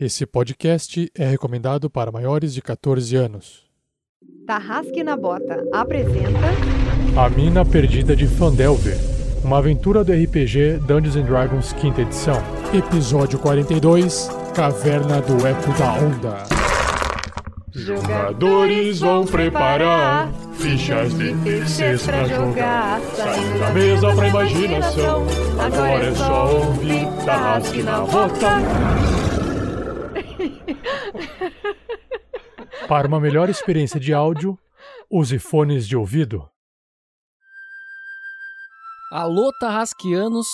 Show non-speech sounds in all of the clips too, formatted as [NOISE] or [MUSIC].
Esse podcast é recomendado para maiores de 14 anos. Tarrasque na Bota apresenta A Mina Perdida de Fandelver, uma aventura do RPG Dungeons and Dragons quinta edição. Episódio 42, Caverna do Eco da Onda. Jogadores vão preparar fichas de terceiros pra jogar. Saindo da mesa pra imaginação. Agora é só ouvir Tarrasque na Bota. Para uma melhor experiência de áudio, use fones de ouvido. Alô, Tarrasquianos!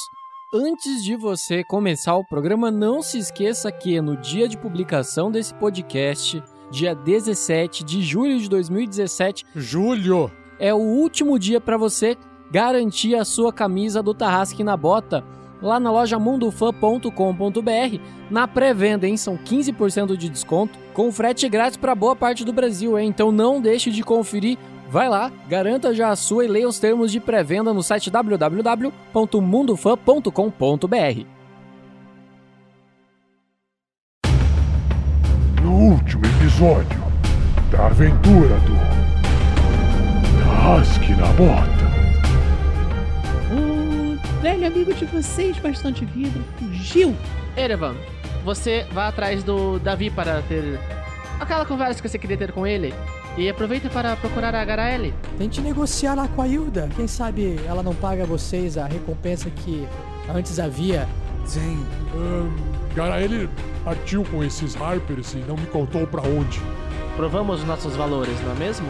Antes de você começar o programa, não se esqueça que no dia de publicação desse podcast, dia 17 de julho de 2017, Júlio! é o último dia para você garantir a sua camisa do Tarrasque na Bota lá na loja mundofan.com.br na pré-venda, hein? São 15% de desconto com frete grátis para boa parte do Brasil, hein? Então não deixe de conferir. Vai lá, garanta já a sua e leia os termos de pré-venda no site www.mundofan.com.br. No último episódio da aventura do Tarrasque na Bota. Um velho amigo de vocês, bastante vidro, fugiu. Erevan, você vá atrás do Davi para ter aquela conversa que você queria ter com ele. E aproveite para procurar a Garaele. Tente negociar lá com a Hilda. Quem sabe ela não paga vocês a recompensa que antes havia. Sim, Garaele partiu com esses Harpers e não me contou pra onde. Provamos os nossos valores, não é mesmo?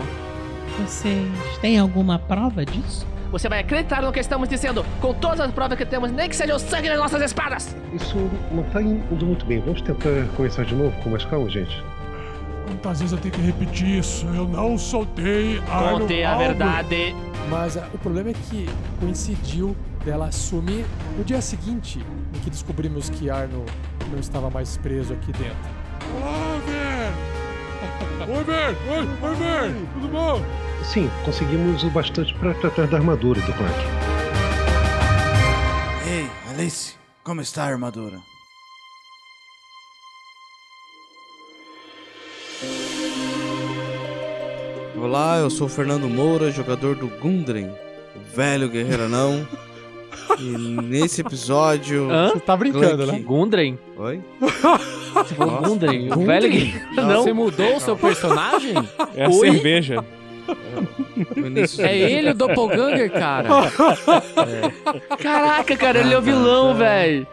Vocês têm alguma prova disso? Você vai acreditar no que estamos dizendo, com todas as provas que temos, nem que seja o sangue das nossas espadas! Isso não tá indo muito bem. Vamos tentar começar de novo com mais calma, gente. Quantas vezes eu tenho que repetir isso? Eu não soltei a. Conte a verdade. Mas ah, o problema é que coincidiu dela sumir no dia seguinte em que descobrimos que Arno não estava mais preso aqui dentro. Ver! Oi, Ver! Oi, oi, Ver! Tudo bom? Sim, conseguimos o bastante para tratar da armadura do Clank. Ei, Alice, como está a armadura? Olá, eu sou o Fernando Moura, jogador do Gundren, o velho guerreiro anão. [LAUGHS] E nesse episódio. Hã? Você tá brincando, Clank- né? Gundren? Oi? Você falou Nossa. Gundren? O velho que... Não. Você mudou o seu personagem? É a Oi? cerveja. É ele o Doppelganger, cara. Caraca, cara, ele é o vilão, velho.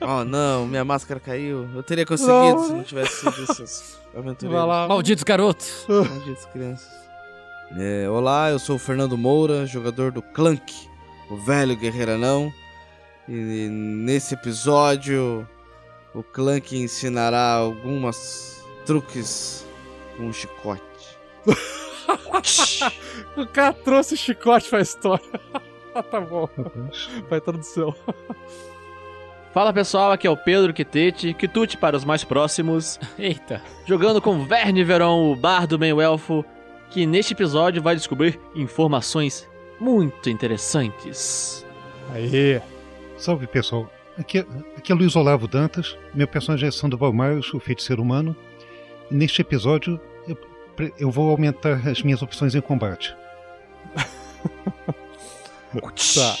Oh não, minha máscara caiu. Eu teria conseguido se não tivesse sido esses aventureiros. Malditos garotos. Malditas crianças. É, olá, eu sou o Fernando Moura, jogador do Clank, o velho guerreiro anão. E nesse episódio, o Clank ensinará algumas truques com um chicote. [LAUGHS] O cara trouxe o chicote pra história. [LAUGHS] tá bom. Vai tradução. Fala pessoal, aqui é o Pedro Quitete, Quitute para os mais próximos, Eita. jogando com Verne Veron, o bardo meio elfo, que neste episódio vai descobrir informações muito interessantes. Aí. Salve, pessoal. Aqui, é- aqui é Luiz Olavo Dantas. Meu personagem é Sandoval Miles, o feiticeiro humano. E neste episódio, eu, eu vou aumentar as minhas opções em combate. [LAUGHS] Tá.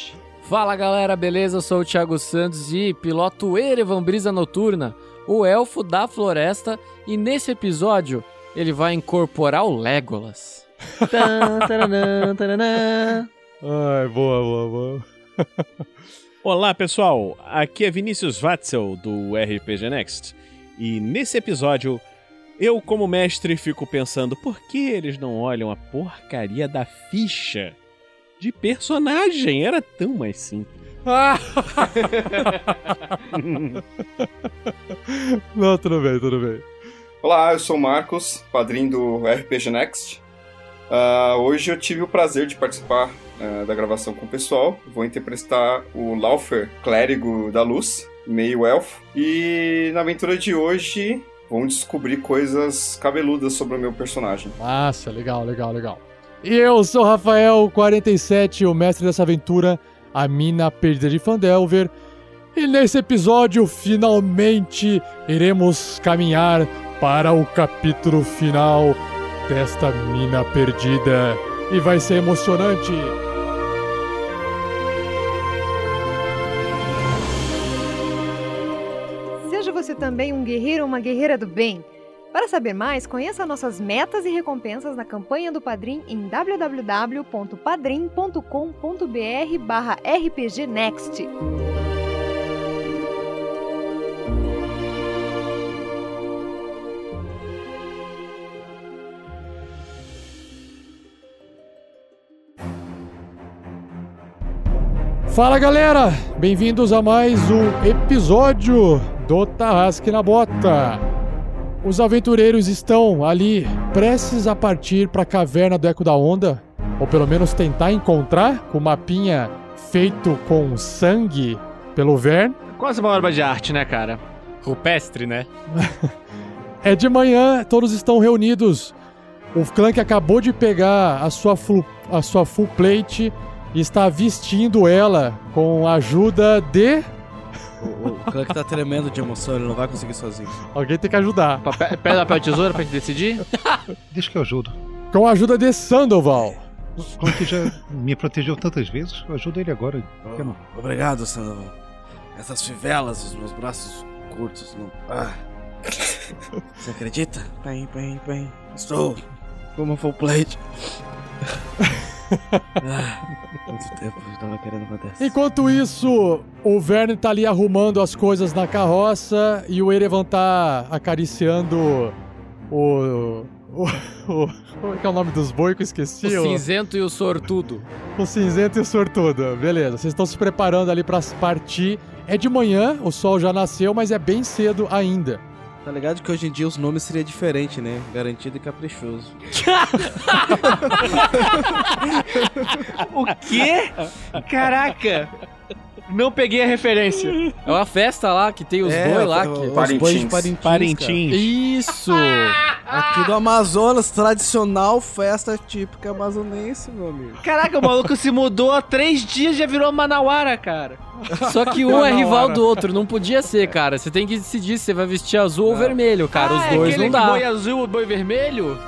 Fala galera, beleza? Eu sou o Thiago Santos e piloto Erevan Brisa Noturna, o elfo da floresta, e nesse episódio ele vai incorporar o Legolas. Ai, boa, boa, boa. Olá, pessoal. Aqui é Vinícius Watzel do RPG Next. E nesse episódio, eu, como mestre, fico pensando por que eles não olham a porcaria da ficha de personagem? Era tão mais simples. [LAUGHS] Não, tudo bem, tudo bem. Olá, eu sou o Marcos, padrinho do RPG Next. Ah, hoje eu tive o prazer de participar ah, da gravação com o pessoal. Vou interpretar o Laufer, clérigo da luz, meio elfo. E na aventura de hoje vamos descobrir coisas cabeludas sobre o meu personagem. Massa, legal, legal, legal. E eu sou o Rafael, 47, o mestre dessa aventura, a mina perdida de Fandelver. E nesse episódio, finalmente, iremos caminhar para o capítulo final desta mina perdida. E vai ser emocionante. Seja você também um guerreiro ou uma guerreira do bem. Para saber mais, conheça nossas metas e recompensas na campanha do Padrim em www.padrim.com.br Fala galera, bem-vindos a mais um episódio do Tarrasque na Bota. Os aventureiros estão ali prestes a partir para a caverna do Eco da Onda, ou pelo menos tentar encontrar com o mapinha feito com sangue pelo Vern. Quase uma obra de arte, né, cara? Rupestre, né? [LAUGHS] É de manhã, todos estão reunidos. O Clank acabou de pegar a sua full, a sua full plate está vestindo ela com a ajuda de. O, o Clank tá tremendo de emoção, ele não vai conseguir sozinho. Alguém tem que ajudar. Papel, pedra, papel, tesoura pra gente decidir? [LAUGHS] Deixa que eu ajudo. Com a ajuda de Sandoval. O Clank já me protegeu tantas vezes, eu ajudo ele agora. Não? Obrigado, Sandoval. Essas fivelas, os meus braços curtos. Não... Ah. Você acredita? Bem, bem, bem. Estou com uma full plate. [LAUGHS] ah, quanto tempo eu tava querendo dessa. Enquanto isso, o Verne tá ali arrumando as coisas na carroça e o Erevan tá acariciando o. O, o, como é que é o nome dos boi que eu esqueci? O cinzento e o sortudo. O cinzento e o sortudo. Beleza, vocês estão se preparando ali pra partir. É de manhã, o sol já nasceu, mas é bem cedo ainda. Tá ligado que hoje em dia os nomes seria diferente, né? Garantido e caprichoso. [LAUGHS] o quê? Caraca! Não peguei a referência. É uma festa lá que tem os É, boi lá. o- Que... os Parintins. bois de Parintins. Parintins. Isso! [LAUGHS] Aqui do Amazonas, tradicional festa típica amazonense, meu amigo. Caraca, o maluco se mudou há três dias e já virou Manauara, cara. Só que um é rival do outro, não podia ser, cara. Você tem que decidir se você vai vestir azul ou vermelho, cara. ah, Os é dois aquele não dá. boi azul, boi vermelho?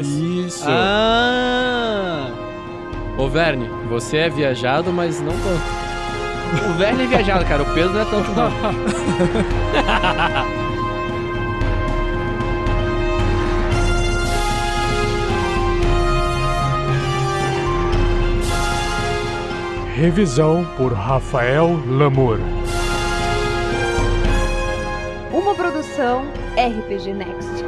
Isso. Isso. Ah! Ô, Verne, você é viajado, mas não tanto. O Verne é viajado, cara. O Pedro não é tanto, não. [LAUGHS] Revisão por Rafael Lamour. Uma produção RPG Next.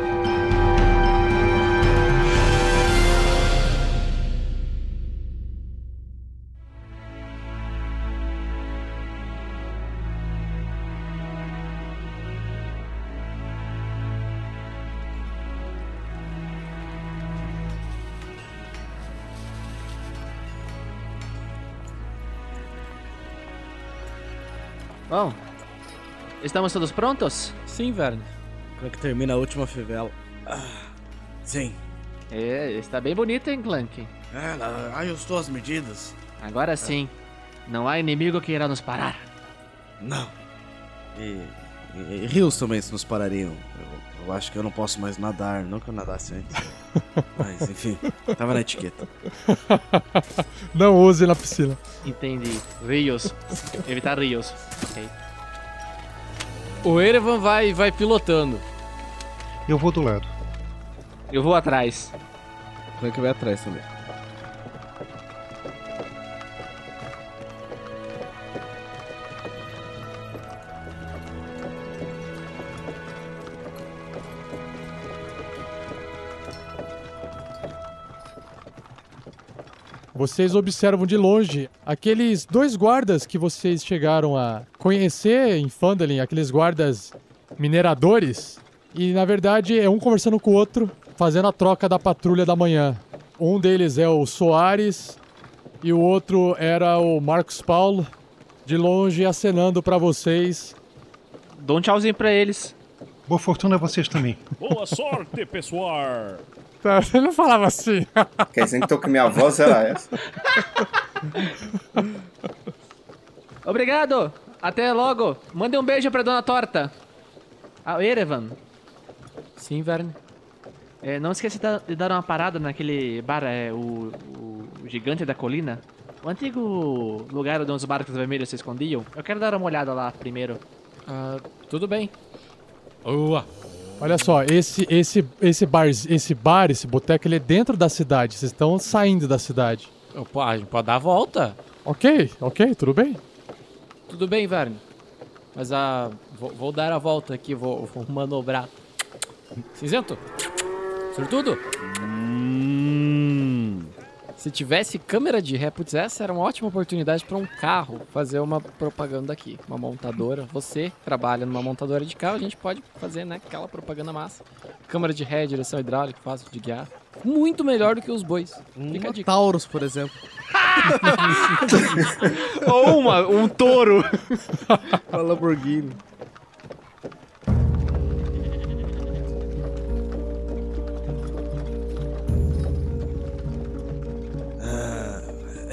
Estamos todos prontos? Sim, Verne. Como é que termina a última fivela? Ah, sim. É, está bem bonito, hein, Clank? Ela ajustou as medidas. Agora sim. Não há inimigo que irá nos parar. Não. E, e- e rios também se nos parariam. Eu, eu acho que eu não posso mais nadar, não que eu nadasse antes. [LAUGHS] Mas enfim, tava na etiqueta. [LAUGHS] Não use na piscina. Entendi. Rios. Evitar rios. Ok. O Erevan vai, vai pilotando. Eu vou do lado. Eu vou atrás. Como é que vai atrás também? Vocês observam de longe aqueles dois guardas que vocês chegaram a conhecer em Phandalin, aqueles guardas mineradores. E na verdade é um conversando com o outro, fazendo a troca da patrulha da manhã. Um deles é o Soares e o outro era o Marcos Paulo, de longe acenando pra vocês. Dou um tchauzinho pra eles. Boa fortuna a vocês também. Boa sorte, pessoal! Tá, [LAUGHS] Você não falava assim. Quer dizer então que minha voz era essa? Obrigado! até logo. Mande um beijo pra Dona Torta. Ah, Erevan. Sim, Verne. É, não esqueça de dar- de dar uma parada naquele bar, é, o, o Gigante da Colina. O antigo lugar onde os barcos vermelhos se escondiam. Eu quero dar uma olhada lá primeiro. Ah, tudo bem. Boa. Olha só, esse, esse, esse, bar, esse bar, esse boteco, ele é dentro da cidade. Vocês estão saindo da cidade. Pô, a gente pode dar a volta. Ok, ok, tudo bem. Tudo bem, Verne. Mas a. Vou, vou dar a volta aqui, vou, vou manobrar. Cinzento! Sortudo! Se tivesse câmera de ré, putz, essa era uma ótima oportunidade para um carro fazer uma propaganda aqui. Uma montadora. Você trabalha numa montadora de carro, a gente pode fazer, né, aquela propaganda massa. Câmera de ré, direção hidráulica, fácil de guiar. Muito melhor do que os bois. Fica a dica. Taurus, por exemplo. [LAUGHS] Ou uma, um touro. [LAUGHS] Uma Lamborghini.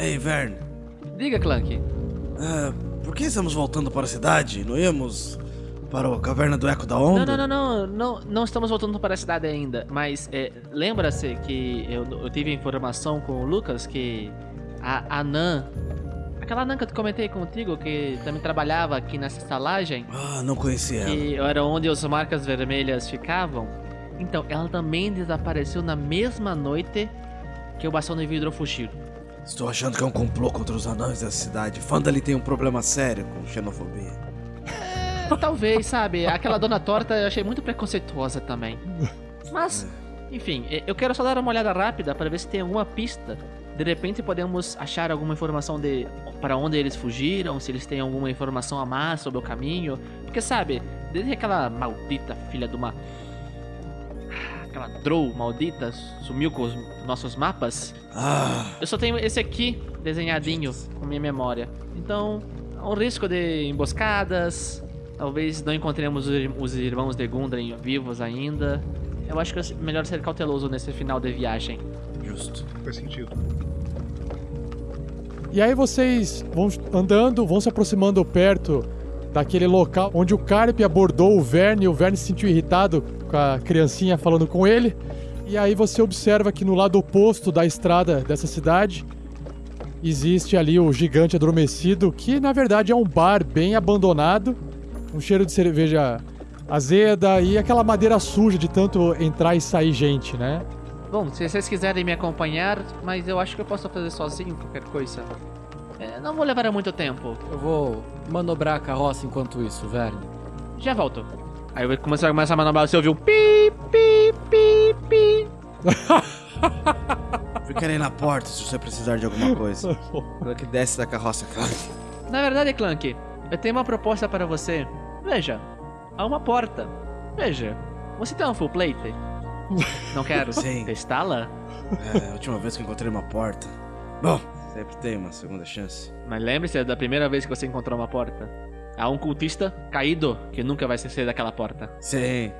Ei, Vern. Diga, Clank. ah, por que estamos voltando para a cidade? Não íamos para a caverna do Eco da Onda? Não, não, não, não, não, estamos voltando para a cidade ainda. Mas é, lembra-se que eu, tive informação com o Lucas que a Anã, aquela Anã que eu comentei contigo, que também trabalhava aqui nessa estalagem, Ah, não conhecia ela. que era onde as marcas vermelhas ficavam. Então, ela também desapareceu na mesma noite que o bastão de vidro fugiu. Estou achando que é um complô contra os anões da cidade. Fandali tem um problema sério com xenofobia. É, Talvez, sabe? Aquela dona torta eu achei muito preconceituosa também. Mas, enfim, eu quero só dar uma olhada rápida para ver se tem alguma pista. De repente podemos achar alguma informação de para onde eles fugiram, se eles têm alguma informação a mais sobre o caminho. Porque, sabe, desde aquela maldita filha de uma. Aquela Drow maldita sumiu com os nossos mapas. Ah, Eu só tenho esse aqui desenhadinho com minha memória. Então, há um risco de emboscadas. Talvez não encontremos os ir- os irmãos de Gundren vivos ainda. Eu acho que é melhor ser cauteloso nesse final de viagem. justo. Faz sentido. E aí vocês vão andando, vão se aproximando perto daquele local onde o Carpe abordou o Verne e o Verne se sentiu irritado com a criancinha falando com ele. E aí você observa que no lado oposto da estrada dessa cidade existe ali o gigante adormecido, que na verdade é um bar bem abandonado, um cheiro de cerveja azeda e aquela madeira suja de tanto entrar e sair gente, né? Bom, se vocês quiserem me acompanhar, mas eu acho que eu posso fazer sozinho qualquer coisa. É, não vou levar muito tempo. Eu vou manobrar a carroça enquanto isso, Verne. Já volto. Aí a começar a manobrar, você ouviu um pi, pi, pi, pi. [LAUGHS] Ficarei na porta se você precisar de alguma coisa. Clank desce da carroça, Clank. Na verdade, Clank, eu tenho uma proposta para você. Veja, há uma porta. Veja, você tem uma full plate? Não quero [LAUGHS] Sim. testá-la? É a última vez que encontrei uma porta. Bom, sempre tem uma segunda chance. Mas lembre-se da primeira vez que você encontrou uma porta. Há um cultista caído que nunca vai sair daquela porta. Sim.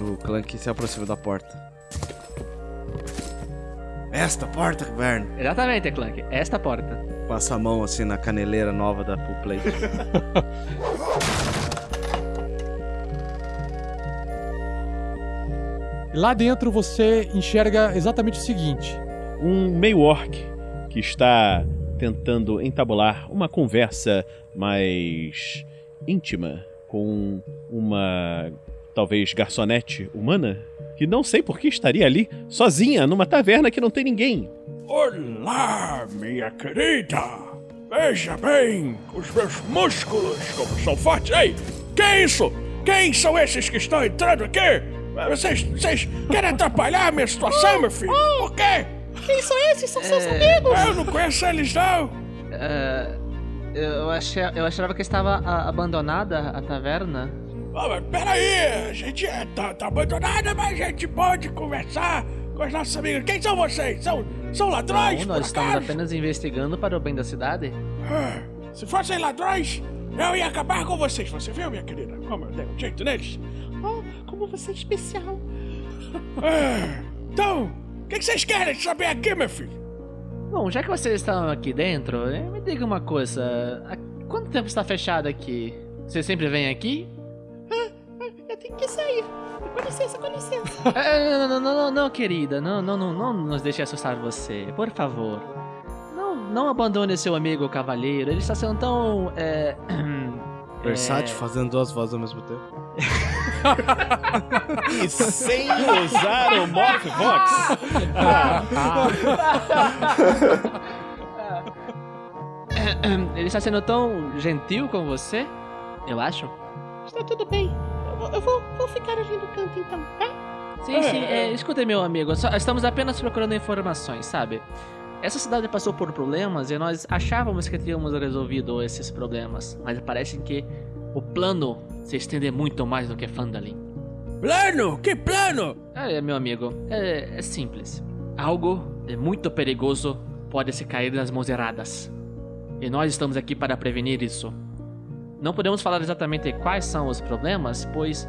O Clank se aproxima da porta. Esta porta, Vern. Exatamente, Clank, esta porta. Passa a mão assim na caneleira nova da full plate. [LAUGHS] Lá dentro você enxerga exatamente o seguinte: um meio-orc que está tentando entabular uma conversa mais íntima com uma talvez garçonete humana que não sei por que estaria ali sozinha numa taverna que não tem ninguém. Olá, minha querida! Veja bem, os meus músculos como são fortes. Ei, que é isso? Quem são esses que estão entrando aqui? Vocês, vocês querem atrapalhar a minha situação, meu filho? Por quê? Quem são esses? São seus É. amigos? Eu não conheço eles, não. É, eu, achei, eu achava que estava a- abandonada a taverna. Ah, mas peraí, a gente é, tá, tá abandonada, mas a gente pode conversar com os nossos amigos. Quem são vocês? São, são ladrões, Não, por nós estamos acaso? apenas investigando para o bem da cidade. Ah, Se fossem ladrões, eu ia acabar com vocês. Você viu, minha querida? Como eu dei um jeito neles? Oh, como você é especial. Ah, então, o que, que vocês querem saber aqui, meu filho? Bom, já que vocês estão aqui dentro, eh, me diga uma coisa. A- quanto tempo está fechado aqui? Você sempre vem aqui? Eu tenho que sair. Com licença, com licença. É, [LAUGHS] não, não, não, não, não, querida. Não, não, não, não nos deixe assustar você. Por favor. Não, não abandone seu amigo cavalheiro. Ele está sendo tão. É, [CLEARS THROAT] Versátil, é, fazendo duas vozes ao mesmo tempo. [LAUGHS] E sem usar o Morph Vox. Ah, Ele está sendo tão gentil com você? Eu acho. Está tudo bem. Eu vou, eu vou, vou ficar ali no canto então, tá? Sim, sim. É, escuta, meu amigo. só- estamos apenas procurando informações, sabe? Essa cidade passou por problemas e nós achávamos que tínhamos resolvido esses problemas, mas parece que o plano se estende muito mais do que Fandalin. Plano? Que plano? É, meu amigo, é, é simples. Algo é muito perigoso pode se cair nas mãos erradas. E nós estamos aqui para prevenir isso. Não podemos falar exatamente quais são os problemas, pois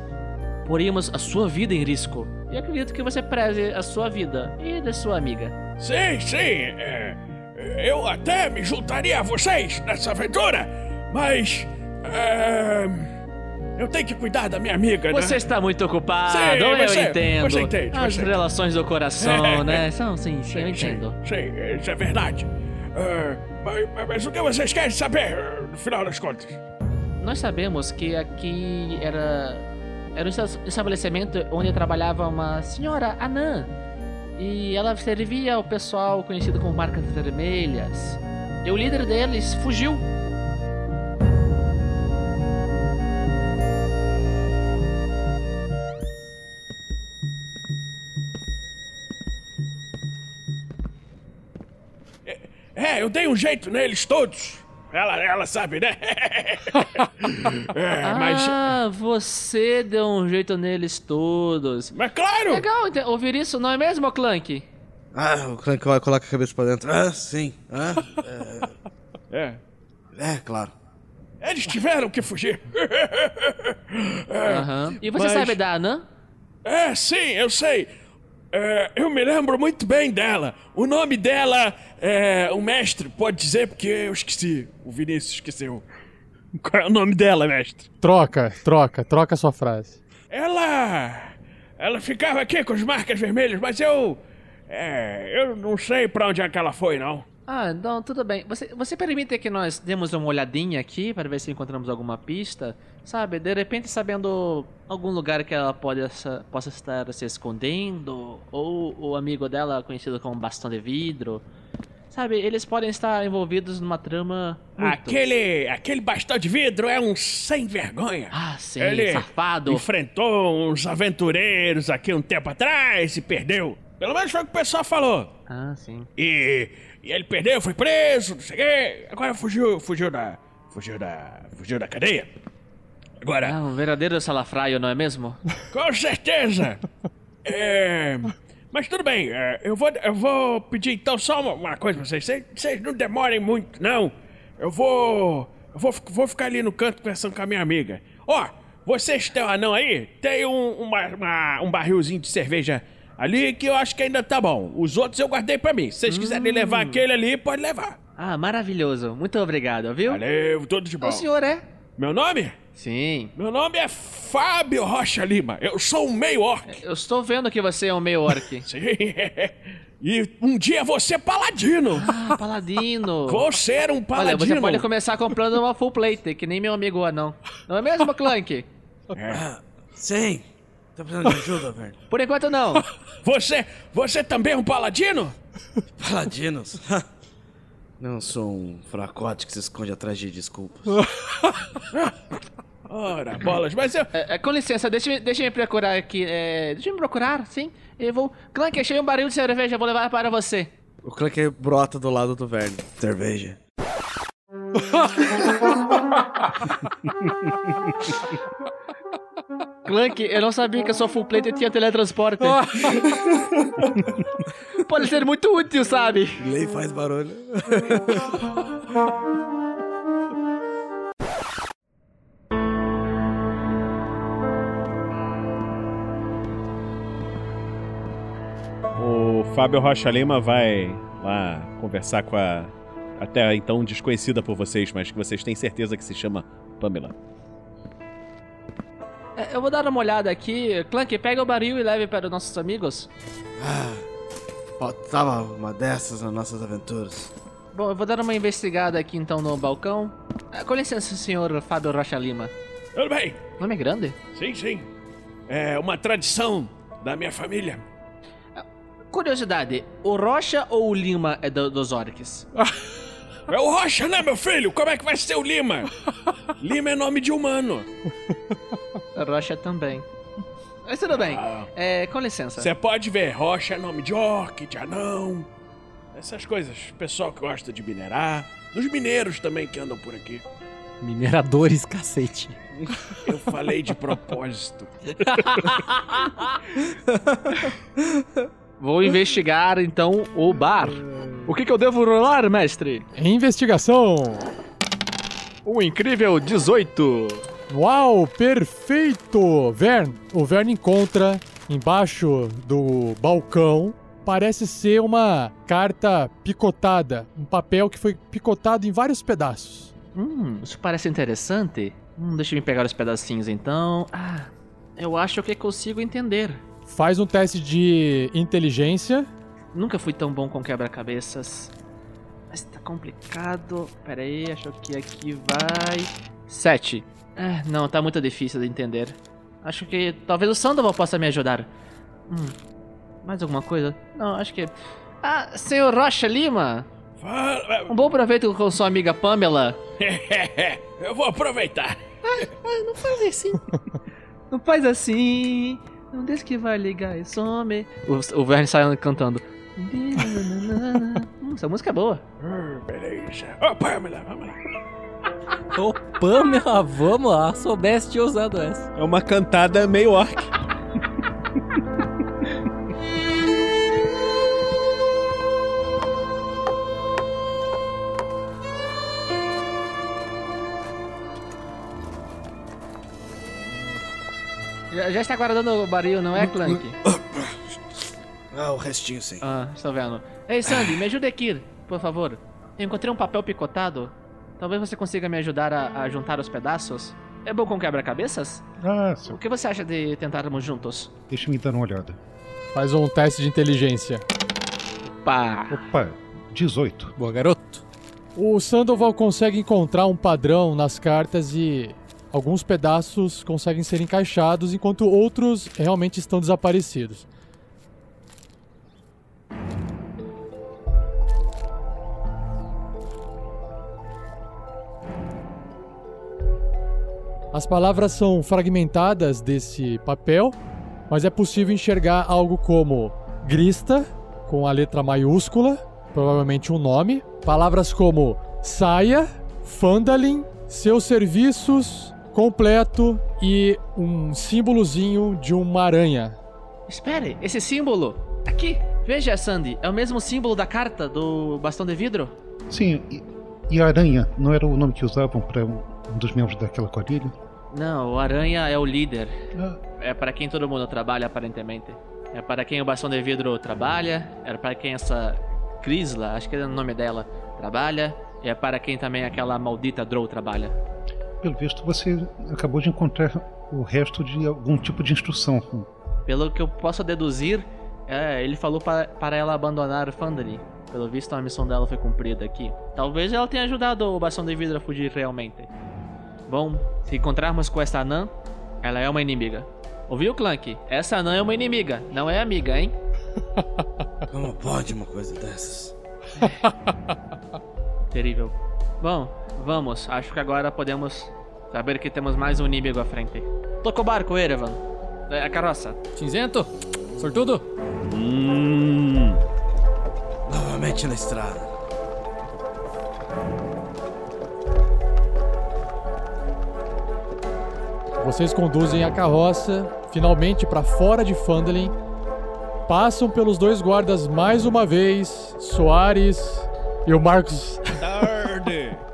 poríamos a sua vida em risco. E acredito que você preze a sua vida e da sua amiga. Sim, sim. é, eu até me juntaria a vocês nessa aventura, mas. é, eu tenho que cuidar da minha amiga, Você né? está muito ocupado, Sim, eu você- entendo. você entende, As você relações do coração, né? São, sim, sim, eu entendo. Sim, sim, isso é verdade. É, mas, mas- mas o que vocês querem saber, é, no final das contas? Nós sabemos que aqui era era um esta- estabelecimento onde trabalhava uma senhora anã e ela servia ao pessoal conhecido como Marcas Vermelhas. E o líder deles fugiu. É, eu dei um jeito neles todos. Ela, ela sabe, né? [LAUGHS] é, mas. Ah, você deu um jeito neles todos. Mas claro! Legal ouvir isso, não é mesmo, Clank? Ah, o Clank vai coloca a cabeça pra dentro. Ah, sim. Ah, [LAUGHS] É. é, é, claro. Eles tiveram que fugir. [LAUGHS] É, Aham. E você mas- sabe da Anã? É, sim, eu sei. É, eu me lembro muito bem dela. O nome dela é. O mestre pode dizer porque eu esqueci. O Vinícius esqueceu. Qual é o nome dela, mestre? Troca, troca, troca a sua frase. Ela. Ela ficava aqui com as marcas vermelhas, mas eu. É. Eu não sei pra onde é que ela foi, não. Ah, então tudo bem. Você, você permite que nós demos uma olhadinha aqui para ver se encontramos alguma pista? Sabe, de repente sabendo algum lugar que ela pode, possa estar se escondendo, ou o amigo dela conhecido como Bastão de Vidro. Sabe, eles podem estar envolvidos numa trama muito... Aquele. Aquele bastão de vidro é um sem vergonha. Ah, sim, Ele safado. enfrentou uns aventureiros aqui um tempo atrás e perdeu. Pelo menos foi o que o pessoal falou. Ah, sim. E, e ele perdeu, foi preso, não sei o quê. Agora fugiu, fugiu da. Fugiu da. Fugiu da cadeia. Agora, Ah, um verdadeiro salafraio, não é mesmo? [LAUGHS] com certeza! É. Mas tudo bem, é, eu, vou, eu vou pedir então só uma, uma coisa pra vocês. Vocês- não demorem muito, não. Eu vou. Eu vou, vou ficar ali no canto conversando com a minha amiga. Ó, vocês têm um anão aí? Tem um, uma- uma- um barrilzinho de cerveja ali que eu acho que ainda tá bom. Os outros eu guardei pra mim. Se vocês quiserem levar aquele ali, pode levar. Ah, maravilhoso. Muito obrigado, viu? Valeu, tudo de bom. O senhor é? Meu nome? Sim. Meu nome é Fábio Rocha Lima. Eu sou um meio orc. Eu estou vendo que você é um meio orc. [LAUGHS] Sim. E um dia vou ser paladino. Ah, paladino. [LAUGHS] Vou ser um Olha, paladino. você pode começar comprando uma full plate, que nem meu amigo anão. Não é mesmo, Clank? É. Sim. Tá precisando de ajuda, velho? Por enquanto não. [LAUGHS] Você, você também é um paladino? Paladinos? [LAUGHS] Não sou um fracote que se esconde atrás de desculpas. [LAUGHS] Ora, bolas, mas eu... É, é, com licença, deixa, deixa eu procurar aqui. É, deixa eu me procurar, sim. Eu vou. Clank, achei um barril de cerveja, vou levar para você. O Clank brota do lado do Verne. Cerveja. Clank, eu não sabia que a sua full plate tinha teletransporte. [LAUGHS] Pode ser muito útil, sabe? Lei faz barulho. O Fábio Rocha Lima vai lá conversar com a, até então desconhecida por vocês, mas que vocês têm certeza que se chama Pamela. É, Eu vou dar uma olhada aqui. Clank, pega o baril e leve para os nossos amigos. Ah, faltava uma dessas nas nossas aventuras. Bom, eu vou dar uma investigada aqui então no balcão. Ah, Com licença, senhor Fábio Rocha Lima. Tudo bem? O nome é grande? Sim, sim. É uma tradição da minha família. Curiosidade, o Rocha ou o Lima é do- dos orcs? [LAUGHS] É o Rocha, né, meu filho? Como é que vai ser o Lima? [LAUGHS] Lima é nome de humano. [LAUGHS] Rocha também. Mas tudo bem. É, com licença. Você pode ver, Rocha é nome de orc, de anão. Essas coisas. Pessoal que gosta de minerar. Dos mineiros também que andam por aqui. Mineradores, cacete. Eu falei de propósito. [LAUGHS] Vou investigar então o bar. O que, que eu devo rolar, mestre? Investigação. Um incrível 18. Uau, perfeito! Vern, o Vern encontra embaixo do balcão. Parece ser uma carta picotada, um papel que foi picotado em vários pedaços. Hum, isso parece interessante. Hum, deixa eu pegar os pedacinhos então. Ah, eu acho que consigo entender. Faz um teste de inteligência. Nunca fui tão bom com quebra-cabeças. Mas tá complicado. Pera aí, acho que aqui vai. Sete. É, não, tá muito difícil de entender. Acho que talvez o Sandoval possa me ajudar. Hum, mais alguma coisa? Não, acho que. Ah, senhor Rocha Lima! Fala. Um bom proveito com sua amiga Pamela. [LAUGHS] Eu vou aproveitar. Ah, não faz assim. não faz assim. Não deixa que vai ligar e some. O, o Verne sai cantando. Hum, [LAUGHS] essa música é boa. Hum, beleza. Ô, Pamela, vamos lá. Ô, Pamela, vamos lá. Soubesse tinha usado essa. É uma cantada meio orc. Já, já está guardando o baril, não é, Clank? Ah, o restinho sim. Ah, estou vendo. Ei, Sandy, me ajude aqui, por favor. Eu encontrei um papel picotado. Talvez você consiga me ajudar a, a juntar os pedaços. É bom com quebra-cabeças? Ah, sim. O que você acha de tentarmos juntos? Deixa me dar uma olhada. Faz um teste de inteligência. Pá! Opa, 18. Boa, garoto. O Sandoval consegue encontrar um padrão nas cartas e alguns pedaços conseguem ser encaixados, enquanto outros realmente estão desaparecidos. As palavras são fragmentadas desse papel, mas é possível enxergar algo como Grista, com a letra maiúscula, provavelmente um nome. Palavras como saia, Fandalin, seus serviços, completo e um símbolozinho de uma aranha. Espere, esse símbolo! Aqui! Veja, Sandy, é o mesmo símbolo da carta do bastão de vidro? Sim, e, e a aranha não era o nome que usavam para um um dos membros daquela quadrilha? Não, o Aranha é o líder. Ah, É para quem todo mundo trabalha, aparentemente. É para quem o bastão de vidro trabalha, é para quem essa Crisla, acho que é o nome dela, trabalha, e é para quem também aquela maldita Drow trabalha. Pelo visto, você acabou de encontrar o resto de algum tipo de instrução. Pelo que eu posso deduzir, é, ele falou pa- para ela abandonar Fandalin. Pelo visto, a missão dela foi cumprida aqui. Talvez ela tenha ajudado o bastão de vidro a fugir realmente. Bom, se encontrarmos com essa anã, ela é uma inimiga. Ouviu, Clank? Essa anã é uma inimiga, não é amiga, hein? [LAUGHS] Como pode uma coisa dessas? [LAUGHS] Terrível. Bom, vamos. Acho que agora podemos saber que temos mais um inimigo à frente. Toca o barco, Erevan. É, A carroça. Cinzento, sortudo. Hum. Novamente na estrada. Vocês conduzem a carroça finalmente para fora de Fandalin. Passam pelos dois guardas mais uma vez, Soares e o Marcos.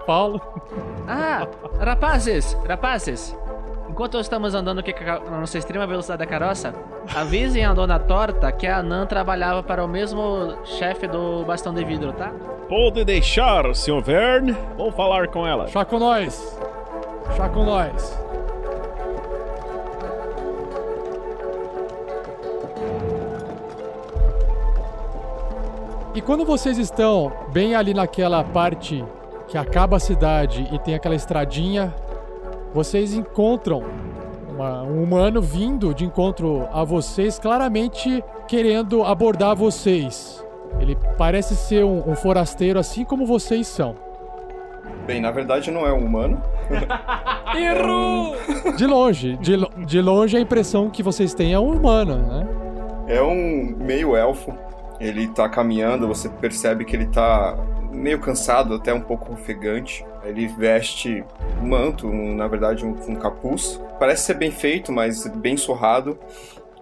Paulo. Ah, rapazes, rapazes. Enquanto estamos andando aqui com a- na nossa extrema velocidade da carroça, avisem a dona Torta que a Anã trabalhava para o mesmo chefe do bastão de vidro, tá? Pode deixar, Sr. Verne. Vou falar com ela. Chá com nós. Chá com nós. E quando vocês estão bem ali naquela parte que acaba a cidade e tem aquela estradinha, vocês encontram uma- um humano vindo de encontro a vocês, claramente querendo abordar vocês. Ele parece ser um, um forasteiro, assim como vocês são. Bem, na verdade não é um humano. [LAUGHS] Errou! De longe, de, lo- de longe a impressão que vocês têm é um humano, né? É um meio elfo. Ele tá caminhando, você percebe que ele tá meio cansado, até um pouco ofegante. Ele veste um manto, um- na verdade um, um capuz. Parece ser bem feito, mas bem surrado.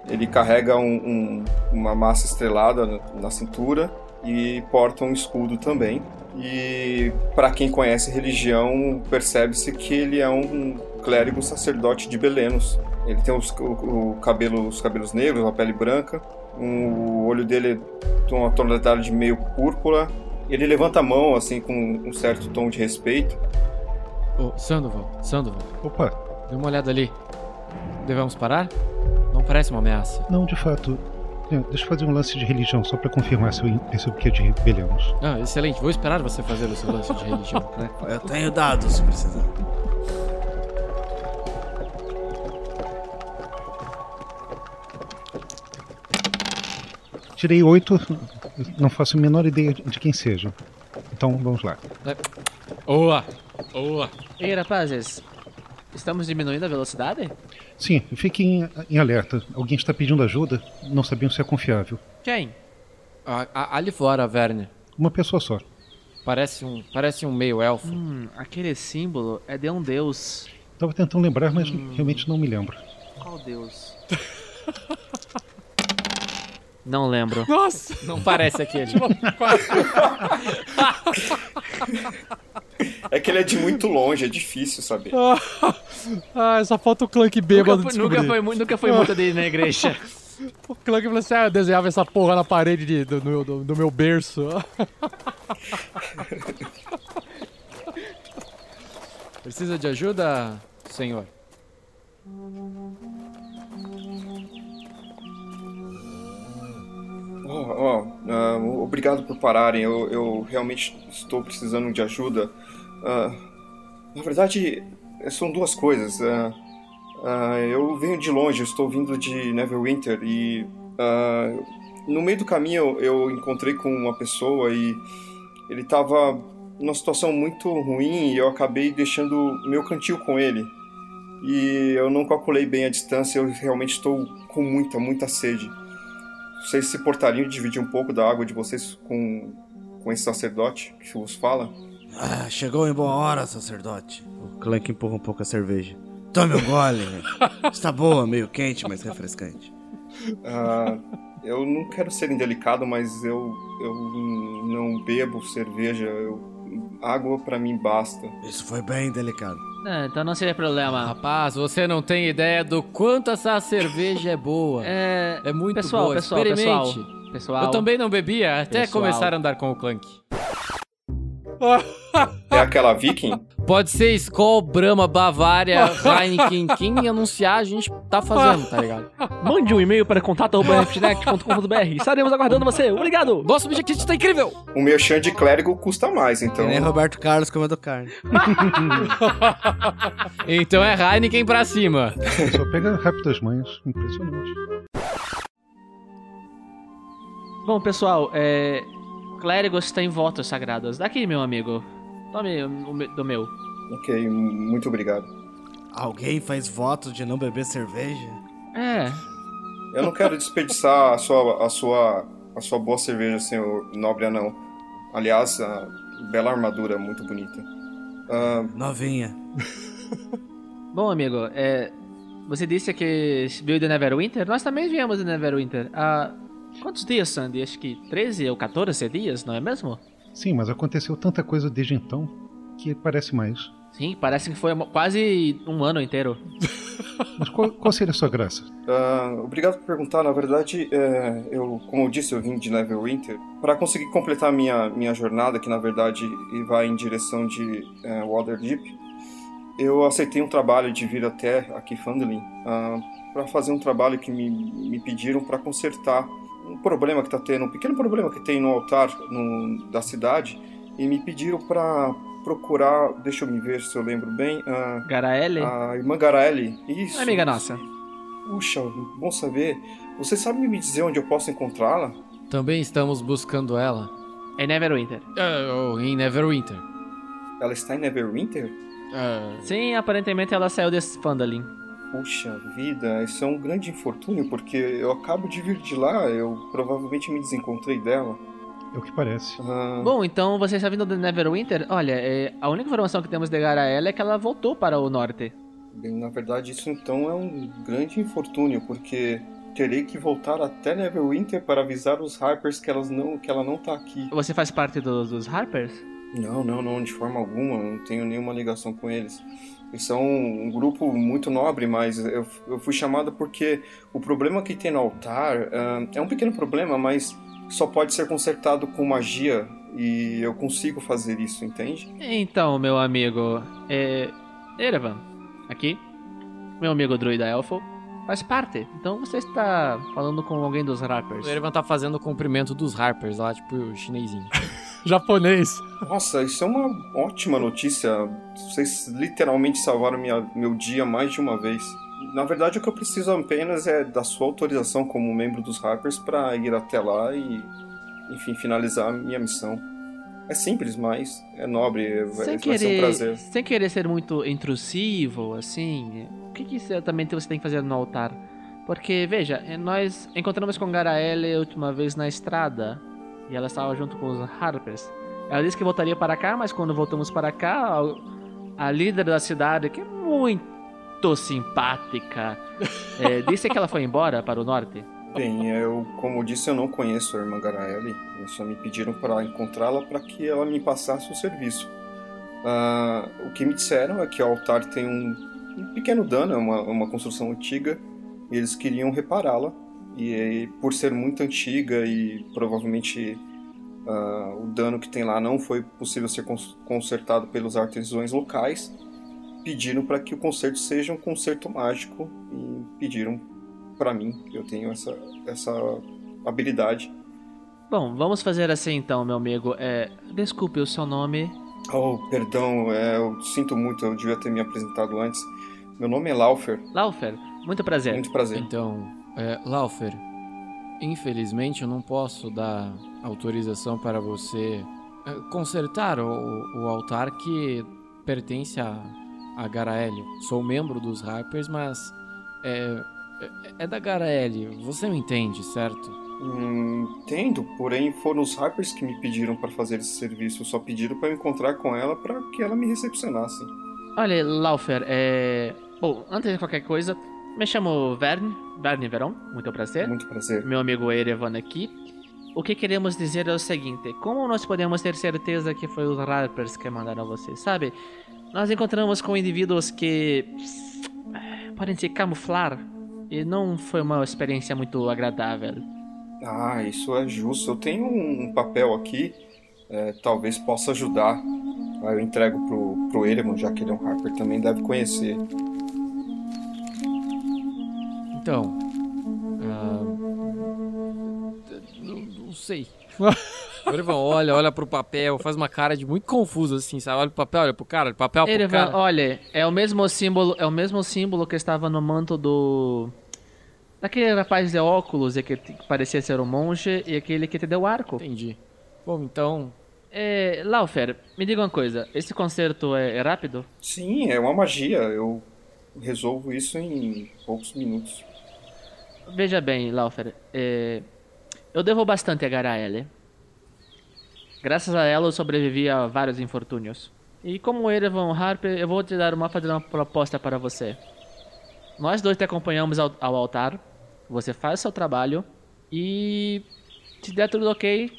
Ele carrega um- um- uma massa estrelada na, na cintura e porta um escudo também. E para quem conhece religião, percebe-se que ele é um clérigo sacerdote de Belenos. Ele tem os, o, o cabelo, os cabelos negros, a pele branca, um- o olho dele tem uma tonalidade meio púrpura. Ele levanta a mão assim com um certo tom de respeito. Ô, Sandoval, Sandoval, Opa, dê uma olhada ali. Devemos parar? Não parece uma ameaça. não, de fato. Deixa eu fazer um lance de religião só pra confirmar se eu, é o que é de rebelianos. Ah, excelente. Vou esperar você fazer o seu lance de religião. né? [LAUGHS] Eu tenho dados se precisar. Tirei oito, não faço a menor ideia de quem seja. Então vamos lá. Boa! Boa! Ei, rapazes, estamos diminuindo a velocidade? Sim, fiquem em, alerta. Alguém está pedindo ajuda, não sabiam se é confiável. Quem? A- a- ali fora, Verne. Uma pessoa só. Parece um, parece um meio elfo. Hum, aquele símbolo é de um deus. Tava tentando lembrar, mas realmente não me lembro. Qual deus? [LAUGHS] Não lembro. Nossa! Não parece aquele. [LAUGHS] É que ele é de muito longe, é difícil saber. [LAUGHS] ah, essa foto o Clank bêbado Nunca, nunca foi, nunca foi muita dele na [LAUGHS] igreja. O Clank falou assim, ah, eu desenhava essa porra na parede de- do, meu- do- do meu berço. Precisa de ajuda, senhor? Ó, ó, ah, obrigado por pararem. Eu, eu realmente estou precisando de ajuda. Ah, na verdade, são duas coisas. Ah, eu venho de longe, estou vindo de Neverwinter e no meio do caminho eu, eu encontrei com uma pessoa e ele estava numa situação muito ruim e eu acabei deixando meu cantil com ele. E eu não calculei bem a distância, eu realmente estou com muita, muita sede. Vocês se portariam de dividir um pouco da água de vocês com, com esse sacerdote que vos fala? Ah, chegou em boa hora, sacerdote. O Clank empurra um pouco a cerveja. Tome um gole. Está boa, meio quente, mas refrescante. Ah, eu não quero ser indelicado, mas eu, eu não bebo cerveja. eu- água pra mim basta. Isso foi bem delicado. Não, então não seria problema. Rapaz, você não tem ideia do quanto essa cerveja é boa. É, É muito pessoal, boa. pessoal, Experimente. pessoal, pessoal. Eu também não bebia até Pessoal. começar a andar com o Clank. É aquela viking? Pode ser Skol, Brahma, Bavária, Heineken, quem anunciar a gente tá fazendo, tá ligado? Mande um e-mail para contato.rfconnect.com.br. Estaremos aguardando você. Obrigado. Nosso objetivo tá incrível! O meu chão de clérigo custa mais, então. Nem Roberto Carlos comendo carne. [LAUGHS] Então é Heineken pra cima. Só pega rápido as manhas. Impressionante. Bom, pessoal, é... Clérigos têm votos sagrados. Daqui, meu amigo. Tome o do meu. Ok, muito obrigado. Alguém faz voto de não beber cerveja? É. Eu não quero desperdiçar a sua, a sua, a sua boa cerveja, senhor nobre anão. Aliás, a bela armadura, muito bonita. Ah, Novinha. [LAUGHS] Bom, amigo, é... Você disse que veio de Neverwinter? Nós também viemos de Neverwinter. Há quantos dias, Sandy? Acho que 13 ou 14 dias, não é mesmo? Sim, mas aconteceu tanta coisa desde então que parece mais. Sim, parece que foi quase um ano inteiro. [LAUGHS] Mas qual, qual seria a sua graça? Uh, obrigado por perguntar. Na verdade, é, eu, como eu disse, eu vim de Neverwinter para conseguir completar minha minha jornada, que na verdade vai em direção de é, Waterdeep. Eu aceitei um trabalho de vir até aqui Fandolin uh, para fazer um trabalho que me, me pediram para consertar um problema que está tendo, um pequeno problema que tem no altar no, da cidade, e me pediram para procurar, deixa eu me ver se eu lembro bem. A, Garaele? A irmã Garaele. Isso. Amiga nossa. Puxa, bom saber. Você sabe me dizer onde eu posso encontrá-la? Também estamos buscando ela. Em Neverwinter. Uh, em Neverwinter. Ela está em Neverwinter? Uh... Sim, aparentemente ela saiu desse Fandalin. Puxa vida, isso é um grande infortúnio, porque eu acabo de vir de lá, eu provavelmente me desencontrei dela. É o que parece. Ah, Bom, então você está vindo de Neverwinter? Olha, é, a única informação que temos de Garaela é que ela voltou para o norte. bem, na verdade, isso então é um grande infortúnio, porque terei que voltar até Neverwinter para avisar os Harpers que, elas não, que ela não tá aqui. Você faz parte dos, dos Harpers? Não, não, não, de forma alguma, não tenho nenhuma ligação com eles. Eles são um grupo muito nobre, mas eu, eu fui chamada porque o problema que tem no altar ah, é um pequeno problema, mas só pode ser consertado com magia e eu consigo fazer isso, entende? Então, meu amigo, é. Erevan, aqui, meu amigo druida elfo, faz parte. Então você está falando com alguém dos Harpers. O Erevan tá fazendo o cumprimento dos Harpers lá, tipo o chinesinho. [LAUGHS] Japonês. Nossa, isso é uma ótima notícia. Vocês literalmente salvaram minha, meu dia mais de uma vez. Na verdade, o que eu preciso apenas é da sua autorização como membro dos Harpers para ir até lá e, enfim, finalizar a minha missão. É simples, mas é nobre, vai, Sem vai ser um querer, prazer. sem querer ser muito intrusivo, assim, o que, que exatamente você tem que fazer no altar? Porque, veja, eh, nós encontramos com Garaele a última vez na estrada e ela estava junto com os Harpers. Ela disse que voltaria para cá, mas quando voltamos para cá, a, líder da cidade, que é muito simpática, [LAUGHS] eh, disse que ela foi embora para o norte. Bem, eu, como disse, eu não conheço a irmã Garaele. Eles só me pediram para encontrá-la para que ela me passasse o serviço. Ah, o que me disseram é que o altar tem um, um pequeno dano, é uma, uma construção antiga, e eles queriam repará-la. E, aí, por ser muito antiga e provavelmente ah, o dano que tem lá não foi possível ser cons- consertado pelos artesãos locais, pediram para que o conserto seja um conserto mágico e pediram para mim, que eu tenho essa, essa habilidade. Bom, vamos fazer assim então, meu amigo. É, desculpe o seu nome. Oh, perdão, é, eu sinto muito, eu devia ter me apresentado antes. Meu nome é Laufer. Laufer, muito prazer. Muito prazer. Então, é, Laufer, infelizmente eu não posso dar autorização para você é, consertar o, o altar que pertence a, a Garaele. Sou membro dos Harpers, mas é, é, é da Garaele. Você me entende, certo? Hum, entendo, porém foram os Harpers que me pediram para fazer esse serviço. Só pediram para eu encontrar com ela para que ela me recepcionasse. Olha, Laufer, é. Bom, antes de qualquer coisa, me chamo Verne, Verne Veron, muito prazer. Muito prazer. Meu amigo Erevan aqui. O que queremos dizer é o seguinte: como nós podemos ter certeza que foi os Harpers que mandaram você, sabe? Nós encontramos com indivíduos que podem se camuflar e não foi uma experiência muito agradável. Ah, isso é justo. Eu tenho um papel aqui, é, talvez possa ajudar. Aí eu entrego pro, pro Ereman, já que ele é um Harper, também deve conhecer. Então. Sei. [LAUGHS] O Erevan olha, olha pro papel, faz uma cara de muito confuso assim, sabe? Olha pro papel, olha pro cara, olha pro papel pro Erevan, cara. olha, é o mesmo símbolo, é o mesmo símbolo que estava no manto do daquele rapaz de óculos e que que parecia ser um monge e aquele que te deu o arco. Entendi. Bom, então. É, Laufer, me diga uma coisa, esse concerto é, é rápido? Sim, é uma magia. Eu resolvo isso em poucos minutos. Veja bem, Laufer, é, eu devo bastante a Garaele. Graças a ela eu sobrevivi a vários infortúnios. E como Erevan Harper, eu vou te dar uma, fazer uma proposta para você. Nós dois te acompanhamos ao, ao altar, você faz seu trabalho e se der tudo ok,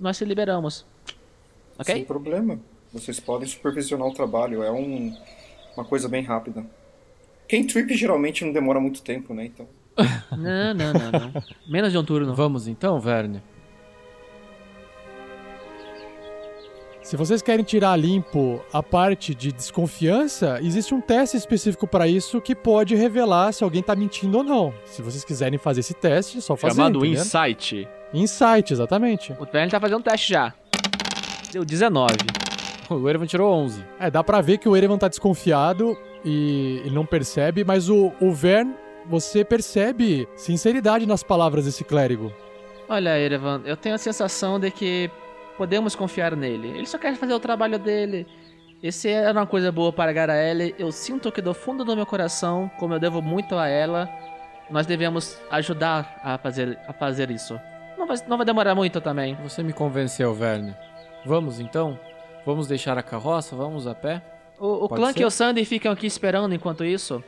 nós te liberamos. Ok? Sem problema. Vocês podem supervisionar o trabalho. É um, uma coisa bem rápida. Cantrip geralmente não demora muito tempo, né? Então. Não, não, não, não. Menos de um turno. Vamos então, Verne. Se vocês querem tirar limpo a parte de desconfiança, existe um teste específico para isso que pode revelar se alguém tá mentindo ou não. Se vocês quiserem fazer esse teste, é só fazer. Chamado entendeu? Insight. Insight, exatamente. O Verne tá fazendo um teste já. Deu 19. O Erevan tirou 11. É, dá pra ver que o Erevan tá desconfiado e ele não percebe, mas o, o Vern, você percebe sinceridade nas palavras desse clérigo. Olha, Erevan, eu tenho a sensação de que podemos confiar nele. Ele só quer fazer o trabalho dele. E se era uma coisa boa para Garaele, eu sinto que do fundo do meu coração, como eu devo muito a ela, nós devemos ajudar a fazer, a fazer isso. Não vai, não vai demorar muito também. Você me convenceu, Verne. Vamos então? Vamos deixar a carroça? Vamos a pé? O, o ser? e o Sandy ficam aqui esperando enquanto isso.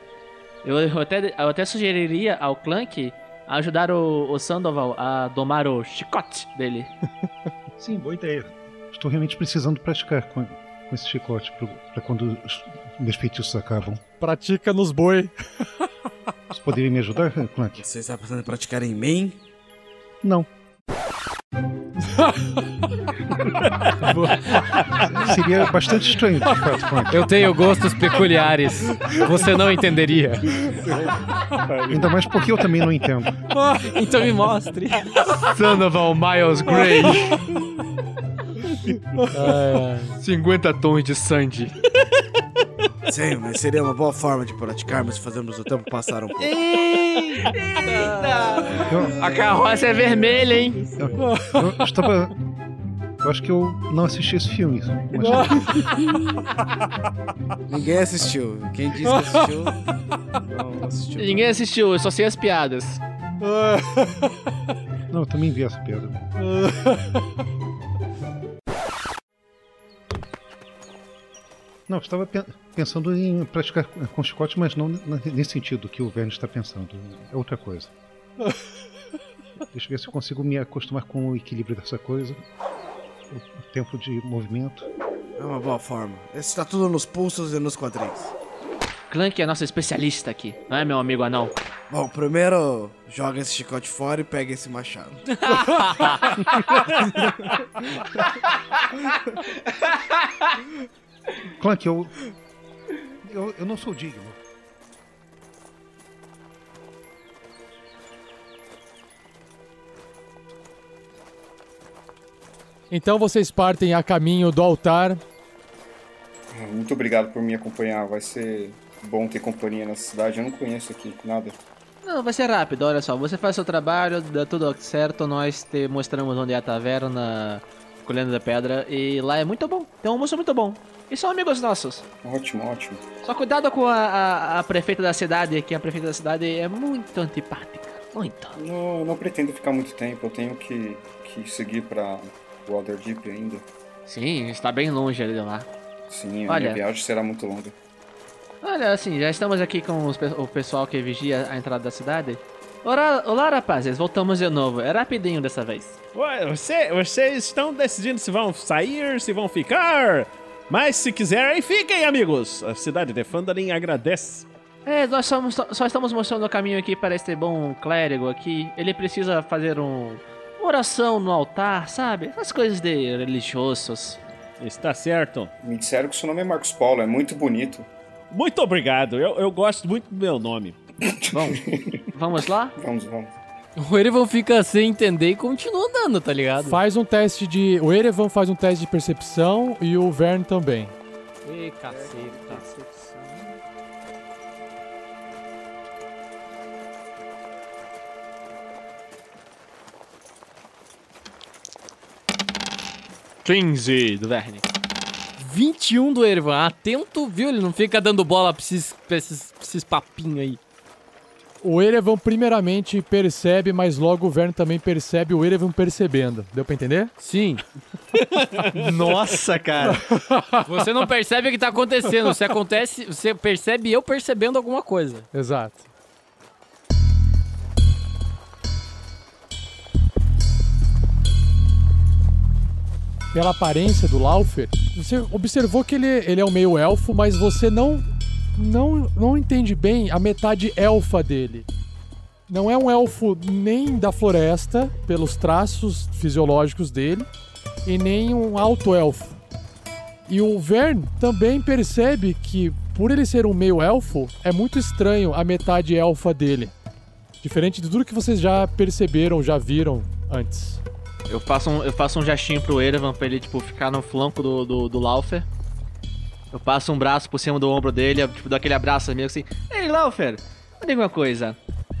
Eu, eu até, eu até sugeriria ao Clank ajudar o, o Sandoval a domar o chicote dele. [LAUGHS] Sim, boa ideia. Estou realmente precisando praticar com, com esse chicote para quando os meus feitiços acabam. Pratica nos boi. Você poderia me ajudar, Clank? Você está pensando em praticar em mim? Não. [LAUGHS] Seria bastante estranho. Eu tenho gostos peculiares. Você não entenderia. Ainda mais porque eu também não entendo. [LAUGHS] Então me mostre. Sandoval Miles Gray. 50 tons de Sandy. Sim, mas seria uma boa forma de praticarmos e fazermos o tempo passar um pouco. A carroça é vermelha, hein? Eu, eu estava. Eu acho que eu não assisti esse filme. Mas... [LAUGHS] Ninguém assistiu. Quem disse que assistiu, não assistiu. Ninguém assistiu, eu só sei as piadas. [LAUGHS] Não, eu também vi essa piada. [LAUGHS] Não, eu estava pe- pensando em praticar com chicote, mas não nesse sentido que o Verne está pensando. É outra coisa. [LAUGHS] Deixa eu ver se eu consigo me acostumar com o equilíbrio dessa coisa. O tempo de movimento. É uma boa forma. Está tudo nos pulsos e nos quadris. Clank é nosso especialista aqui, não é, meu amigo anão? Bom, primeiro joga esse chicote fora e pega esse machado. [LAUGHS] Clank, eu, eu. Eu não sou digno. Então vocês partem a caminho do altar. Ah, Muito obrigado por me acompanhar. Vai ser bom ter companhia nessa cidade. Eu não conheço aqui nada. Não, vai ser rápido, olha só. Você faz seu trabalho, dá tudo certo, nós te mostramos onde é a taverna, Colhendo da Pedra, e lá é muito bom. Tem um almoço muito bom. E são amigos nossos. Ótimo, ótimo. Só cuidado com a, a, a prefeita da cidade, que a prefeita da cidade é muito antipática. Muito. Não, não pretendo ficar muito tempo. Eu tenho que, que seguir pra Waterdeep ainda. Sim, está bem longe ali de lá. Sim, a Olha. minha viagem será muito longa. Olha, assim, já estamos aqui com os o pessoal que vigia a entrada da cidade. Olá, olá, rapazes, voltamos de novo. É rapidinho dessa vez. Ué, você, vocês estão decidindo se vão sair, se vão ficar. Mas se quiserem, fiquem, amigos. A cidade de Phandalin agradece. É, nós somos- só estamos mostrando o caminho aqui para este bom clérigo aqui. Ele precisa fazer um, uma oração no altar, sabe? Essas coisas de religiosos. Está certo. Me disseram que seu nome é Marcos Paulo, é muito bonito. Muito obrigado. Eu, eu gosto muito do meu nome. [LAUGHS] Bom, vamos lá? Vamos, vamos. O Erevan fica sem entender e continua andando, tá ligado? Faz um teste de. O Erevan faz um teste de percepção e o Vern também. Ê, caceta. Quinze do Verne. 21 do Erevan. Atento, viu? Ele não fica dando bola pra esses, pra esses, pra esses papinhos aí. O Erevan primeiramente percebe, mas logo o Vern também percebe o Erevan percebendo. Deu pra entender? Sim. [LAUGHS] Nossa, cara. Você não percebe o que tá acontecendo. Você acontece, você percebe eu percebendo alguma coisa. Exato. Pela aparência do Laufer, você observou que ele, ele é um meio elfo, mas você não não, não entende bem a metade elfa dele. Não é um elfo nem da floresta, pelos traços fisiológicos dele, e nem um alto elfo. E o Vern também percebe que, por ele ser um meio elfo, é muito estranho a metade elfa dele. Diferente de tudo que vocês já perceberam, já viram antes. Eu faço um, eu faço um gestinho pro Erevan pra ele, tipo, ficar no flanco do, do, do Laufer. Eu passo um braço por cima do ombro dele, tipo, dou aquele abraço meio assim. Ei, Laufer, me diga uma coisa.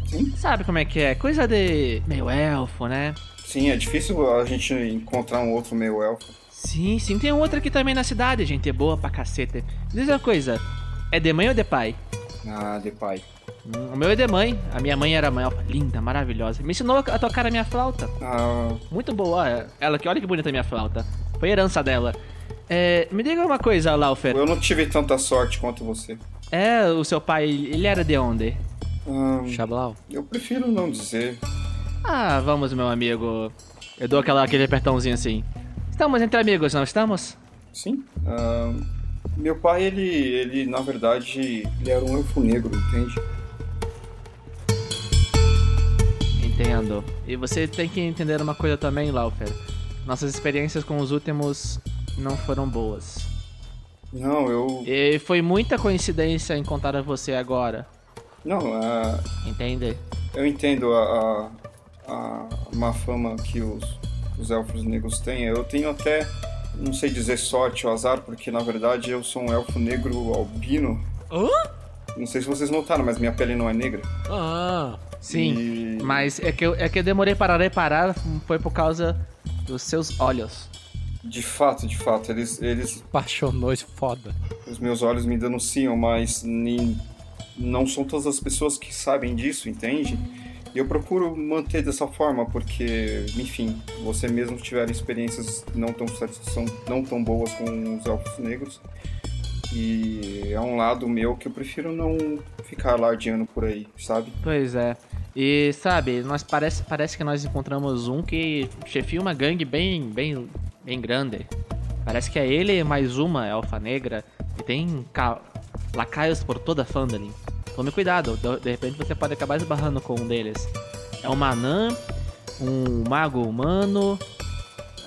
Sim? Sabe como é que é? Coisa de meio elfo, né? Sim, é difícil a gente encontrar um outro meio elfo. Sim, sim, tem um outro aqui também na cidade, gente. É boa pra cacete. Diz uma coisa: é de mãe ou de pai? Ah, de pai. Hum, o meu é de mãe. A minha mãe era mãe elfa. Linda, maravilhosa. Me ensinou a tocar a minha flauta. Ah, Muito boa. Ela que olha que bonita a minha flauta. Foi herança dela. É, me diga uma coisa, Laufer. eu não tive tanta sorte quanto você. É, o seu pai, ele era de onde? Ah, Xablau. eu prefiro não dizer. Ah, vamos, meu amigo. Eu dou aquela, aquele apertãozinho assim. Estamos entre amigos, não estamos? Sim. Ah, meu pai, ele, ele, na verdade, ele era um elfo negro, entende? Entendo. E você tem que entender uma coisa também, Laufer. Nossas experiências com os últimos não foram boas. Não, eu. E foi muita coincidência encontrar você agora. Não, ah, Entende? eu entendo a, a, a má fama que os, os elfos negros têm. Eu tenho até, não sei dizer sorte ou azar, porque na verdade eu sou um elfo negro albino. Hã? Não sei se vocês notaram, mas minha pele não é negra. Ah, Sim, E- mas é que, eu, é que eu demorei para reparar foi por causa dos seus olhos. De fato, de fato, eles, eles apaixonou esse foda. os meus olhos me denunciam, mas nem, não são todas as pessoas que sabem disso, entende? E eu procuro manter dessa forma, porque, enfim, você mesmo tiver experiências não tão, satisfação, não tão boas com os elfos negros. E é um lado meu que eu prefiro não ficar alardeando por aí, sabe? Pois é. E sabe, nós parece, parece que nós encontramos um que chefia uma gangue bem, bem, bem grande. Parece que é ele mais uma elfa negra e tem ca- lacaios por toda a Phandalin. Tome cuidado, de, de repente você pode acabar esbarrando com um deles. É um Anã, um mago humano.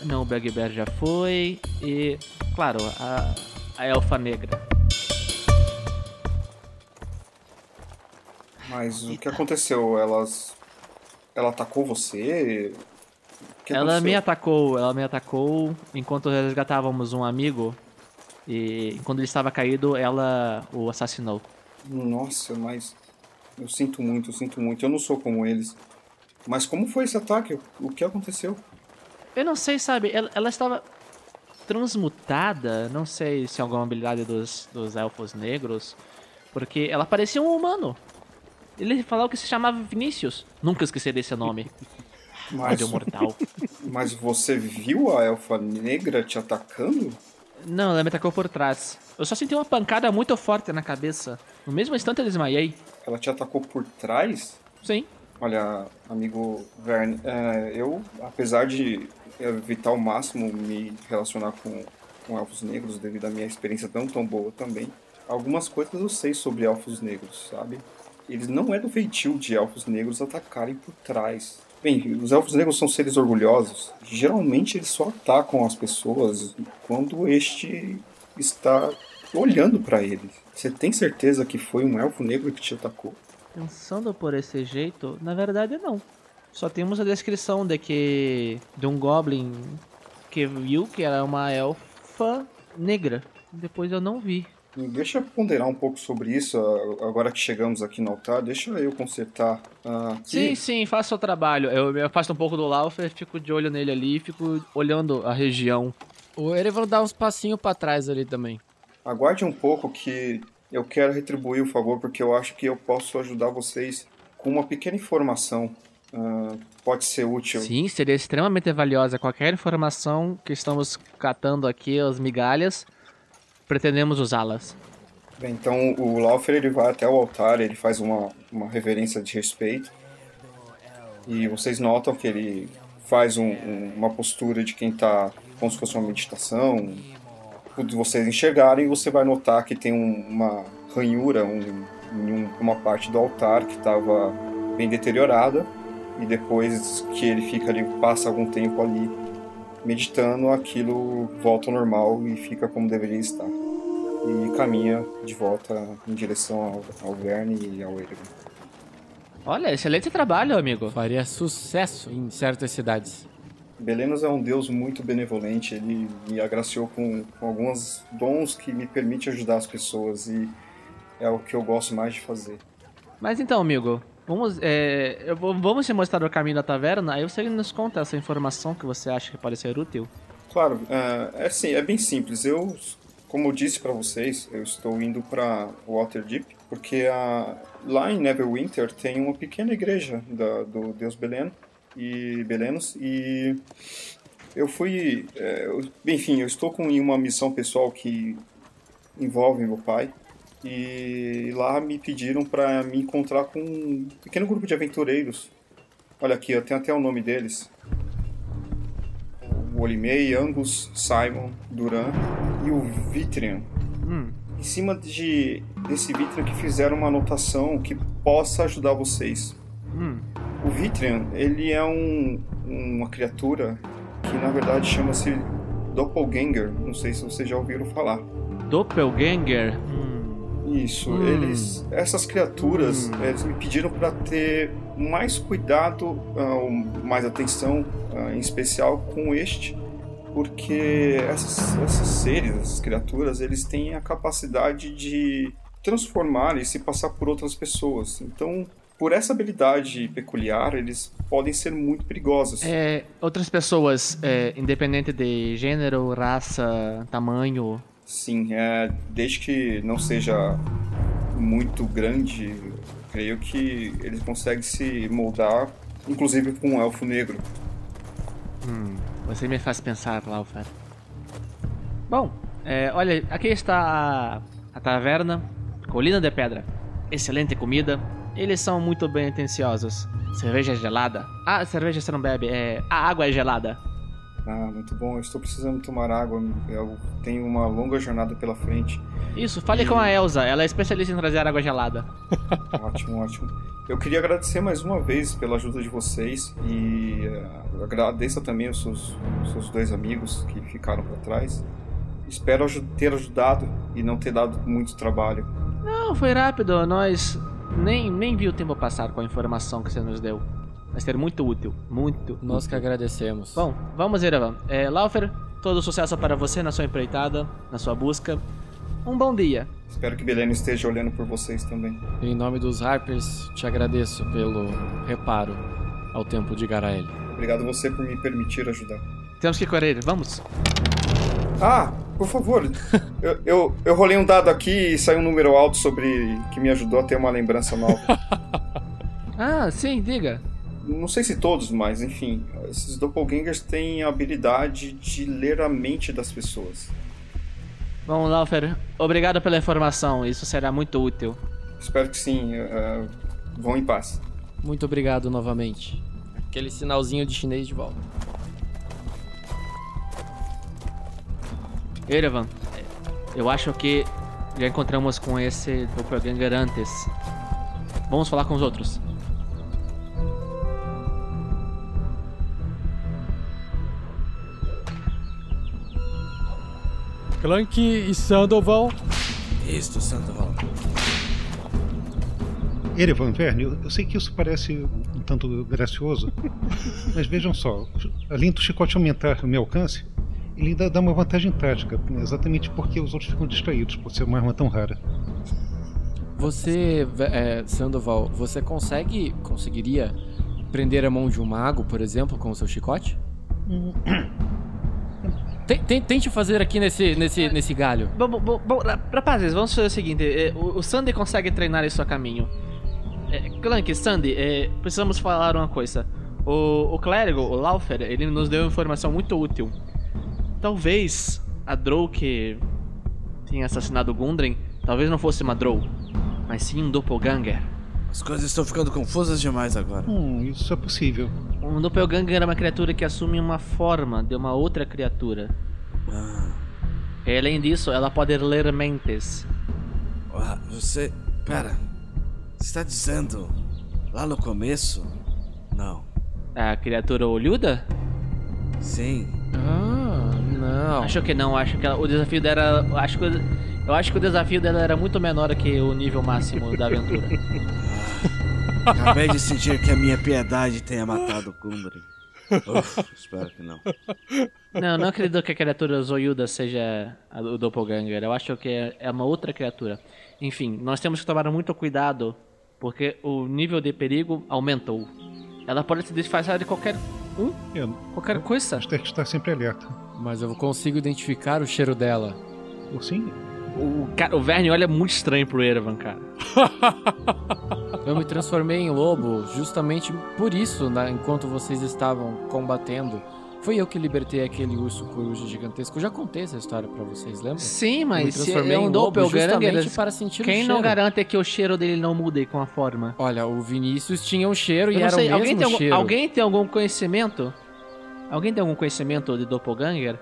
Não, o Bugbear já foi. E, claro, a, a elfa negra. Mas o que aconteceu? Elas. Ela atacou você? Que ela me atacou, ela me atacou enquanto resgatávamos um amigo. E quando ele estava caído, ela o assassinou. Nossa, mas eu sinto muito, eu sinto muito. Eu não sou como eles. Mas como foi esse ataque? O que aconteceu? Eu não sei, sabe? Ela, ela estava transmutada. Não sei se é alguma habilidade dos, dos elfos negros. Porque ela parecia um humano. Ele falou que se chamava Vinícius. Nunca esqueci desse nome. [LAUGHS] Mas, Ódio mortal. [LAUGHS] mas você viu a elfa negra te atacando? Não, ela me atacou por trás. Eu só senti uma pancada muito forte na cabeça. No mesmo instante eu desmaiei. Ela te atacou por trás? Sim. Olha, amigo Verne, é, eu, apesar de evitar ao máximo me relacionar com, com elfos negros, devido à minha experiência não tão boa também, algumas coisas eu sei sobre elfos negros, sabe? Eles não é do feitio de elfos negros atacarem por trás. Bem, os elfos negros são seres orgulhosos. Geralmente eles só atacam as pessoas quando este está olhando para eles. Você tem certeza que foi um elfo negro que te atacou? Pensando por esse jeito, na verdade não. Só temos a descrição de que de um goblin que viu que era uma elfa negra. Depois eu não vi. Deixa eu ponderar um pouco sobre isso, a- agora que chegamos aqui no altar, deixa eu consertar ah, aqui. Sim, sim, faça o trabalho. Eu me afasto um pouco do Laufer, fico de olho nele ali, fico olhando a região. O Erevan dá uns passinhos pra trás ali também. Aguarde um pouco que eu quero retribuir o favor, porque eu acho que eu posso ajudar vocês com uma pequena informação. Ah, pode ser útil. Sim, seria extremamente valiosa. Qualquer informação que estamos catando aqui, as migalhas, pretendemos usá-las. Então o Laufer ele vai até o altar, ele faz uma, uma reverência de respeito. E vocês notam que ele faz um- um- uma postura de quem está como se fosse uma meditação. Quando vocês enxergarem, você vai notar que tem um- uma ranhura um, em um- uma parte do altar que estava bem deteriorada e depois que ele fica ali, passa algum tempo ali meditando, aquilo volta ao normal e fica como deveria estar. E caminha de volta em direção ao, ao Verne e ao Eregan. Olha, excelente trabalho, amigo. Faria sucesso em certas cidades. Belenos é um deus muito benevolente, ele me agraciou com, com alguns dons que me permitem ajudar as pessoas e é o que eu gosto mais de fazer. Mas então, amigo, vamos, é, eu vou- vamos te mostrar o caminho da taverna, aí você nos conta essa informação que você acha que pode ser útil. Claro, é, é, sim, é bem simples. Eu, como eu disse para vocês, eu estou indo para Waterdeep porque a, lá em Neverwinter tem uma pequena igreja da- do deus Beleno e Belenos e eu fui, é, eu- enfim, eu estou com uma missão pessoal que envolve meu pai e lá me pediram para me encontrar com um pequeno grupo de aventureiros. Olha aqui, eu tenho até o nome deles Olimei, Angus, Simon, Duran e o Vitrian. Hum. Em cima de, desse Vitrian que fizeram uma anotação que possa ajudar vocês. Hum. O Vitrian, ele é um, uma criatura que na verdade chama-se Doppelganger. Não sei se vocês já ouviram falar. Doppelganger? Isso, Hum. eles, essas criaturas, eles me pediram para ter mais cuidado, ah, mais atenção, em especial com este, porque essas, esses seres, essas criaturas, eles têm a capacidade de transformar e se passar por outras pessoas. Então, por essa habilidade peculiar, eles podem ser muito perigosos. É, outras pessoas, é, independente de gênero, raça, tamanho. Sim, é, desde que não seja muito grande, creio que eles conseguem se moldar, inclusive com um elfo negro. Hum, você me faz pensar, Laufer. Bom, é, olha, aqui está a, a taverna, Colina de Pedra. Excelente comida. Eles são muito bem atenciosos. Cerveja gelada. Ah, cerveja você não bebe, é. A água é gelada. Ah, muito bom. Eu estou precisando tomar água. Eu tenho uma longa jornada pela frente. Isso, fale com a Elsa, ela é especialista em trazer água gelada. [LAUGHS] Ótimo, ótimo. Eu queria agradecer mais uma vez pela ajuda de vocês e eh, agradeço também os seus, os seus dois amigos que ficaram para trás. Espero ter ajudado e não ter dado muito trabalho. Não, foi rápido, nós nem, nem vi o tempo passar com a informação que você nos deu. Vai ser muito útil, muito Nós que útil. agradecemos. Bom, vamos, Erevan. É, Laufer, todo sucesso para você na sua empreitada, na sua busca. Um bom dia. Espero que Beleno esteja olhando por vocês também. Em nome dos Harpers, te agradeço pelo reparo ao tempo de Garael. Obrigado você por me permitir ajudar. Temos que correr, vamos. Ah, por favor. [LAUGHS] eu, eu, eu rolei um dado aqui e saiu um número alto sobre que me ajudou a ter uma lembrança nova. [LAUGHS] Ah, sim, diga. Não sei se todos, mas enfim, esses doppelgangers têm a habilidade de ler a mente das pessoas. Bom, Laufer, obrigado pela informação, isso será muito útil. Espero que sim. eh, vão em paz. Muito obrigado novamente. Aquele sinalzinho de chinês de volta. Erevan, eu acho que já encontramos com esse doppelganger antes. Vamos falar com os outros. Clank e Sandoval. Isto, Sandoval. Erevan Verne, eu, eu sei que isso parece um tanto gracioso, [LAUGHS] mas vejam só, além do chicote aumentar o meu alcance, ele ainda dá uma vantagem tática, exatamente porque os outros ficam distraídos por ser uma arma tão rara. Você, é, Sandoval, você consegue, conseguiria prender a mão de um mago, por exemplo, com o seu chicote? [CLEARS THROAT] Ten- ten- Tente fazer aqui nesse, nesse, nesse galho. Bom, bom, bom, rapazes, vamos fazer o seguinte: é, o, o Sandy consegue treinar isso a caminho. É, Clank, Sandy, é, precisamos falar uma coisa. O, o clérigo, o Laufer, ele nos deu informação muito útil. Talvez a Drow que tinha assassinado Gundren, talvez não fosse uma Drow, mas sim um doppelganger. As coisas estão ficando confusas demais agora. Hum, isso é possível. Um doppelganger é uma criatura que assume uma forma de uma outra criatura. E além disso, ela pode ler mentes. Ah, Você. Pera. Você está dizendo. Lá no começo? Não. A criatura olhuda? Sim. Ah, não. Acho que não, acho que ela- o desafio dela. Acho que, o- eu acho que o desafio dela era muito menor que o nível máximo da aventura. [LAUGHS] Acabei de sentir que a minha piedade tenha matado o Kundry. Uf, espero que não. Não, não acredito que a criatura zoiuda seja a- o Doppelganger. Eu acho que é- é uma outra criatura. Enfim, nós temos que tomar muito cuidado, porque o nível de perigo aumentou. Ela pode se disfarçar de qualquer um, Eu, qualquer coisa. mas tem que estar sempre alerta. Mas eu consigo identificar o cheiro dela. Ou sim, O, cara, o Verne olha muito estranho pro Erevan, cara. [LAUGHS] Eu me transformei em lobo justamente por isso, né, enquanto vocês estavam combatendo. Foi eu que libertei aquele urso coruja gigantesco. Eu já contei essa história pra vocês, lembra? Sim, Eu me mas se transformei é um em lobo Doppelganger, justamente para sentir o quem cheiro. não garante que o cheiro dele não mude com a forma? Olha, o Vinícius tinha um cheiro Eu e era sei, o alguém mesmo tem, algum, cheiro. alguém tem algum conhecimento? Alguém tem algum conhecimento de Doppelganger?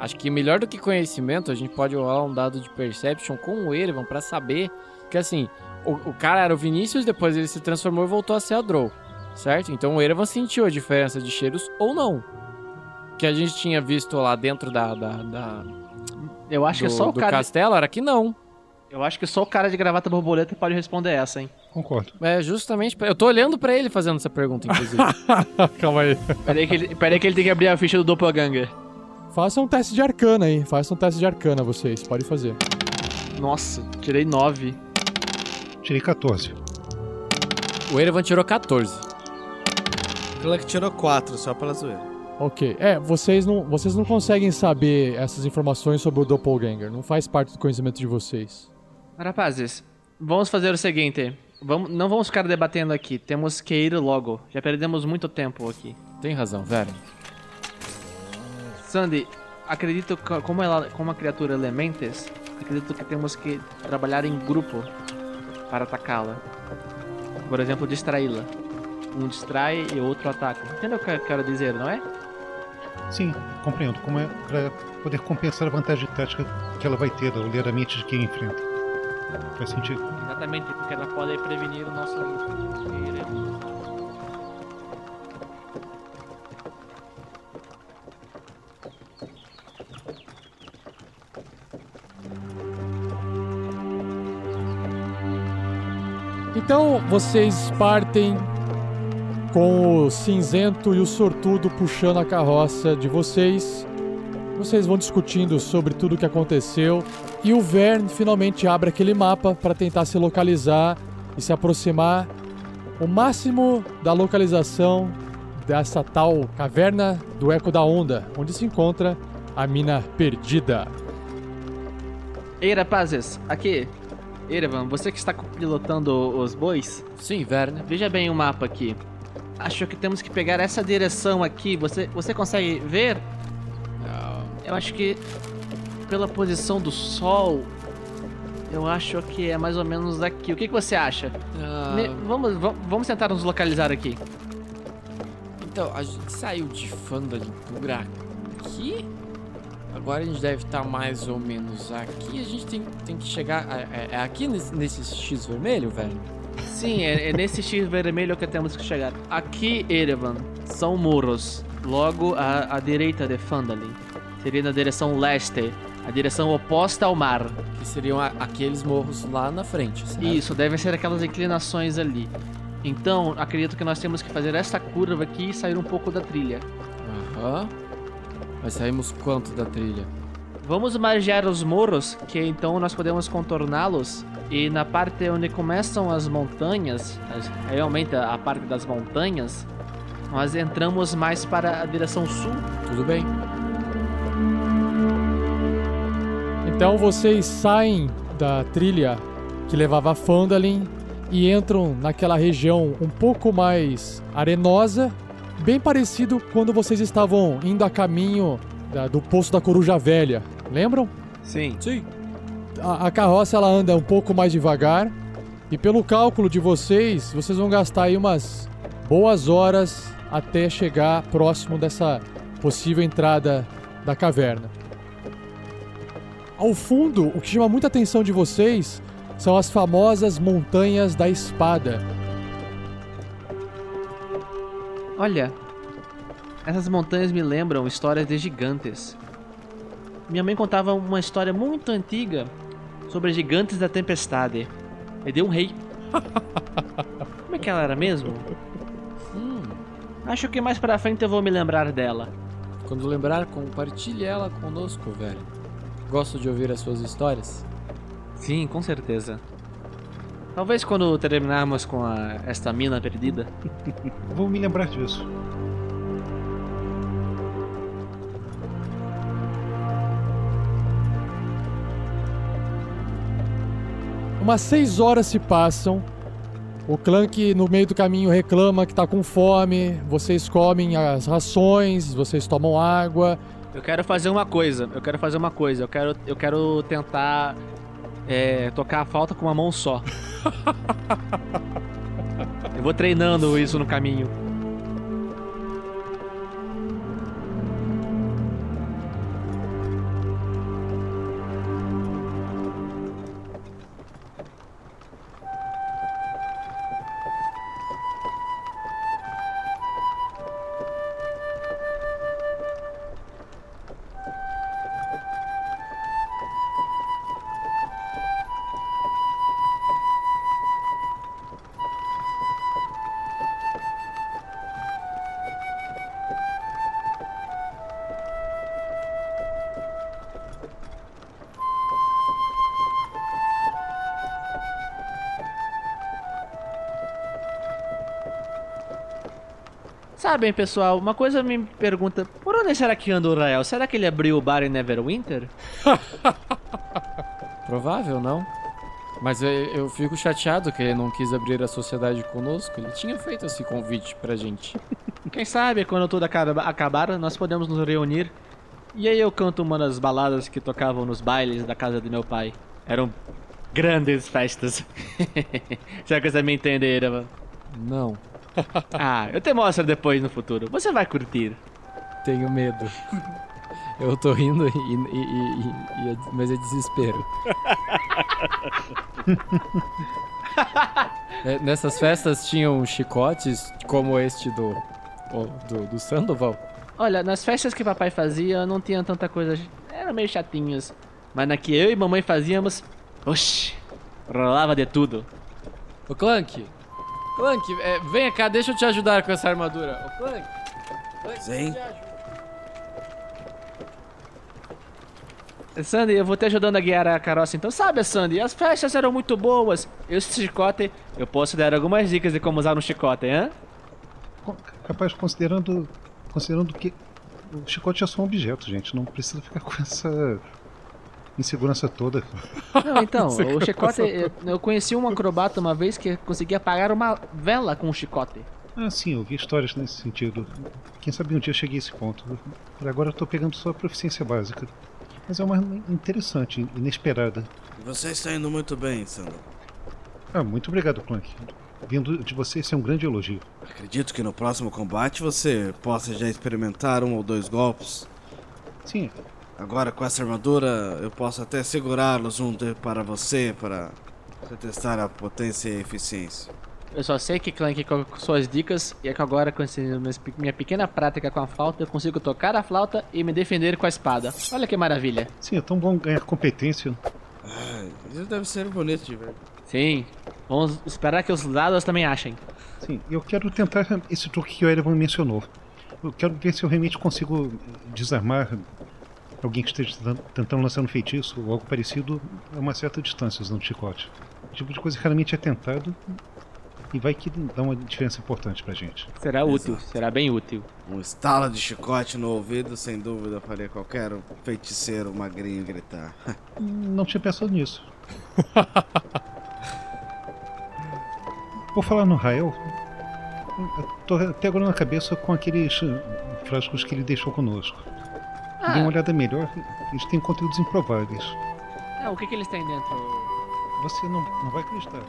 Acho que melhor do que conhecimento, a gente pode rolar um dado de Perception com o Erevan pra saber que, assim, o, o cara era o Vinícius, depois ele se transformou e voltou a ser a Drow, certo? Então o Erevan sentiu a diferença de cheiros ou não. Que a gente tinha visto lá dentro da, da, da- Eu acho do, que só o do cara. castelo era que não. Eu acho que só o cara de gravata borboleta pode responder essa, hein? concordo. É justamente. pra- Eu tô olhando pra ele fazendo essa pergunta, inclusive. [LAUGHS] Calma aí. Peraí que, ele, peraí que ele tem que abrir a ficha do Doppelganger. Faça um teste de arcana aí. Faça um teste de arcana, vocês. Pode fazer. Nossa, tirei 9. Tirei 14. o Erevan tirou 14. Clank tirou 4, só pela zoeira. Ok. É, vocês não, vocês não conseguem saber essas informações sobre o Doppelganger. Não faz parte do conhecimento de vocês. Rapazes, vamos fazer o seguinte. Vamos, não vamos ficar debatendo aqui. Temos que ir logo. Já perdemos muito tempo aqui. Tem razão, velho. Sandy, acredito que como ela, como a criatura Elementes, acredito que temos que trabalhar em grupo para atacá-la. Por exemplo, distraí-la. Um distrai e o outro ataca. Entendeu o que eu quero dizer, não é? Sim, compreendo. Como é para poder compensar a vantagem tática que ela vai ter ao ler a mente de quem enfrenta. Faz sentido. Exatamente, porque ela pode prevenir o nosso Então vocês partem com o cinzento e o sortudo puxando a carroça de vocês. Vocês vão discutindo sobre tudo o que aconteceu e o Vern finalmente abre aquele mapa para tentar se localizar e se aproximar o máximo da localização dessa tal caverna do Eco da Onda, onde se encontra a mina perdida. Ei, rapazes, aqui. Erevan, você que está pilotando os bois, Sim, Verne. veja bem o mapa aqui. Acho que temos que pegar essa direção aqui. Você, você consegue ver? Eu acho que pela posição do sol, eu acho que é mais ou menos aqui. O que, que você acha? Ah, vamos, va- vamos tentar nos localizar aqui. Então, a gente saiu de Fandalin por aqui. Agora a gente deve estar mais ou menos aqui. A gente tem, tem que chegar. É, é- aqui nesse, nesse X vermelho, velho? Sim, é, é nesse X vermelho que temos que chegar. Aqui, Erevan, são muros. Logo à, à direita de Fandalin. Seria na direção leste, a direção oposta ao mar. Que seriam a- aqueles morros lá na frente, certo? Isso, devem ser aquelas inclinações ali. Então, acredito que nós temos que fazer essa curva aqui e sair um pouco da trilha. Aham. Mas saímos quanto da trilha? Vamos margear os morros, que então nós podemos contorná-los. E na parte onde começam as montanhas, as- realmente a a parte das montanhas, nós entramos mais para a direção sul. Tudo bem. Então vocês saem da trilha que levava a Fandalin e entram naquela região um pouco mais arenosa, bem parecido quando vocês estavam indo a caminho da- do Poço da Coruja Velha. Lembram? Sim. Sim. A, a carroça ela anda um pouco mais devagar e pelo cálculo de vocês, vocês vão gastar aí umas boas horas até chegar próximo dessa possível entrada da caverna. Ao fundo, o que chama muita atenção de vocês são as famosas Montanhas da Espada. Olha, essas montanhas me lembram histórias de gigantes. Minha mãe contava uma história muito antiga sobre gigantes da tempestade e de um rei. [LAUGHS] Como é que ela era mesmo? Hum, acho que mais pra frente eu vou me lembrar dela. Quando lembrar, compartilhe ela conosco, velho. Gosto de ouvir as suas histórias. Sim, com certeza. Talvez quando terminarmos com a, esta mina perdida. [LAUGHS] Vou me lembrar disso. Umas seis horas se passam. O Clank no meio do caminho reclama que tá com fome. Vocês comem as rações, vocês tomam água. Eu quero fazer uma coisa. Eu quero fazer uma coisa. Eu quero, eu quero tentar é, tocar a flauta com uma mão só. Eu vou treinando isso no caminho. Sabem, pessoal, uma coisa me pergunta: por onde será que anda o Rael? Será que ele abriu o bar em Neverwinter? [LAUGHS] Provável, não? Mas eu, eu fico chateado que ele não quis abrir a sociedade conosco. Ele tinha feito esse convite pra gente. [LAUGHS] Quem sabe quando tudo acaba- acabar, nós podemos nos reunir. E aí eu canto uma das baladas que tocavam nos bailes da casa de meu pai. Eram grandes festas. [LAUGHS] Será que vocês me entenderam? Não. [LAUGHS] Ah, eu te mostro depois no futuro. Você vai curtir. Tenho medo. Eu tô rindo, e, e- e- e- é- mas é desespero. É, nessas festas tinham chicotes como este do, do, do Sandoval? Olha, nas festas que papai fazia, não tinha tanta coisa. Eram meio chatinhas. Mas na que eu e mamãe fazíamos, oxi, rolava de tudo. Ô Clank! Clank, é, venha cá, deixa eu te ajudar com essa armadura. Ô Clank! Clank Sim. te ajudo. Sandy, eu vou te ajudando a guiar a carroça. Então, sabe, Sandy, as festas eram muito boas. Eu, esse chicote, eu posso dar algumas dicas de como usar um chicote, hein? Capaz, considerando, considerando que o chicote é só um objeto, gente. Não precisa ficar com essa insegurança toda. Não, então, [LAUGHS] o chicote, eu, eu conheci um acrobata uma vez que conseguia apagar uma vela com um chicote. Ah, sim, eu vi histórias nesse sentido. Quem sabe um dia eu cheguei a esse ponto. Por agora eu tô pegando só a proficiência básica. Mas é uma arma interessante, inesperada. Você está indo muito bem, Sandro. Ah, muito obrigado, Clank. Vindo de você, esse é um grande elogio. Acredito que no próximo combate você possa já experimentar um ou dois golpes. Sim, Agora com essa armadura eu posso até segurá-los um para você, para você testar a potência e a eficiência. Eu só sei que Clank com suas dicas e é que agora com esse, minha pequena prática com a flauta eu consigo tocar a flauta e me defender com a espada. Olha que maravilha. sim, é tão bom ganhar competência. Ai, isso deve ser bonito de ver. Sim, vamos esperar que os dados também achem. Sim, eu quero tentar esse truque que o Erevan mencionou. Eu quero ver se eu realmente consigo desarmar alguém que esteja tentan- tentando lançar um feitiço ou algo parecido a uma certa distância usando chicote. O tipo de coisa que raramente é tentado e vai que dá uma diferença importante pra gente. Será útil, será bem útil. Um estalo de chicote no ouvido, sem dúvida, faria qualquer feiticeiro magrinho gritar. [LAUGHS] Não tinha pensado nisso. [LAUGHS] Vou falar no Rael. Tô até agora na cabeça com aqueles frascos que ele deixou conosco. Dê uma olhada melhor, eles têm conteúdos improváveis. Ah, o que, que eles têm dentro? Você não, não vai acreditar.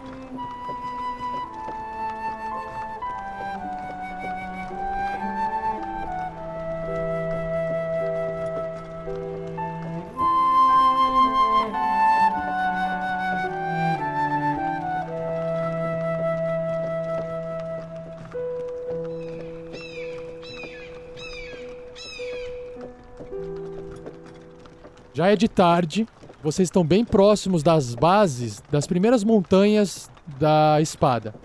É de tarde, vocês estão bem próximos das bases das primeiras montanhas da espada.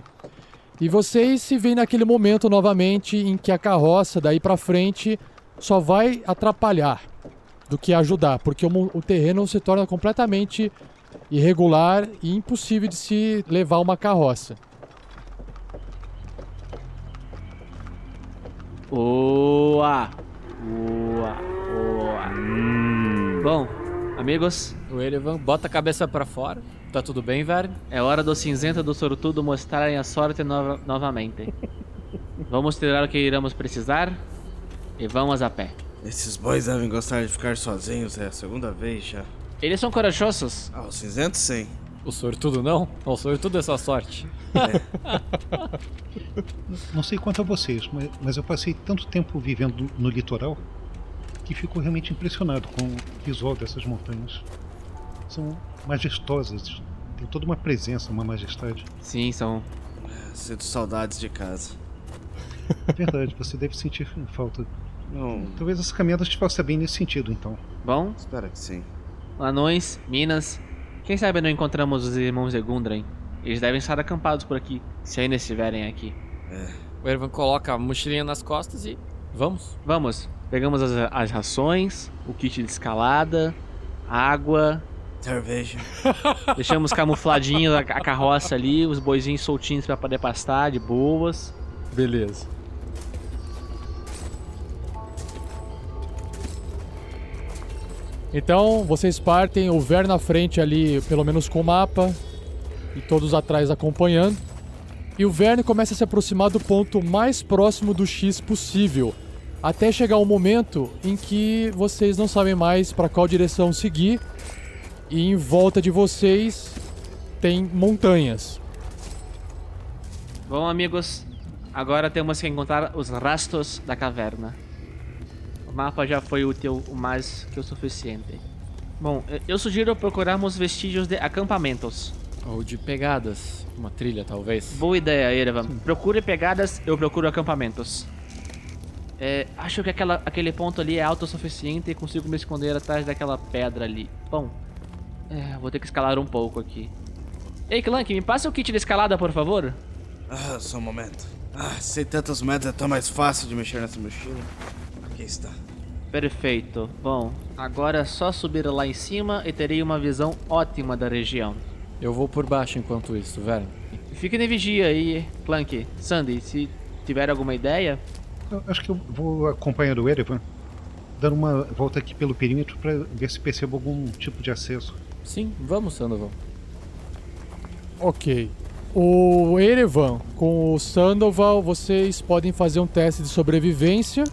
E vocês se veem naquele momento novamente em que a carroça daí para frente só vai atrapalhar do que ajudar, porque o, o terreno se torna completamente irregular e impossível de se levar uma carroça. Oa! Bom, amigos, O Erevan bota a cabeça pra fora. Tá tudo bem, Verne? é hora do cinzento e do sortudo mostrarem a sorte nova- novamente. [LAUGHS] Vamos tirar o que iremos precisar e vamos a pé. Esses boys devem gostar de ficar sozinhos, é a segunda vez já. Eles são corajosos. Ah, o cinzento sim. O sortudo não? O sortudo é só sorte. [LAUGHS] Não sei quanto a vocês, mas eu passei tanto tempo vivendo no litoral que fico realmente impressionado com o visual dessas montanhas. São majestosas, tem toda uma presença, uma majestade. Sim, são. Sinto saudades de casa. É [LAUGHS] verdade, você deve sentir falta. Não, Talvez essa caminhada te faça bem nesse sentido, então. Bom, espero que sim. anões, minas. Quem sabe não encontramos os irmãos de Gundren? Eles devem estar acampados por aqui, se ainda estiverem aqui. O Erevan coloca a mochilinha nas costas e vamos. Vamos, pegamos as, as rações, o kit de escalada, água, Cerveja. [LAUGHS] [LAUGHS] deixamos camufladinho a, a carroça ali, os boizinhos soltinhos pra poder pastar de boas. Beleza. Então, vocês partem, o Ver na frente ali, pelo menos com o mapa, e todos atrás acompanhando. E o Verne começa a se aproximar do ponto mais próximo do X possível, até chegar um momento em que vocês não sabem mais para qual direção seguir, e em volta de vocês tem montanhas. Bom, amigos, agora temos que encontrar os rastros da caverna. O mapa já foi útil o mais que o suficiente. Bom, eu- eu sugiro procurarmos vestígios de acampamentos. Ou de pegadas. Uma trilha, talvez. Boa ideia, Erevan. Procure pegadas, eu procuro acampamentos. É, acho que aquela, aquele ponto ali é autossuficiente e consigo me esconder atrás daquela pedra ali. Bom, é, vou ter que escalar um pouco aqui. Ei, Clank, me passa o kit de escalada, por favor. Ah, só um momento. Ah, sem tantos metros é tão mais fácil de mexer nessa mochila. Aqui está. Perfeito. Bom, agora é só subir lá em cima e terei uma visão ótima da região. Eu vou por baixo enquanto isso, Verne. Fique na vigia aí, Clank. Sandy, se tiver alguma ideia, Eu acho que eu vou acompanhar o Erevan, dando uma volta aqui pelo perímetro para ver se percebo algum tipo de acesso. Sim, vamos, Sandoval. Ok. O Erevan com o Sandoval, vocês podem fazer um teste de sobrevivência.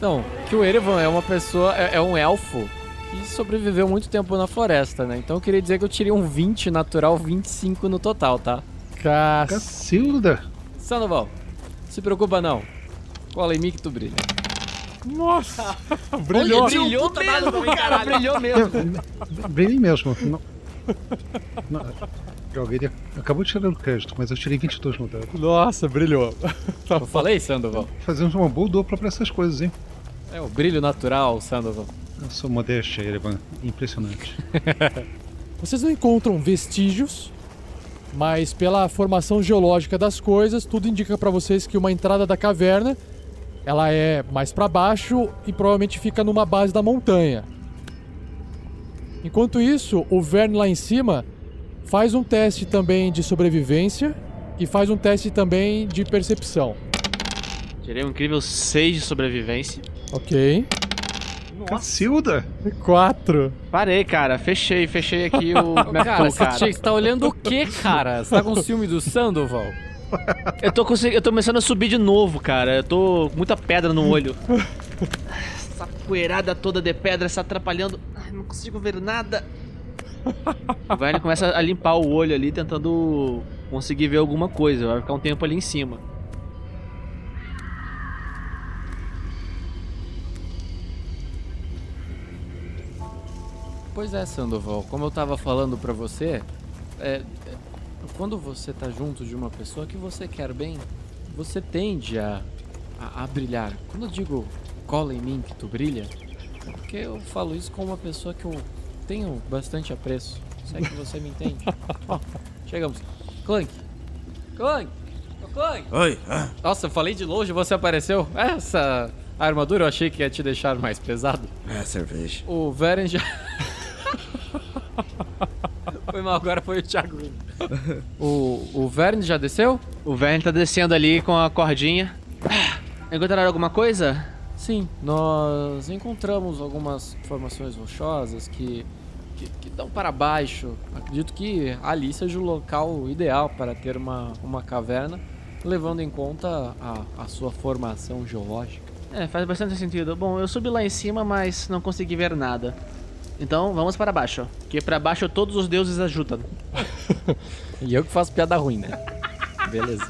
Não, que o Erevan é uma pessoa, é, é um elfo que sobreviveu muito tempo na floresta, né? Então eu queria dizer que eu tirei um 20 natural, 25 no total, tá? Cac... Cacilda! Sandoval, se preocupa não. Cola em mim que tu brilha. Nossa! [LAUGHS] Brilhou! brilhou mesmo, cara, brilhou mesmo. Brilhei mesmo. Não... Não, Droga, ele acabou de tirar o crédito, mas eu tirei 22 no dado. Nossa, brilhou. [LAUGHS] Tá Eu falei, Sandoval. Fazemos uma boa dupla pra essas coisas, hein? É o brilho natural, Sandoval. Eu sou modéstia, Erevan. Impressionante. [LAUGHS] Vocês não encontram vestígios, mas pela formação geológica das coisas, tudo indica para vocês que uma entrada da caverna ela é mais para baixo e provavelmente fica numa base da montanha. Enquanto isso, o Verne lá em cima faz um teste também de sobrevivência e faz um teste também de percepção. tirei um incrível 6 de sobrevivência. Ok. Cacilda! Quatro. Parei, cara. Fechei, fechei aqui o [LAUGHS] Cara, cara, você, tá olhando o quê, cara? Você tá com ciúme do Sandoval? Eu tô, consegui- eu tô começando a subir de novo, cara. Eu tô com muita pedra no olho. Essa poeirada toda de pedra está atrapalhando. Ai, não consigo ver nada. O velho começa a limpar o olho ali, tentando conseguir ver alguma coisa. Vai ficar um tempo ali em cima. Pois é, Sandoval, como eu tava falando pra você, é, é, quando você tá junto de uma pessoa que você quer bem, você tende a, a, a brilhar. Quando eu digo cola em mim que tu brilha, Porque eu falo isso com uma pessoa que eu tenho bastante apreço. Se é que você me entende. Ó, [LAUGHS] chegamos. Clank. Clank. Ô, Clank. Oi, ah, Nossa, eu falei de longe e você apareceu. Essa armadura eu achei que ia te deixar mais pesado. é cerveja. O Veren já. [LAUGHS] [LAUGHS] foi mal, agora foi o Thiago. O, o Vern já desceu? O Vern tá descendo ali com a cordinha. Ah, Encontraram alguma coisa? Sim, nós encontramos algumas formações rochosas que, que, que dão para baixo. Acredito que ali seja o local ideal para ter uma, uma caverna, levando em conta a, a sua formação geológica. É, faz bastante sentido. Bom, eu subi lá em cima, mas não consegui ver nada. Então, vamos para baixo. Que para baixo todos os deuses ajudam. [LAUGHS] E eu que faço piada ruim, né? Beleza.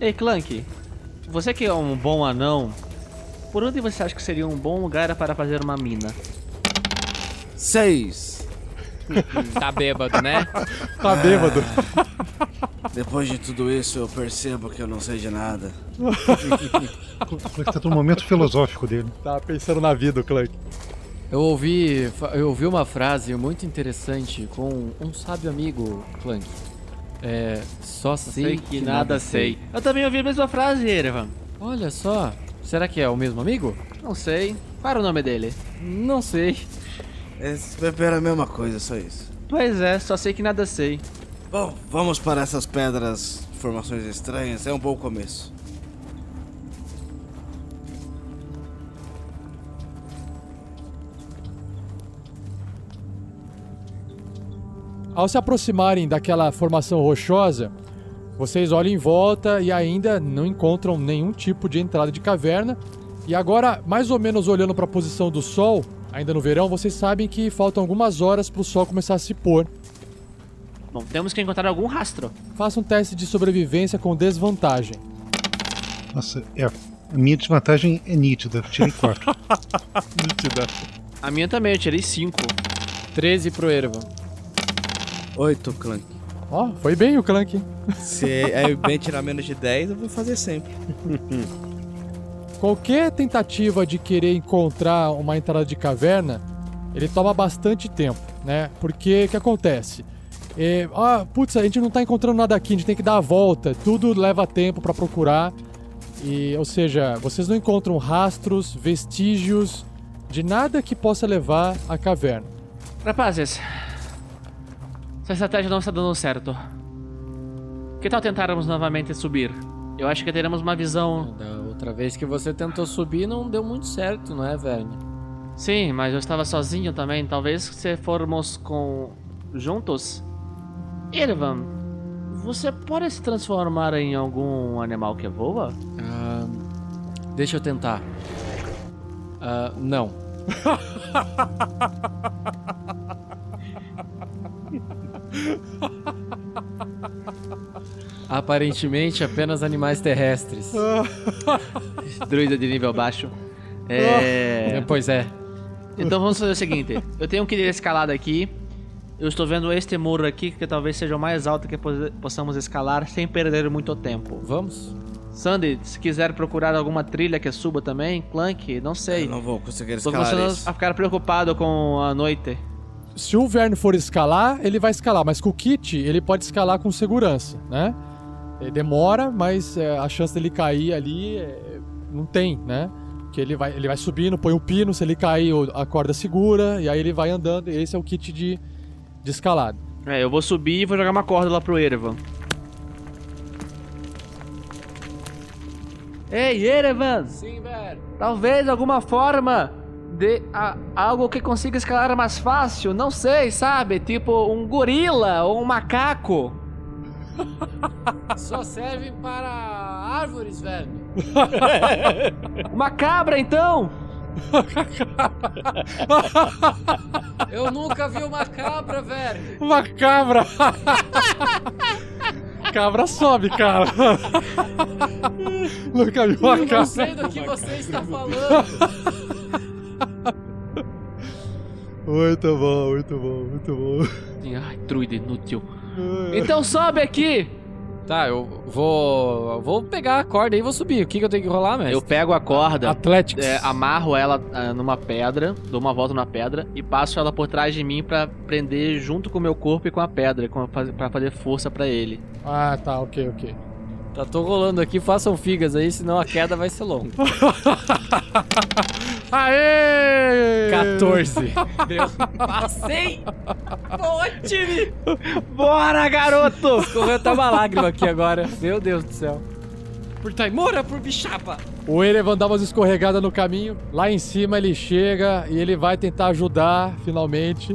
Ei, Clank. Você que é um bom anão, por onde você acha que seria um bom lugar para fazer uma mina? Seis. [LAUGHS] Tá bêbado, né? Tá bêbado. Depois de tudo isso, eu percebo que eu não sei de nada. É que tá no momento filosófico dele? Tá pensando na vida, o Clank. Eu ouvi, eu ouvi uma frase muito interessante com um sábio amigo, Clank. É, só sei, que, nada sei. Eu também ouvi a mesma frase, Erevan. Olha só, será que é o mesmo amigo? Não sei. Qual era o nome dele? Não sei. Esse beber é a mesma coisa, só isso. Pois é, só sei que nada sei. Bom, vamos para essas pedras, formações estranhas. É um bom começo. Ao se aproximarem daquela formação rochosa, vocês olham em volta e ainda não encontram nenhum tipo de entrada de caverna. E agora, mais ou menos olhando para a posição do sol, ainda no verão, vocês sabem que faltam algumas horas para o sol começar a se pôr. Bom, temos que encontrar algum rastro. Faça um teste de sobrevivência com desvantagem. Nossa, é. A minha desvantagem é nítida. Tirei 4. [LAUGHS] Nítida. A minha também, eu tirei 5. 13 pro Ervan. Oito, Clank. Ó, foi bem o Clank. hein? Se é bem tirar menos de 10, eu vou fazer sempre. [LAUGHS] Qualquer tentativa de querer encontrar uma entrada de caverna, ele toma bastante tempo, né? Porque o que acontece? É, ah, putz, a gente não tá encontrando nada aqui, a gente tem que dar a volta. Tudo leva tempo pra procurar. E, ou seja, vocês não encontram rastros, vestígios de nada que possa levar à caverna. Rapazes, essa estratégia não está dando certo. Que tal tentarmos novamente subir? Eu acho que teremos uma visão. Outra vez que você tentou subir não deu muito certo, não é, Verne? Sim, mas eu estava sozinho também. Talvez se formos com. juntos. Irvan, você pode se transformar em algum animal que voa? Ah, deixa eu tentar. Ah, não. [LAUGHS] Aparentemente apenas animais terrestres. [LAUGHS] Druida de nível baixo. É. Pois é. Então vamos fazer o seguinte: eu tenho que ir escalada aqui. Eu estou vendo este muro aqui, que talvez seja o mais alto que po- possamos escalar sem perder muito tempo. Vamos? Sandy, se quiser procurar alguma trilha que suba também, Clank, não sei. Eu não vou conseguir escalar começando isso. a ficar preocupado com a noite. Se o Verne for escalar, ele vai escalar, mas com o kit, ele pode escalar com segurança, né? Ele demora, mas é, a chance dele cair ali é, não tem, né? Porque ele vai, ele vai subindo, põe o pino, se ele cair, a corda segura, e aí ele vai andando. Esse é o kit de, de escalada. É, eu vou subir e vou jogar uma corda lá pro Erevan. Ei, Erevan! Sim, velho. Talvez alguma forma de a- algo que consiga escalar mais fácil, não sei, sabe? Tipo um gorila ou um macaco. [LAUGHS] Só servem para árvores, velho. [LAUGHS] Uma cabra, então! [LAUGHS] Eu nunca vi uma cabra, velho. Uma cabra! cabra sobe, cara! Nunca vi uma Eu não cabra. sei do que você está falando. Muito bom, muito bom, muito bom. Ai, druida inútil. Então sobe aqui! Tá, eu vou. Vou pegar a corda e vou subir. O que, que eu tenho que rolar, mestre? Eu pego a corda, Athletics. é, amarro ela ah, numa pedra, dou uma volta na pedra e passo ela por trás de mim pra prender junto com o meu corpo e com a pedra, com, faz- pra fazer força pra ele. Ah, tá, ok, ok. Tá, tô rolando aqui, façam figas aí, senão a queda vai ser longa. [LAUGHS] Aê! 14. Deu. Passei! Boa, time! Bora, garoto! Correu até uma lágrima aqui agora. Meu Deus do céu. Por Taimora, por Bichapa. O Erevan dá umas escorregadas no caminho. Lá em cima ele chega e ele vai tentar ajudar, finalmente,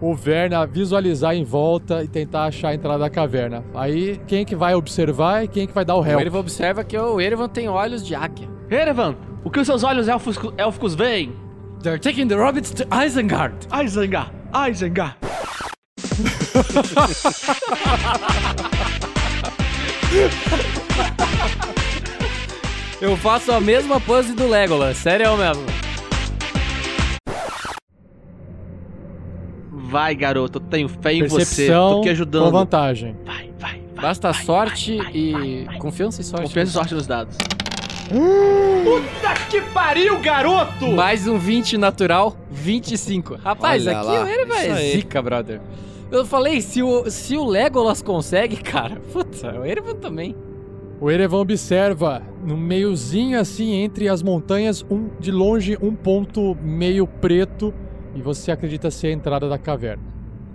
o Verne a visualizar em volta e tentar achar a entrada da caverna. Aí, quem que vai observar e quem que vai dar o O help? Erevan observa que o Erevan tem olhos de águia. Erevan, o que os seus olhos élficos, élficos veem? They're taking the rabbits to Isengard. Isengard, Isengard. Eu faço a mesma pose do Legolas, sério mesmo. Vai, garoto, eu tenho fé em você. Percepção Tô te com ajudando. vantagem. Vai, vai, vai. Basta sorte e. Confiança e sorte. Confiança e sorte nos dados. Puta que pariu, garoto! Mais um 20 natural, 25. Rapaz, Olha aqui lá, o Erevan isso é aí. zica, brother. Eu falei, se o, se o Legolas consegue, [LAUGHS] cara, puta, o Erevan também. O Erevan observa no meiozinho assim entre as montanhas, um de longe um ponto meio preto e você acredita ser a entrada da caverna.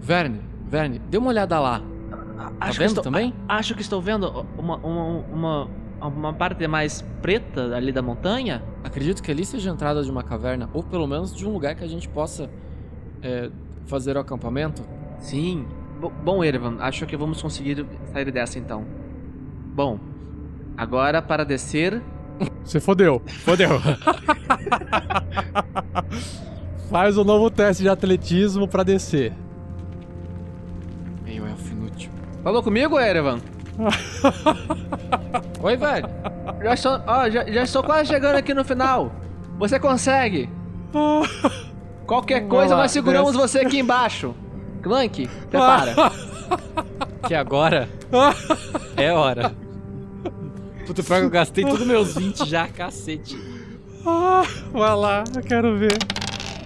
Verne, Verne, dê uma olhada lá. Tá Acho que vendo estou- também? a- Acho que estou vendo uma, uma, uma, uma parte mais preta ali da montanha. Acredito que ali seja a entrada de uma caverna, ou pelo menos de um lugar que a gente possa é, fazer o acampamento. Sim. Bo- Bom, Erevan, acho que vamos conseguir sair dessa então. Bom, agora para descer. [LAUGHS] Você fodeu. Fodeu. [LAUGHS] Faz um novo teste de atletismo pra descer. Meio elfo inútil. Falou comigo, Erevan? [LAUGHS] Oi, velho. Já estou, ó, já, já estou quase chegando aqui no final. Você consegue. [LAUGHS] Qualquer coisa, nós seguramos você aqui embaixo. Clank, prepara. [LAUGHS] Que agora é hora. Puta, pior que eu gastei todos meus 20 já, cacete. Ah, vai lá, eu quero ver.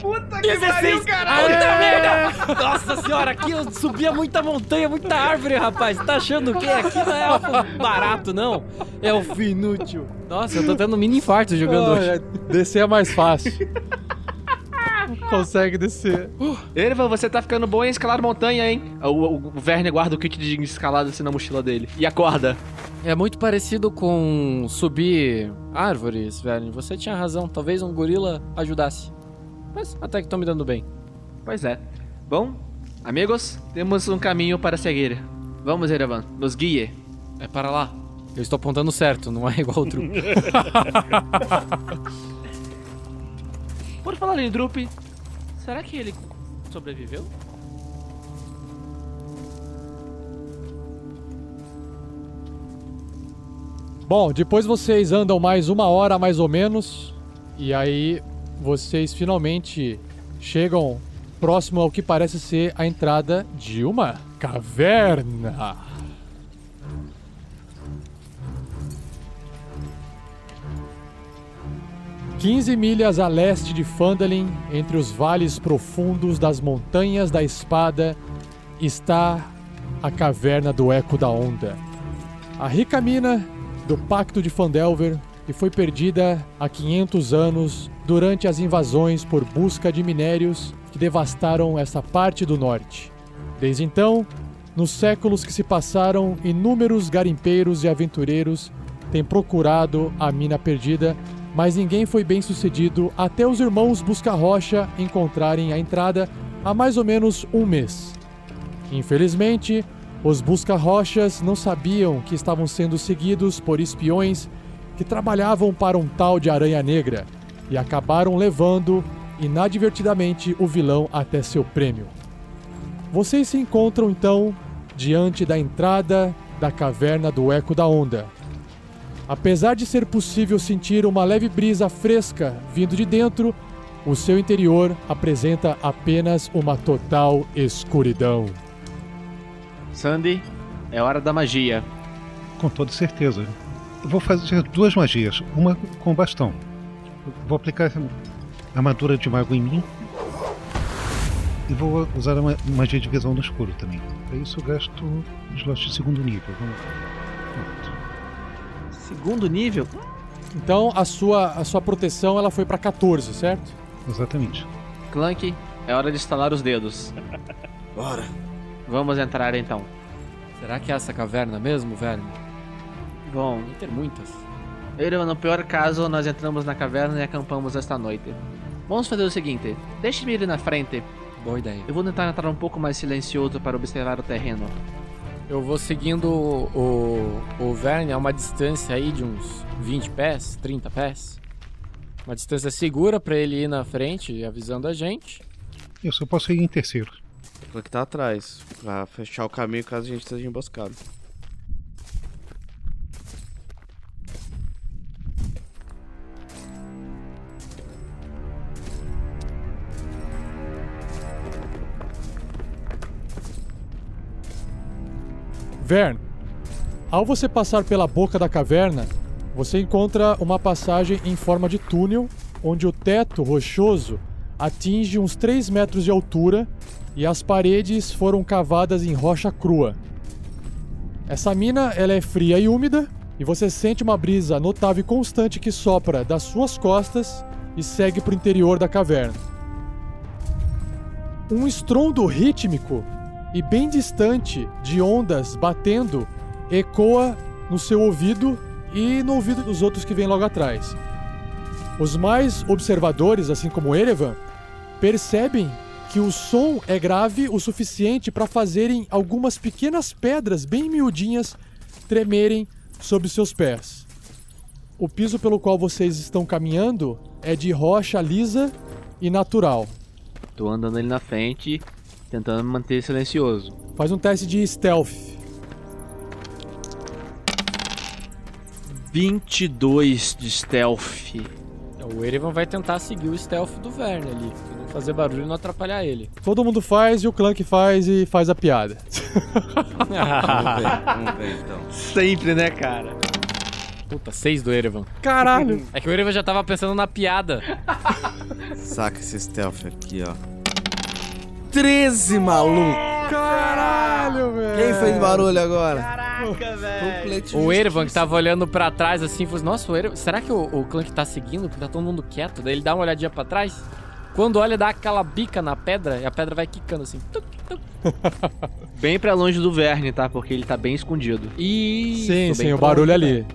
Puta 16, caralho! Puta merda! Nossa senhora, aqui eu subia muita montanha, muita árvore, rapaz. Tá achando o quê? Aqui não é elfo barato, não. É elfo inútil. Nossa, eu tô tendo um mini infarto jogando Ah, hoje. é, descer é mais fácil. Consegue descer. Erevan, você tá ficando bom em escalar montanha, hein? O, o, o Verne guarda o kit de escalada assim na mochila dele. E a corda. É muito parecido com subir árvores, velho. Você tinha razão, talvez um gorila ajudasse. Mas até que tô me dando bem. Pois é. Bom, amigos, temos um caminho para seguir. Vamos, Erevan, nos guie. É para lá. Eu estou apontando certo, não é igual o truque. [LAUGHS] Por falar em Drup, será que ele sobreviveu? Bom, depois vocês andam mais uma hora mais ou menos. E aí vocês finalmente chegam próximo ao que parece ser a entrada de uma caverna. Quinze milhas a leste de Phandalin, entre os vales profundos das Montanhas da Espada, está a caverna do Eco da Onda. A rica mina do Pacto de Fandelver, que foi perdida há 500 anos durante as invasões por busca de minérios que devastaram essa parte do norte. Desde então, nos séculos que se passaram, inúmeros garimpeiros e aventureiros têm procurado a mina perdida, mas ninguém foi bem sucedido até os irmãos Busca-Rocha encontrarem a entrada há mais ou menos um mês. Infelizmente, os busca-rochas não sabiam que estavam sendo seguidos por espiões que trabalhavam para um tal de Aranha Negra e acabaram levando inadvertidamente o vilão até seu prêmio. Vocês se encontram então diante da entrada da caverna do Eco da Onda. Apesar de ser possível sentir uma leve brisa fresca vindo de dentro, o seu interior apresenta apenas uma total escuridão. Sandy, é hora da magia. Com toda certeza. Eu vou fazer duas magias. Uma com bastão. Vou aplicar a armadura de mago em mim. E vou usar a ma- magia de visão no escuro também. Para isso eu gasto um slot de segundo nível. Vamos lá. Segundo nível? Então a sua, a sua proteção ela foi pra 14, certo? Exatamente. Clank, é hora de estalar os dedos. Bora. Vamos entrar então. Será que é essa caverna mesmo, velho? Bom, Deve ter muitas. Irma, no pior caso, nós entramos na caverna e acampamos esta noite. Vamos fazer o seguinte: deixe-me ir na frente. Boa ideia. Eu vou tentar entrar um pouco mais silencioso para observar o terreno. Eu vou seguindo o, o, Verne a uma distância aí de uns 20 pés, 30 pés. Uma distância segura pra ele ir na frente, avisando a gente. Eu posso ir em terceiro. O que tá atrás, pra fechar o caminho caso a gente esteja emboscado. Vern, ao você passar pela boca da caverna, você encontra uma passagem em forma de túnel, onde o teto rochoso atinge uns 3 metros de altura e as paredes foram cavadas em rocha crua. Essa mina ela é fria e úmida, e você sente uma brisa notável e constante que sopra das suas costas e segue para o interior da caverna. Um estrondo rítmico e bem distante de ondas batendo ecoa no seu ouvido e no ouvido dos outros que vêm logo atrás. Os mais observadores, assim como Erevan, percebem que o som é grave o suficiente para fazerem algumas pequenas pedras bem miudinhas tremerem sob seus pés. O piso pelo qual vocês estão caminhando é de rocha lisa e natural. Tô andando ali na frente, tentando me manter silencioso. Faz um teste de stealth. 22 de stealth. O Erevan vai tentar seguir o stealth do Verne ali, pra não fazer barulho e não atrapalhar ele. Todo mundo faz e o Clank faz e faz a piada. [LAUGHS] Vamos ver, vamos ver então. Sempre, né, cara? Puta, 6 do Erevan. Caralho! É que o Erevan já tava pensando na piada. Saca esse stealth aqui, ó. 13, maluco! Caralho, velho! Quem fez barulho agora? Caraca, velho. O Erevan que tava olhando pra trás assim, falou assim, nossa, o Erevan, será que o, o Clank tá seguindo? Porque tá todo mundo quieto. Daí ele dá uma olhadinha pra trás. Quando olha, dá aquela bica na pedra e a pedra vai quicando assim. Tuc, tuc. [LAUGHS] Bem pra longe do Verne, tá? Porque ele tá bem escondido. E Sim, sim, o barulho longe, ali.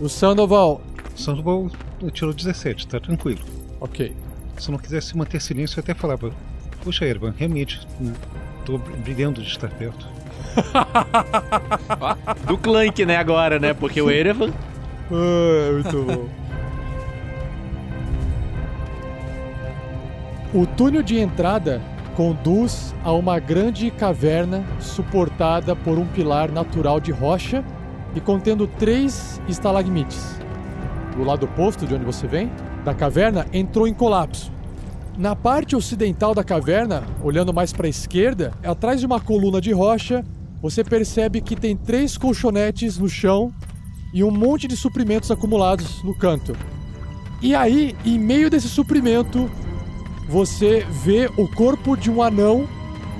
O Sandoval. Sandoval tirou 17, tá tranquilo. Ok. Se não quisesse manter silêncio, eu até falava: Puxa, Ervan, realmente, tô brilhando de estar perto. [LAUGHS] Do Clank, né, agora, né? Porque o Erevan. [LAUGHS] Ah, muito bom. O túnel de entrada conduz a uma grande caverna suportada por um pilar natural de rocha e contendo três estalagmites. Do lado oposto de onde você vem, da caverna entrou em colapso. Na parte ocidental da caverna, olhando mais para a esquerda, atrás de uma coluna de rocha, você percebe que tem três colchonetes no chão e um monte de suprimentos acumulados no canto. E aí, em meio desse suprimento, você vê o corpo de um anão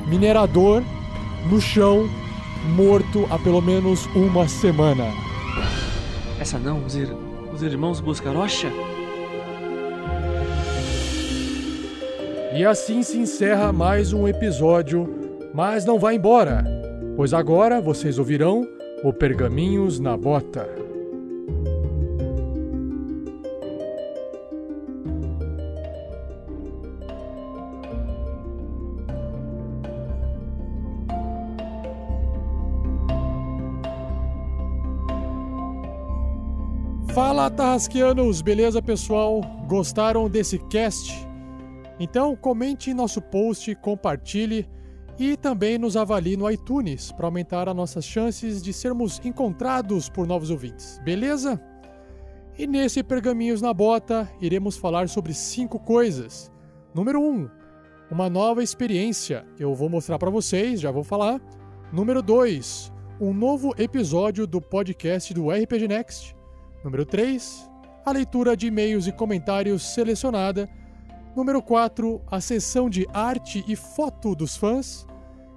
minerador no chão, morto há pelo menos uma semana. Essa não, os, ir- os irmãos Buscarocha? E assim se encerra mais um episódio, mas não vá embora, pois agora vocês ouvirão o Pergaminhos na Bota. Fala, Tarrasqueanos! Beleza, pessoal? Gostaram desse cast? Então comente em nosso post, compartilhe e também nos avalie no iTunes para aumentar as nossas chances de sermos encontrados por novos ouvintes, beleza? E nesse Pergaminhos na Bota iremos falar sobre cinco coisas. Número 1, um, uma nova experiência eu vou mostrar para vocês, já vou falar. Número 2, um novo episódio do podcast do RPG Next. Número 3, a leitura de e-mails e comentários selecionada. Número 4, a sessão de arte e foto dos fãs.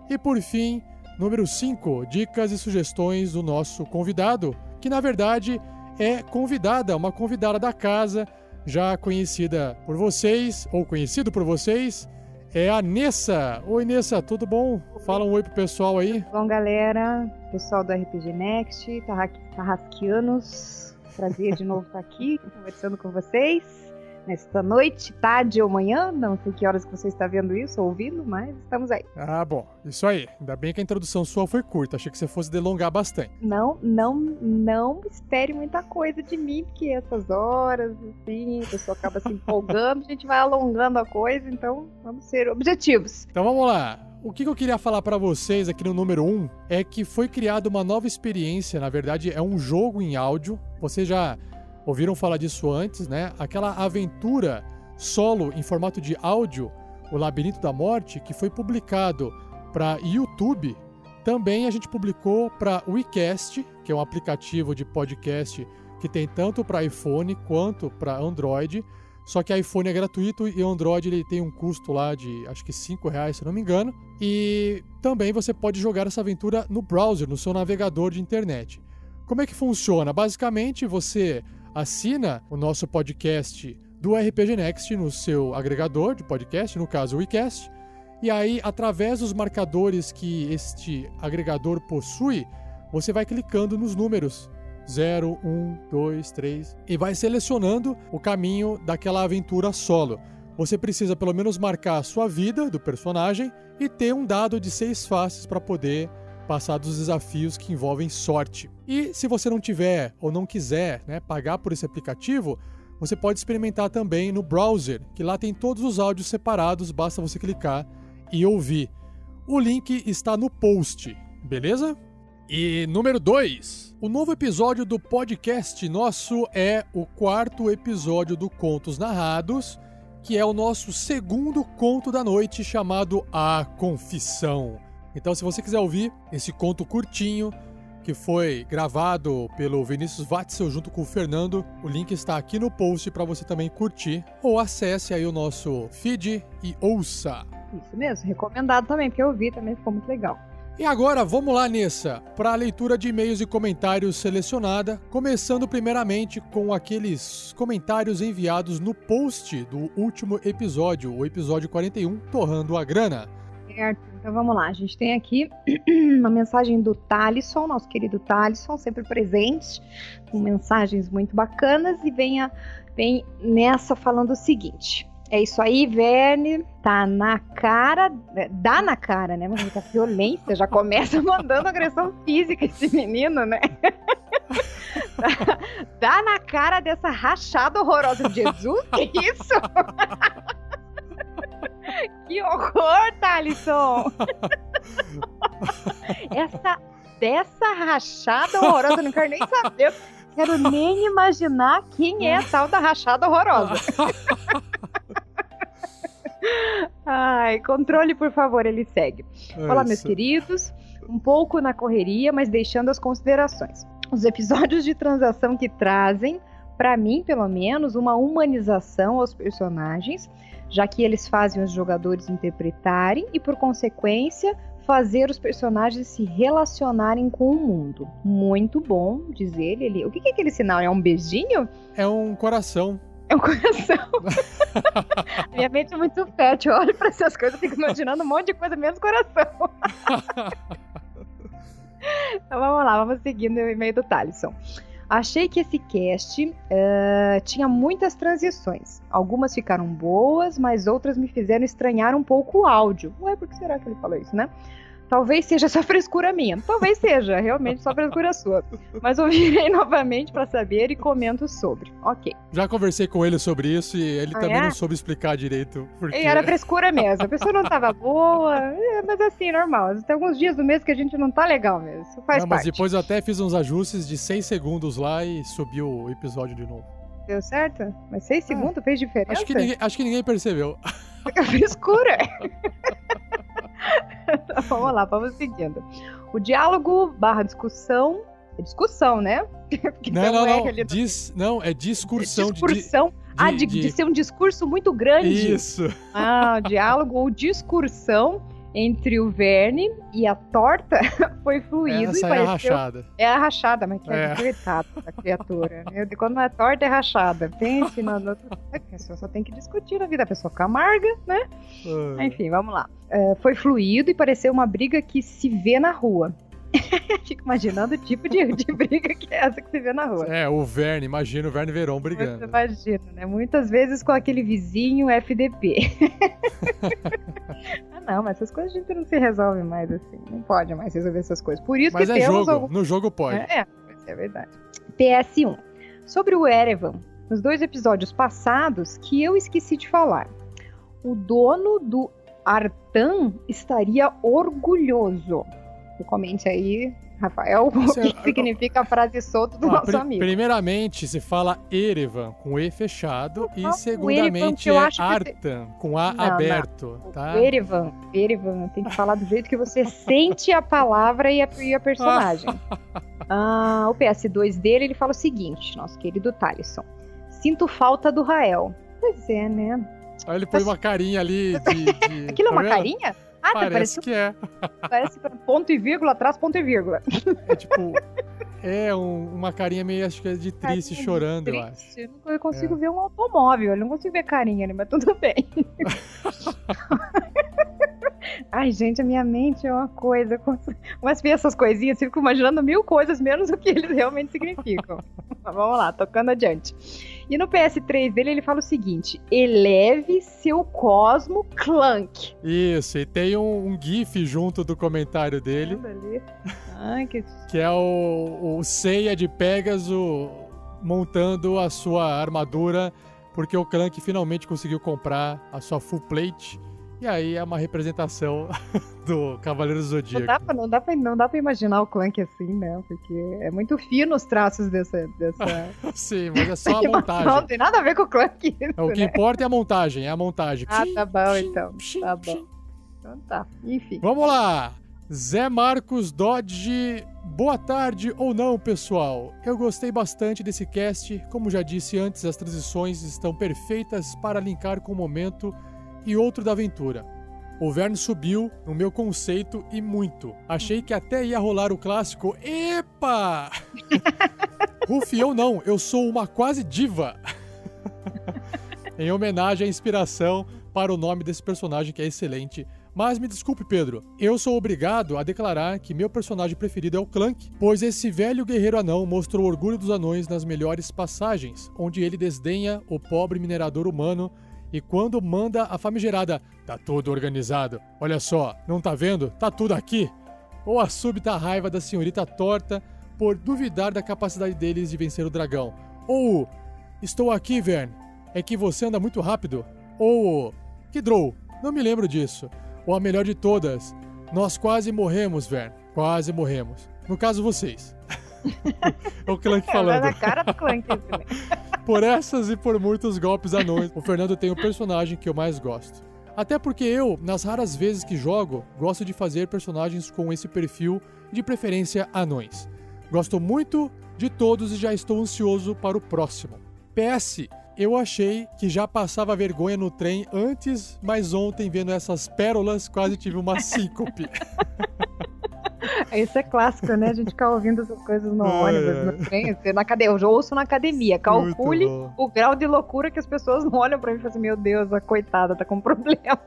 E por fim, número 5, dicas e sugestões do nosso convidado, que na verdade é convidada, uma convidada da casa, já conhecida por vocês, ou conhecido por vocês, é a Nessa. Oi, Nessa, tudo bom? Fala um oi pro pessoal aí. Bom, galera, pessoal do RPG Next, Tarrasquianos, prazer de novo estar aqui [LAUGHS] conversando com vocês nesta noite, tarde ou manhã, não sei que horas que você está vendo isso ou ouvindo, mas estamos aí. Ah, bom, isso aí. Ainda bem que a introdução sua foi curta, achei que você fosse delongar bastante. Não, não, não espere muita coisa de mim, porque essas horas, assim, a pessoa acaba se empolgando, a gente vai alongando a coisa, então vamos ser objetivos. Então vamos lá. O que eu queria falar para vocês aqui no número 1 um é que foi criada uma nova experiência, na verdade é um jogo em áudio. Você já ouviram falar disso antes, né? Aquela aventura solo em formato de áudio, O Labirinto da Morte, que foi publicado para YouTube. Também a gente publicou para WeCast, que é um aplicativo de podcast que tem tanto para iPhone quanto para Android. Só que iPhone é gratuito e Android ele tem um custo lá de acho que 5 reais, se não me engano. E também você pode jogar essa aventura no browser, no seu navegador de internet. Como é que funciona? Basicamente, você assina o nosso podcast do RPG Next no seu agregador de podcast, no caso o WeCast, e aí, através dos marcadores que este agregador possui, você vai clicando nos números 0, 1, 2, 3 e vai selecionando o caminho daquela aventura solo. Você precisa pelo menos marcar a sua vida do personagem e ter um dado de seis faces para poder passar dos desafios que envolvem sorte. E se você não tiver ou não quiser né, pagar por esse aplicativo, você pode experimentar também no browser, que lá tem todos os áudios separados, basta você clicar e ouvir. O link está no post, beleza? E número 2. O novo episódio do podcast nosso é o quarto episódio do Contos Narrados, que é o nosso segundo conto da noite chamado A Confissão. Então, se você quiser ouvir esse conto curtinho, que foi gravado pelo Vinícius Watzel junto com o Fernando, o link está aqui no post para você também curtir. Ou acesse aí o nosso feed e ouça. Isso mesmo, recomendado também, porque eu vi também, ficou muito legal. E agora vamos lá, Nessa, para a leitura de e-mails e comentários selecionada, começando primeiramente com aqueles comentários enviados no post do último episódio, o episódio 41, Torrando a Grana. Certo, então vamos lá. A gente tem aqui [CLEARS THROAT] uma mensagem do Talisson, nosso querido Talisson, sempre presente, com mensagens muito bacanas, e vem, a, vem nessa falando o seguinte. É isso aí, Verne. Tá na cara. Dá na cara, né? Muita violência. Já começa mandando agressão física esse menino, né? [LAUGHS] dá, dá na cara dessa rachada horrorosa. Jesus, que isso? [LAUGHS] [LAUGHS] que horror, Thalisson! [LAUGHS] Essa dessa rachada horrorosa, não quero nem saber. Quero nem imaginar quem é a tal da rachada horrorosa. [LAUGHS] Ai, controle, por favor, ele segue. É Olá, meus queridos. Um pouco na correria, mas deixando as considerações. Os episódios de transação que trazem, para mim, pelo menos, uma humanização aos personagens já que eles fazem os jogadores interpretarem e, por consequência, fazer os personagens se relacionarem com o mundo. Muito bom, diz ele. ele... O que é aquele sinal? É um beijinho? É um coração. É um coração. [LAUGHS] Minha mente é muito fértil. Eu olho pra essas coisas e fico imaginando um monte de coisa, menos coração. [LAUGHS] então vamos lá, vamos seguindo o e-mail do Talisson. Achei que esse cast uh, tinha muitas transições. Algumas ficaram boas, mas outras me fizeram estranhar um pouco o áudio. Ué, por que será que ele falou isso, né? Talvez seja só [LAUGHS] frescura minha. Talvez seja, realmente só frescura sua. Mas ouvirei [LAUGHS] novamente para saber e comento sobre. Ok. Já conversei com ele sobre isso e ele ah, também é? não soube explicar direito. Porque... E era frescura mesmo. A pessoa não tava boa, é, mas assim, normal. Tem alguns dias do mês que a gente não tá legal mesmo. Isso faz não, mas parte. depois eu até fiz uns ajustes de 6 segundos lá e subiu o episódio de novo. Deu certo? Mas 6 ah, segundos fez diferença? Acho que ninguém, acho que ninguém percebeu. [LAUGHS] Fica frescura. [LAUGHS] vamos lá, vamos seguindo. O diálogo barra discussão. É discussão, né? [LAUGHS] Porque Não, não, não. no- Dis, não, é discursão. de- Discursão. ah, de, de- de ser um discurso muito grande. Isso. Ah, diálogo ou discursão entre o Verne e a torta [LAUGHS] foi fluido Essa e é a pareceu... rachada. É a rachada, mas que é, É. coitada da criatura. Eu, quando não é torta, é rachada. Pense na. na- A pessoa só tem que discutir na vida, a pessoa fica amarga, né? Ah. Enfim, vamos lá. É, foi fluido e pareceu uma briga que se vê na rua. [LAUGHS] Fico imaginando o tipo de, de briga que é essa que se vê na rua. É, o Verne, imagina o Verne Verão Você brigando. imagina, né? Muitas vezes com aquele vizinho FDP. [LAUGHS] ah, não, mas essas coisas a gente não se resolve mais assim. Não pode mais resolver essas coisas. Por isso Mas que é temos jogo, algum- no jogo pode. É, é, é verdade. PS1. Sobre o Erevan, nos dois episódios passados que eu esqueci de falar. O dono do Artan estaria orgulhoso. Comente aí, Rafael, [LAUGHS] o Isso é- que significa a frase solta do Ah, nosso amigo. Primeiramente, se fala Erevan com E fechado e Erevan, segundamente que eu é que você- Artan com A Não, não. aberto, tá? O Erevan, Erevan, tem que falar do jeito que você sente a palavra e a, e a personagem. [LAUGHS] Ah, o PS2 dele, ele fala o seguinte, nosso querido Talisson. Sinto falta do Rael. Pois é, né? Aí ele põe uma carinha ali de. de- [LAUGHS] Aquilo é tá uma carinha? Ah, tá, Parece parece, que é. [LAUGHS] parece ponto e vírgula atrás, ponto e vírgula. É tipo. É um- uma carinha meio, acho que é de triste, Carinha de chorando, eu acho. triste. Eu não consigo É. ver um automóvel, eu não consigo ver carinha ali, mas tudo bem. [LAUGHS] Ai, gente, a minha mente é uma coisa. Mas ver essas coisinhas, eu fico imaginando mil coisas, menos o que eles realmente significam. [LAUGHS] Mas vamos lá, tocando adiante. E no PS3 dele, ele fala o seguinte: eleve seu Cosmo Clank. Isso, e tem um, um GIF junto do comentário dele, que [LAUGHS] que é o, o Seiya de Pegasus montando a sua armadura, porque o Clank finalmente conseguiu comprar a sua full plate. E aí é uma representação [LAUGHS] do Cavaleiro do Não Zodíaco. dá, pra, não, dá pra, não dá pra imaginar o Clank assim, né? Porque é muito fino os traços dessa. dessa... [LAUGHS] Sim, mas é só a [LAUGHS] montagem. Não tem nada a ver com o Clank. Isso, É, o que né? importa é a montagem, é a montagem. Ah, tá bom então. Tá bom. Então tá. Enfim. Vamos lá! Zé Marcos Dodge, boa tarde ou não, pessoal. Eu gostei bastante desse cast. Como já disse antes, as transições estão perfeitas para linkar com o momento e outro da aventura. O Verne subiu no meu conceito e muito. Achei que até ia rolar o clássico. Epa! [LAUGHS] Rufião não, eu sou uma quase diva. [LAUGHS] em homenagem à inspiração para o nome desse personagem que é excelente. Mas me desculpe, Pedro, eu sou obrigado a declarar que meu personagem preferido é o Clank, pois esse velho guerreiro anão mostrou o orgulho dos anões nas melhores passagens, onde ele desdenha o pobre minerador humano e quando manda a famigerada tá tudo organizado. Olha só, não tá vendo? Tá tudo aqui. Ou a súbita raiva da senhorita torta por duvidar da capacidade deles de vencer o dragão. Ou estou aqui, Vern. É que você anda muito rápido. Ou que drow, não me lembro disso. Ou a melhor de todas, nós quase morremos, Vern. Quase morremos. No caso, vocês. [LAUGHS] é o Clank falando. na cara do Clank né? [LAUGHS] Por essas e por muitos golpes anões, o Fernando tem o personagem que eu mais gosto. Até porque eu, nas raras vezes que jogo, gosto de fazer personagens com esse perfil de preferência anões. Gosto muito de todos e já estou ansioso para o próximo. PS, eu achei que já passava vergonha no trem antes, mas ontem vendo essas pérolas quase tive uma [LAUGHS] síncope. [LAUGHS] Isso é clássico, né? A gente ficar ouvindo essas coisas no [LAUGHS] ônibus, no trem. Eu, na academia, eu ouço na academia. Calcule o grau de loucura que as pessoas não olham pra mim e falam assim: Meu Deus, a coitada tá com [LAUGHS] problema.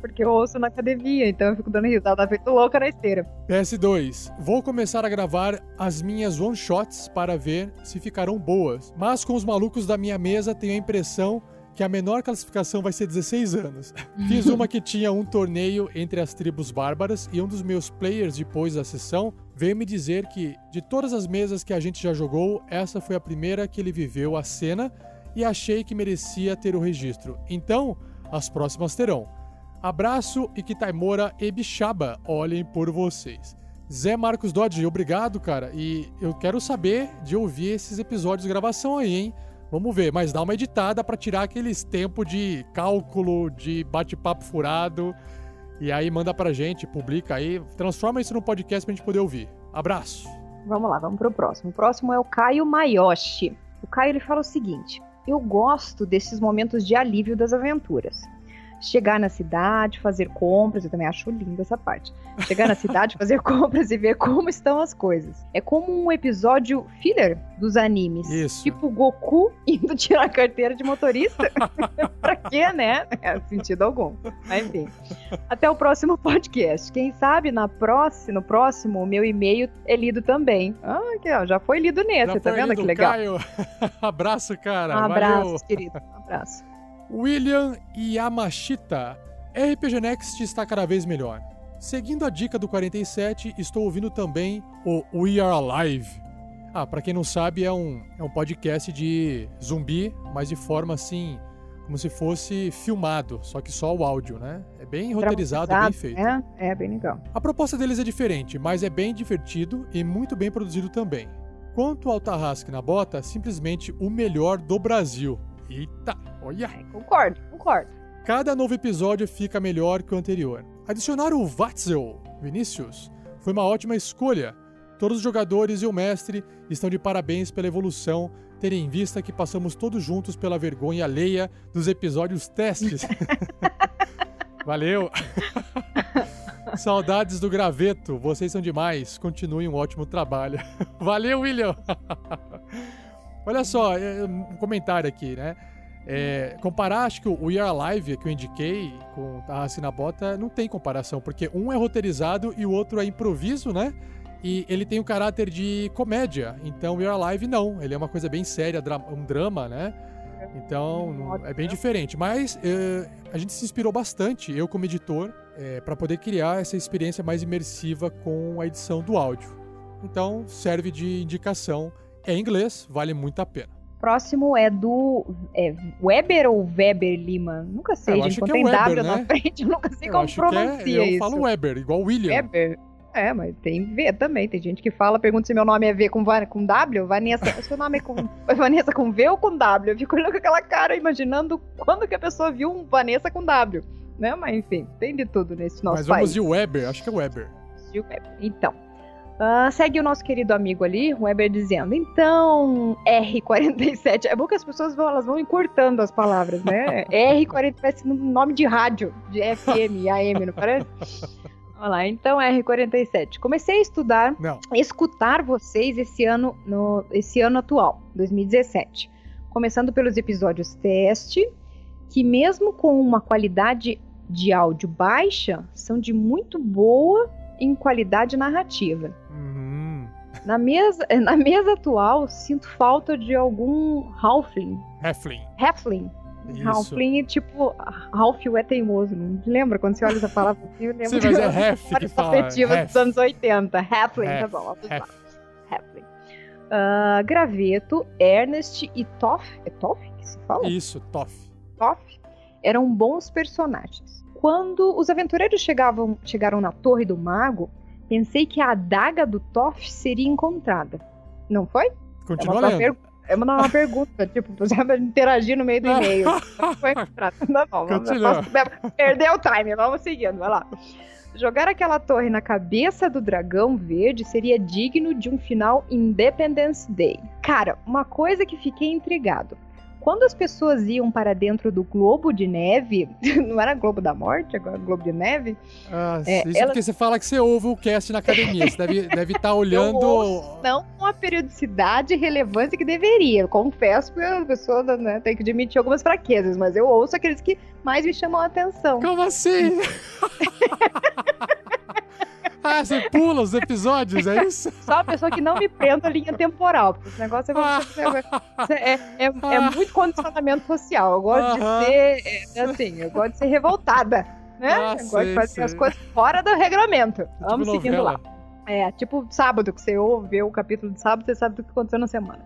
Porque eu ouço na academia, então eu fico dando risada, feito louca na esteira. PS2. Vou começar a gravar as minhas one-shots para ver se ficarão boas. Mas com os malucos da minha mesa, tenho a impressão que a menor classificação vai ser 16 anos. Fiz uma que tinha um torneio entre as tribos bárbaras e um dos meus players depois da sessão veio me dizer que de todas as mesas que a gente já jogou, essa foi a primeira que ele viveu a cena e achei que merecia ter o registro. Então, as próximas terão. Abraço e que Taimora e Bixaba olhem por vocês. Zé Marcos Dodge, obrigado, cara. E eu quero saber de ouvir esses episódios de gravação aí, hein? Vamos ver, mas dá uma editada pra tirar aqueles tempos de cálculo, de bate-papo furado E aí manda pra gente, publica aí, transforma isso no podcast pra gente poder ouvir. Abraço. Vamos lá, vamos pro próximo. O próximo é o Caio Mayoshi. O Caio ele fala o seguinte: Eu gosto desses momentos de alívio das aventuras chegar na cidade, fazer compras, eu também acho linda essa parte. Chegar na cidade, [LAUGHS] fazer compras e ver como estão as coisas. É como um episódio filler dos animes. Isso. Tipo Goku indo [LAUGHS] tirar a carteira de motorista. [LAUGHS] pra quê, né? É sentido algum. Mas enfim. Até o próximo podcast. Quem sabe na próxima, no próximo, o meu e-mail é lido também. Ah, aqui, ó, já foi lido nesse, Já tá vendo lido, que legal? Caio. abraço, cara. Um abraço, Valeu. querido. Um abraço. William Yamashita. RPG Next está cada vez melhor. Seguindo a dica do 47, estou ouvindo também o We Are Alive. Ah, pra quem não sabe, é um, é um podcast de zumbi, mas de forma assim, como se fosse filmado, só que só o áudio, né? É bem roteirizado, bem Dramatizado, feito. né? É, bem legal. A proposta deles é diferente, mas é bem divertido e muito bem produzido também. Quanto ao Tarrasque na Bota, simplesmente o melhor do Brasil. Eita, olha! Concordo, concordo. Cada novo episódio fica melhor que o anterior. Adicionar o Watzel, Vinícius, foi uma ótima escolha. Todos os jogadores e o mestre estão de parabéns pela evolução, tendo em vista que passamos todos juntos pela vergonha alheia dos episódios testes. [LAUGHS] Valeu! [LAUGHS] Saudades do graveto, vocês são demais. Continuem um ótimo trabalho. [LAUGHS] Valeu, William! Olha só, é, um comentário aqui, né? É, comparar, acho que o We Are Alive, que eu indiquei, com Tarrasque na Bota, não tem comparação, porque um é roteirizado e o outro é improviso, né? E ele tem o caráter de comédia. Então, We Are Alive, não. Ele é uma coisa bem séria, um drama, né? Então, é bem diferente. Mas é, a gente se inspirou bastante, eu como editor, é, para poder criar essa experiência mais imersiva com a edição do áudio. Então, serve de indicação. É em inglês, vale muito a pena. Próximo é do é Weber ou Weber Lima? Nunca sei, Eu gente. Quando é tem Weber, W na né? frente, [LAUGHS] eu nunca sei Eu como que é- pronuncia eu isso. falo Weber, igual William. Weber. É, mas tem V também. Tem gente que fala, pergunta se meu nome é V com, com W. Vanessa, [LAUGHS] seu nome é com Vanessa com V ou com W? Eu fico olhando com aquela cara, imaginando quando que a pessoa viu um Vanessa com W. Né? Mas enfim, tem de tudo nesse nosso Mas vamos país. de Weber, acho que é Weber. Então, ah, segue o nosso querido amigo ali, o Weber, dizendo: então, R47. É bom que as pessoas vão, elas vão encurtando as palavras, né? [LAUGHS] R47 parece nome de rádio, de FM, AM, não parece? Olha lá, então R47. Comecei a estudar, Não. a escutar vocês esse ano, no, esse ano atual, 2017. Começando pelos episódios teste, que mesmo com uma qualidade de áudio baixa, são de muito boa em qualidade narrativa. Uhum. Na mesa, [LAUGHS] na mesa atual, sinto falta de algum Halfling. Halfling. Isso. Halfling é tipo. Ralph é teimoso. Não lembra quando você olha essa palavra assim? Eu lembro Sim, mas é que fala, dos anos 80. Halfling, tá bom. Halfling. Ah, Graveto, Ernest e Toff. É Toff que se fala? Isso, Toff. Toff eram bons personagens. Quando os aventureiros chegavam, chegaram na Torre do Mago, pensei que a adaga do Toff seria encontrada. Não foi? Continua é uma, lendo. per- é uma, uma pergunta, [LAUGHS] tipo, você vai interagir no meio do e-mail. [LAUGHS] Foi encontrada. Não, não, vamos, posso- perdeu o time, vamos seguindo, vai lá. Jogar aquela torre na cabeça do dragão verde seria digno de um final Independence Day. Cara, uma coisa que fiquei intrigado. Quando as pessoas iam para dentro do globo de neve, [LAUGHS] não era globo da morte, agora globo de neve? Ah, É, isso ela- porque você fala que você ouve o cast na academia. Você deve estar deve tá [LAUGHS] olhando. ouço, não com a periodicidade e relevância que deveria. Eu confesso que a pessoa né, tem que admitir algumas fraquezas, mas eu ouço aqueles que mais me chamam a atenção. Como assim? [LAUGHS] ah, você pula os episódios, é isso? Só a pessoa que não me prenda a linha temporal, porque esse negócio é, é, é, é muito condicionamento social. Eu gosto de ser, é, assim, eu gosto de ser revoltada, né? Ah, eu gosto sei, de fazer sei. as coisas fora do regramento. Vamos Tipo seguindo novela. lá. É, tipo sábado, que você ouve o capítulo de sábado, você sabe do que aconteceu na semana.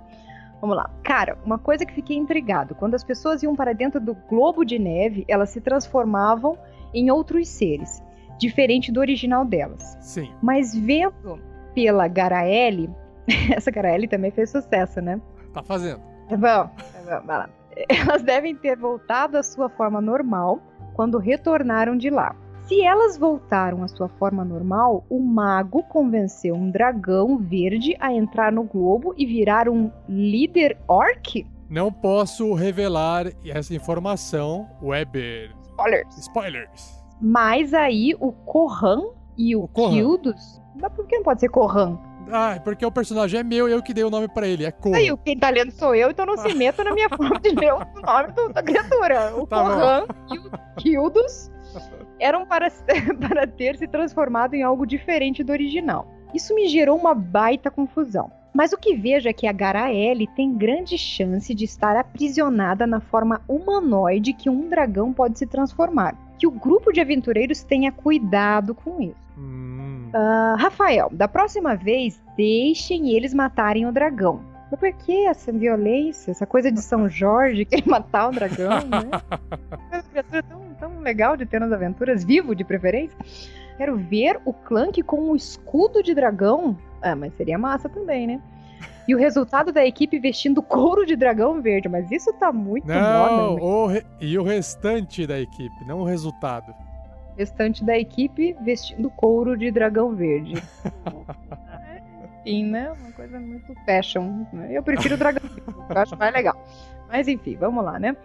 Vamos lá. Cara, uma coisa que fiquei intrigado. Quando as pessoas iam para dentro do globo de neve, elas se transformavam em outros seres, diferente do original delas. Sim. Mas vendo pela Garaele, [LAUGHS] essa Garaele também fez sucesso, né? Tá fazendo. Tá bom, tá bom, vai lá. [LAUGHS] Elas devem ter voltado à sua forma normal quando retornaram de lá. Se elas voltaram à sua forma normal, o mago convenceu um dragão verde a entrar no globo e virar um líder orc? Não posso revelar essa informação, Weber. Spoilers. Spoilers. Mas aí o Corran e o, Corran. Kildos. Mas por que não pode ser Corran? Ah, porque o personagem é meu e eu que dei o nome pra ele. É Corra. Aí, quem tá lendo sou eu, então não se meta na minha forma de ler [LAUGHS] o nome do- da criatura. O Tá bom. Corran e o Kildos eram para, [LAUGHS] para ter se transformado em algo diferente do original. Isso me gerou uma baita confusão. Mas o que vejo é que a Garaele tem grande chance de estar aprisionada na forma humanoide que um dragão pode se transformar. Que o grupo de aventureiros tenha cuidado com isso. Hum. Ah, Rafael, da próxima vez, deixem eles matarem o dragão. Mas por que essa violência, essa coisa de São Jorge, querer [LAUGHS] matar o dragão, né? [LAUGHS] Essa criatura tão, tão legal de ter nas aventuras, vivo de preferência. Quero ver o Clank com um escudo de dragão. Ah, mas seria massa também, né? E o resultado da equipe vestindo couro de dragão verde. Mas isso tá muito Não, moda. né? o re- e o restante da equipe, não o resultado. restante da equipe vestindo couro de dragão verde. [LAUGHS] Enfim, né? Uma coisa muito fashion. né? Eu prefiro o dragão verde, eu acho mais legal. Mas enfim, vamos lá, né?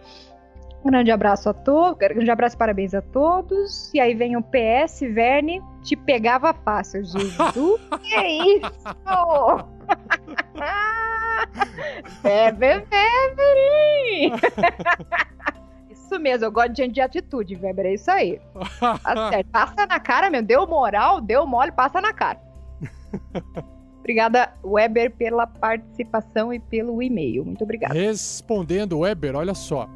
Um grande abraço a todos, grande abraço e parabéns a todos. E aí vem o PS, Verne, te pegava fácil, Jesus. [LAUGHS] que é isso? É, Bebeverim! Isso mesmo, eu gosto de gente de atitude, Weber, é isso aí. Tá. Passa na cara, meu. Deu moral, deu mole, passa na cara. Obrigada, Weber, pela participação e pelo e-mail. Muito obrigada. Respondendo, Weber, olha só.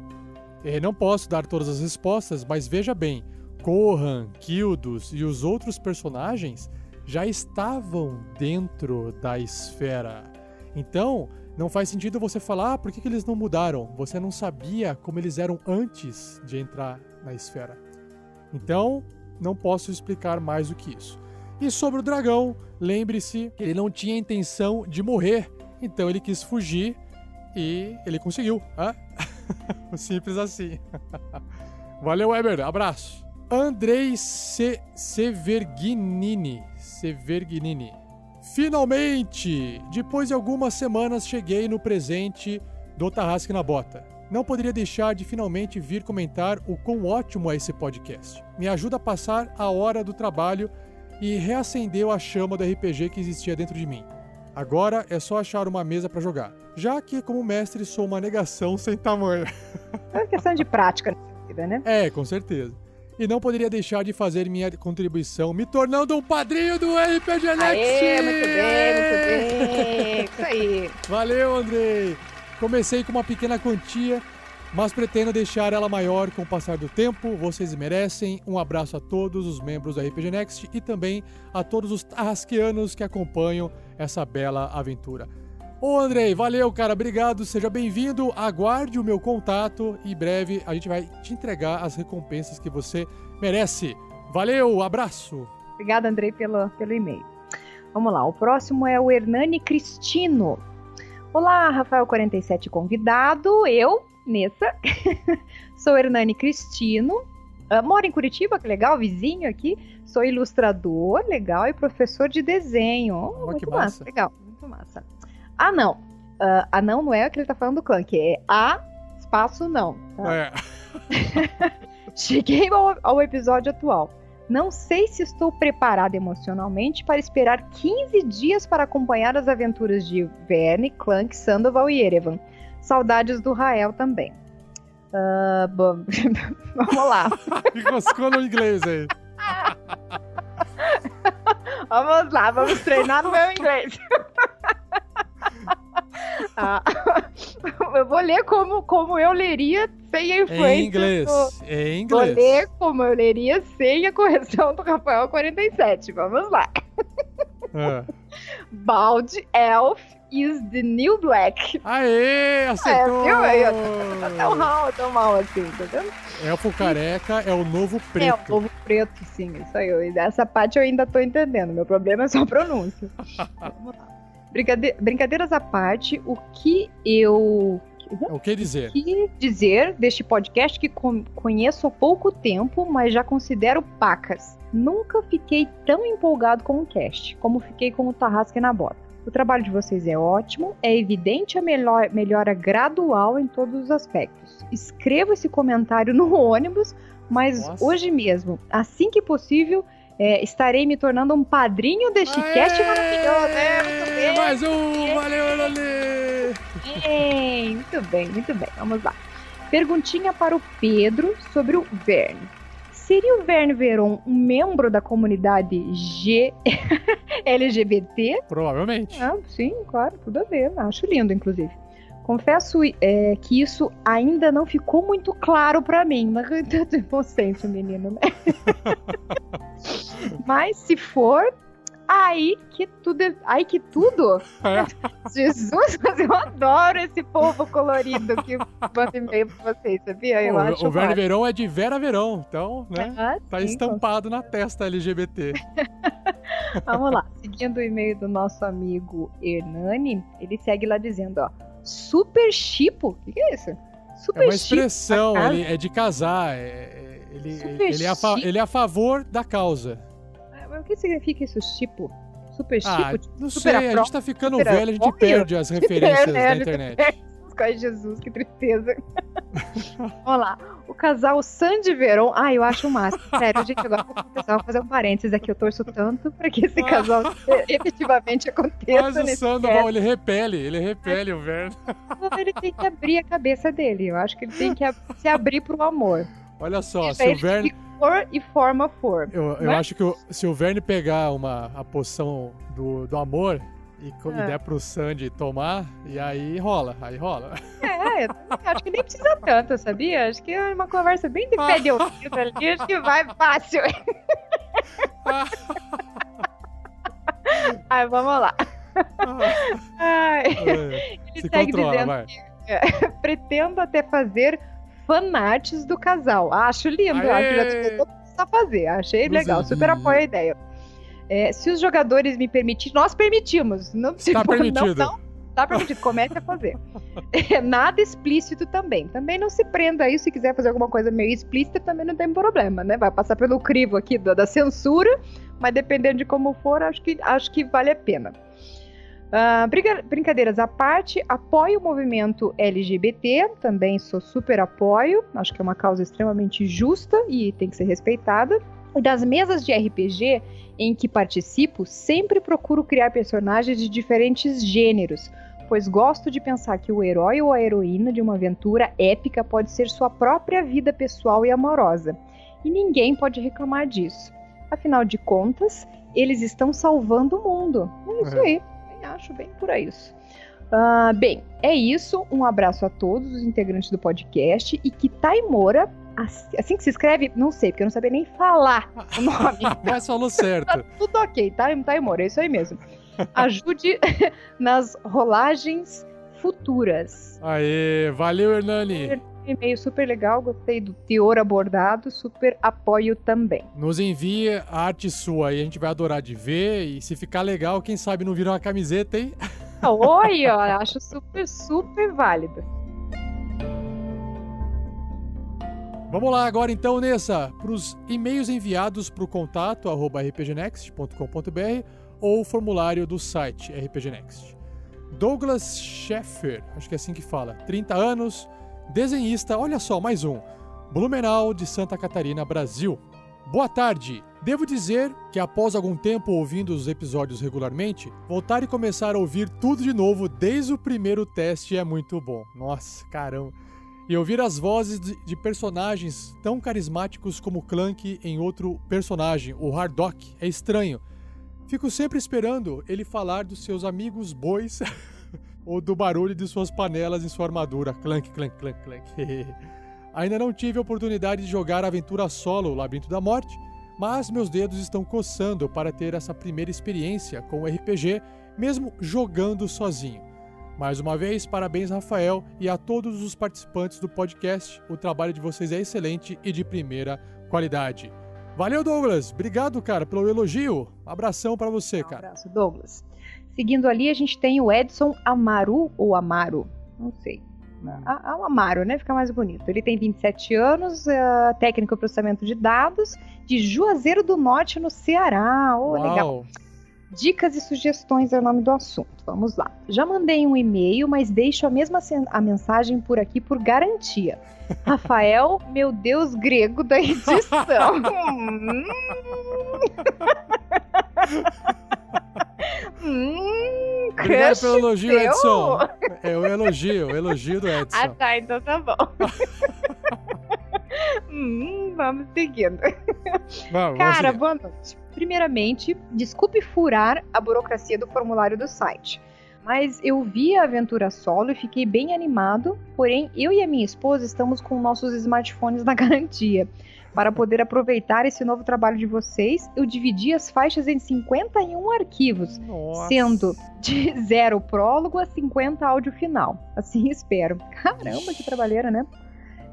Eh, não posso dar todas as respostas, mas veja bem: Corran, Kildos e os outros personagens já estavam dentro da esfera. Então, não faz sentido você falar ah, por que, que eles não mudaram. Você não sabia como eles eram antes de entrar na esfera. Então, não posso explicar mais do que isso. E sobre o dragão, lembre-se que ele não tinha intenção de morrer, então ele quis fugir e ele conseguiu. [LAUGHS] Simples assim. [LAUGHS] Valeu, Weber. Abraço. Andrei Se Severginini. Severginini. Finalmente! Depois de algumas semanas cheguei no presente do Tarrasque na Bota. Não poderia deixar de finalmente vir comentar o quão ótimo é esse podcast. Me ajuda a passar a hora do trabalho e reacendeu a chama do RPG que existia dentro de mim. Agora é só achar uma mesa para jogar, já que como mestre sou uma negação sem tamanho. É uma questão de prática né? É, com certeza. E não poderia deixar de fazer minha contribuição me tornando um padrinho do RPG Next! Aê, muito bem, muito bem. Isso aí. Valeu, Andrei! Comecei com uma pequena quantia, mas pretendo deixar ela maior com o passar do tempo. Vocês merecem. Um abraço a todos os membros do RPG Next e também a todos os tarrasqueanos que acompanham essa bela aventura. Ô Andrei, valeu, cara, obrigado, seja bem-vindo. Aguarde o meu contato e em breve a gente vai te entregar as recompensas que você merece. Valeu, abraço! Obrigada, Andrei, pelo, pelo e-mail. Vamos lá, o próximo é o Hernani Cristino. Olá, Rafael47 convidado, eu, Nessa, [LAUGHS] sou Hernani Cristino, ah, moro em Curitiba, que legal, vizinho aqui, sou ilustrador, legal, e professor de desenho. Oh, muito que massa. massa. legal, muito massa. Ah, não, Ah, ah, não, não é o que ele tá falando do clã, que é a espaço não. tá? É. [LAUGHS] Cheguei ao, ao episódio atual. Não sei se estou preparada emocionalmente para esperar 15 dias para acompanhar as aventuras de Verne, Clank, Sandoval e Erevan. Saudades do Rael também. Ah, bom, [LAUGHS] vamos lá. [LAUGHS] Ficou no inglês aí. Vamos lá, vamos treinar no meu inglês. Ah, [LAUGHS] eu vou ler como, como eu leria sem a influência. Em inglês. do- Em Vou inglês. ler como eu leria sem a correção do Rafael 47. Vamos lá. Ah. Bald Elf is the new black. Aê, acertou! É, viu? Aí, ó, tá tão mal, tão mal assim, tá vendo? Elfo careca é o novo É, preto. o povo preto, sim, isso aí. Essa parte eu ainda tô entendendo. Meu problema é só a pronúncia. [LAUGHS] Vamos lá. Brincade- Brincadeiras à parte, o que eu O que dizer? que dizer deste podcast que conheço há pouco tempo, mas já considero pacas. Nunca fiquei tão empolgado com o cast, como fiquei com o Tarrasque na bota. O trabalho de vocês é ótimo, é evidente a melhor- melhora gradual em todos os aspectos. Escrevo esse comentário no [LAUGHS] ônibus, mas Nossa. hoje mesmo, assim que possível, é, estarei me tornando um padrinho deste cast maravilhoso. É, muito bem. Mais um, valeu, Loli! Bem, muito bem, muito bem. Vamos lá. Perguntinha para o Pedro sobre o Verne. Seria o Verne Veron um membro da comunidade G [LAUGHS] LGBT? Provavelmente. Ah, sim, claro, tudo a ver. Acho lindo, inclusive. Confesso é, que isso ainda não ficou muito claro pra mim, mas com tanto inocente, menino, né? [LAUGHS] mas se for, aí que tudo, é- aí que tudo. [LAUGHS] Jesus, mas eu adoro esse povo colorido que manda e-mail pra vocês, sabia? Eu Pô, acho o Verne. Verão é de Vera Verão, então, né? Ah, Tá sim, estampado na testa LGBT. [LAUGHS] Vamos lá, seguindo o e-mail do nosso amigo Hernani, ele segue lá dizendo, ó, super chipo, o que, que é isso? É Super uma chipo, expressão, a ele é de casar. é- é- ele, ele, é a fa- ele é a favor da causa. casa. Mas o que significa isso, chipo? Super chipo? Ah, tipo, não super sei, a apro- gente tá ficando velho, a gente perde as referências da a internet. Perde as coisas. Jesus, que tristeza. [LAUGHS] Vamos lá. O casal Sandy Veron. Ah, eu acho o máximo. Sério, gente, agora vou confessar, vou fazer um parênteses aqui. Eu torço tanto pra que esse casal [LAUGHS] efetivamente aconteça Mas o Sandoval, ele repele, ele repele o Verne. Ele tem que abrir a cabeça dele. Eu acho que ele tem que se abrir pro amor. Olha só, se o Verne. e forma for. Eu, eu é? acho que o- se o Verne pegar uma, a poção do, do amor e, e É. der pro Sandy tomar, e aí rola, aí rola. É, também acho que nem precisa tanto, sabia? Acho que é uma conversa bem de pé de ouvido ali, acho que vai fácil. Ai, vamos lá. Ai, [LAUGHS] É, ele Se segue controla, dizendo vai. que é, pretendo até fazer fanarts do casal. Acho lindo, Aê! acho que já a fazer. Achei legal, super apoio a ideia. É, se os jogadores me permitirem, nós permitimos. Não, tipo, Tá permitido. Não, não, tá permitido, comece a fazer. [LAUGHS] É, nada explícito também. Também não se prenda aí, se quiser fazer alguma coisa meio explícita, também não tem problema, né? Vai passar pelo crivo aqui da, da censura, mas dependendo de como for, acho que, acho que vale a pena. Brinca- brincadeiras à parte, apoio o movimento LGBT, também sou super apoio, acho que é uma causa extremamente justa e tem que ser respeitada. E das mesas de RPG em que participo, sempre procuro criar personagens de diferentes gêneros, pois gosto de pensar que o herói ou a heroína de uma aventura épica pode ser sua própria vida pessoal e amorosa, e ninguém pode reclamar disso. Afinal de contas, eles estão salvando o mundo. É isso É. aí, bem, acho bem por aí isso. Ah, bem, é isso. Um abraço a todos os integrantes do podcast e que Taimora, assim que se escreve, não sei, porque eu não sabia nem falar o [LAUGHS] nome. Mas falou certo. Tudo ok, tá? Taimora, é isso aí mesmo. Ajude [LAUGHS] nas rolagens futuras. Aê, valeu, Hernani. E-mail super legal, gostei do teor abordado, super apoio também. Nos envie a arte sua aí, a gente vai adorar de ver. E se ficar legal, quem sabe não vira uma camiseta, hein? Oi, ó, acho super, super válido. Vamos lá agora então, Nessa, para os e-mails enviados para o contato arroba rpgnext.com.br ou o formulário do site rpgnext. Douglas Scheffer, acho que é assim que fala, 30 anos, desenhista, olha só, mais um, Blumenau de Santa Catarina, Brasil. Boa tarde! Devo dizer que após algum tempo ouvindo os episódios regularmente, voltar e começar a ouvir tudo de novo desde o primeiro teste é muito bom. Nossa, caramba! E ouvir as vozes de, personagens tão carismáticos como Clank em outro personagem, o Hardock, é estranho. Fico sempre esperando ele falar dos seus amigos bois [LAUGHS] ou do barulho de suas panelas em sua armadura. Clank, clank, clank, clank. [LAUGHS] Ainda não tive a oportunidade de jogar a aventura solo Labirinto da Morte, mas meus dedos estão coçando para ter essa primeira experiência com o RPG, mesmo jogando sozinho. Mais uma vez, parabéns, Rafael, e a todos os participantes do podcast. O trabalho de vocês é excelente e de primeira qualidade. Valeu, Douglas. Obrigado, cara, pelo elogio. Abração para você, Um cara. abraço, Douglas. Seguindo ali, a gente tem o Edson Amaru ou Amaro, não sei. a, a Amaro, né? Fica mais bonito. Ele tem 27 anos, uh, técnico em processamento de dados, de Juazeiro do Norte, no Ceará. Oh, legal. Dicas e sugestões é o nome do assunto. Vamos lá. Já mandei um e-mail, mas deixo a mesma a mensagem por aqui por garantia. [LAUGHS] Rafael, meu Deus grego da edição. [LAUGHS] hum, Obrigado pelo elogio, seu? Edson. É o elogio, o elogio do Edson. Ah, tá, então tá bom. [LAUGHS] hum, vamos seguindo. Vamos, Cara, vamos boa noite. Primeiramente, desculpe furar a burocracia do formulário do site. Mas eu vi a aventura solo e fiquei bem animado. Porém, eu e a minha esposa estamos com nossos smartphones na [LAUGHS] garantia. Para poder aproveitar esse novo trabalho de vocês, eu dividi as faixas em 51 arquivos, Nossa. sendo de [LAUGHS] zero prólogo a 50 áudio final. Assim espero. Caramba, que trabalheira, né?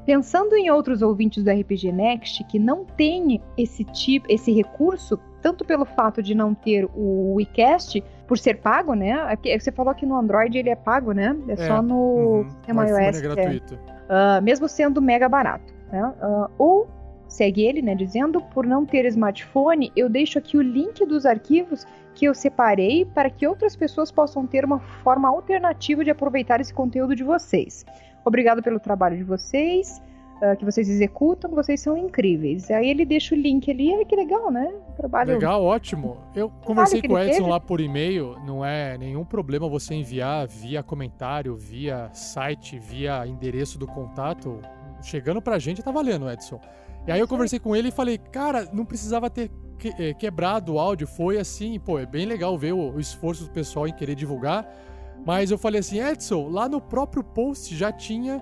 Pensando em outros ouvintes do RPG Next que não têm esse tipo, esse recurso, tanto pelo fato de não ter o WeCast, por ser pago, né? Você falou que no Android ele é pago, né? É, é só no uhum. iOS. É gratuito. É. Uh, mesmo sendo mega barato. Né? Uh, ou segue ele, né? Dizendo, por não ter smartphone, eu deixo aqui o link dos arquivos que eu separei para que outras pessoas possam ter uma forma alternativa de aproveitar esse conteúdo de vocês. Obrigado pelo trabalho de vocês uh, que vocês executam, vocês são incríveis. Aí ele deixa o link ali, ai que legal, né? Trabalho... Legal, ótimo. Eu conversei com o Edson lá por e-mail, não é nenhum problema você enviar via comentário, via site, via endereço do contato. Chegando pra gente tá valendo, Edson. E aí eu conversei com ele e falei, cara, não precisava ter eh, quebrado o áudio, foi assim, pô, é bem legal ver o, esforço do pessoal em querer divulgar. Mas eu falei assim, Edson, lá no próprio post já tinha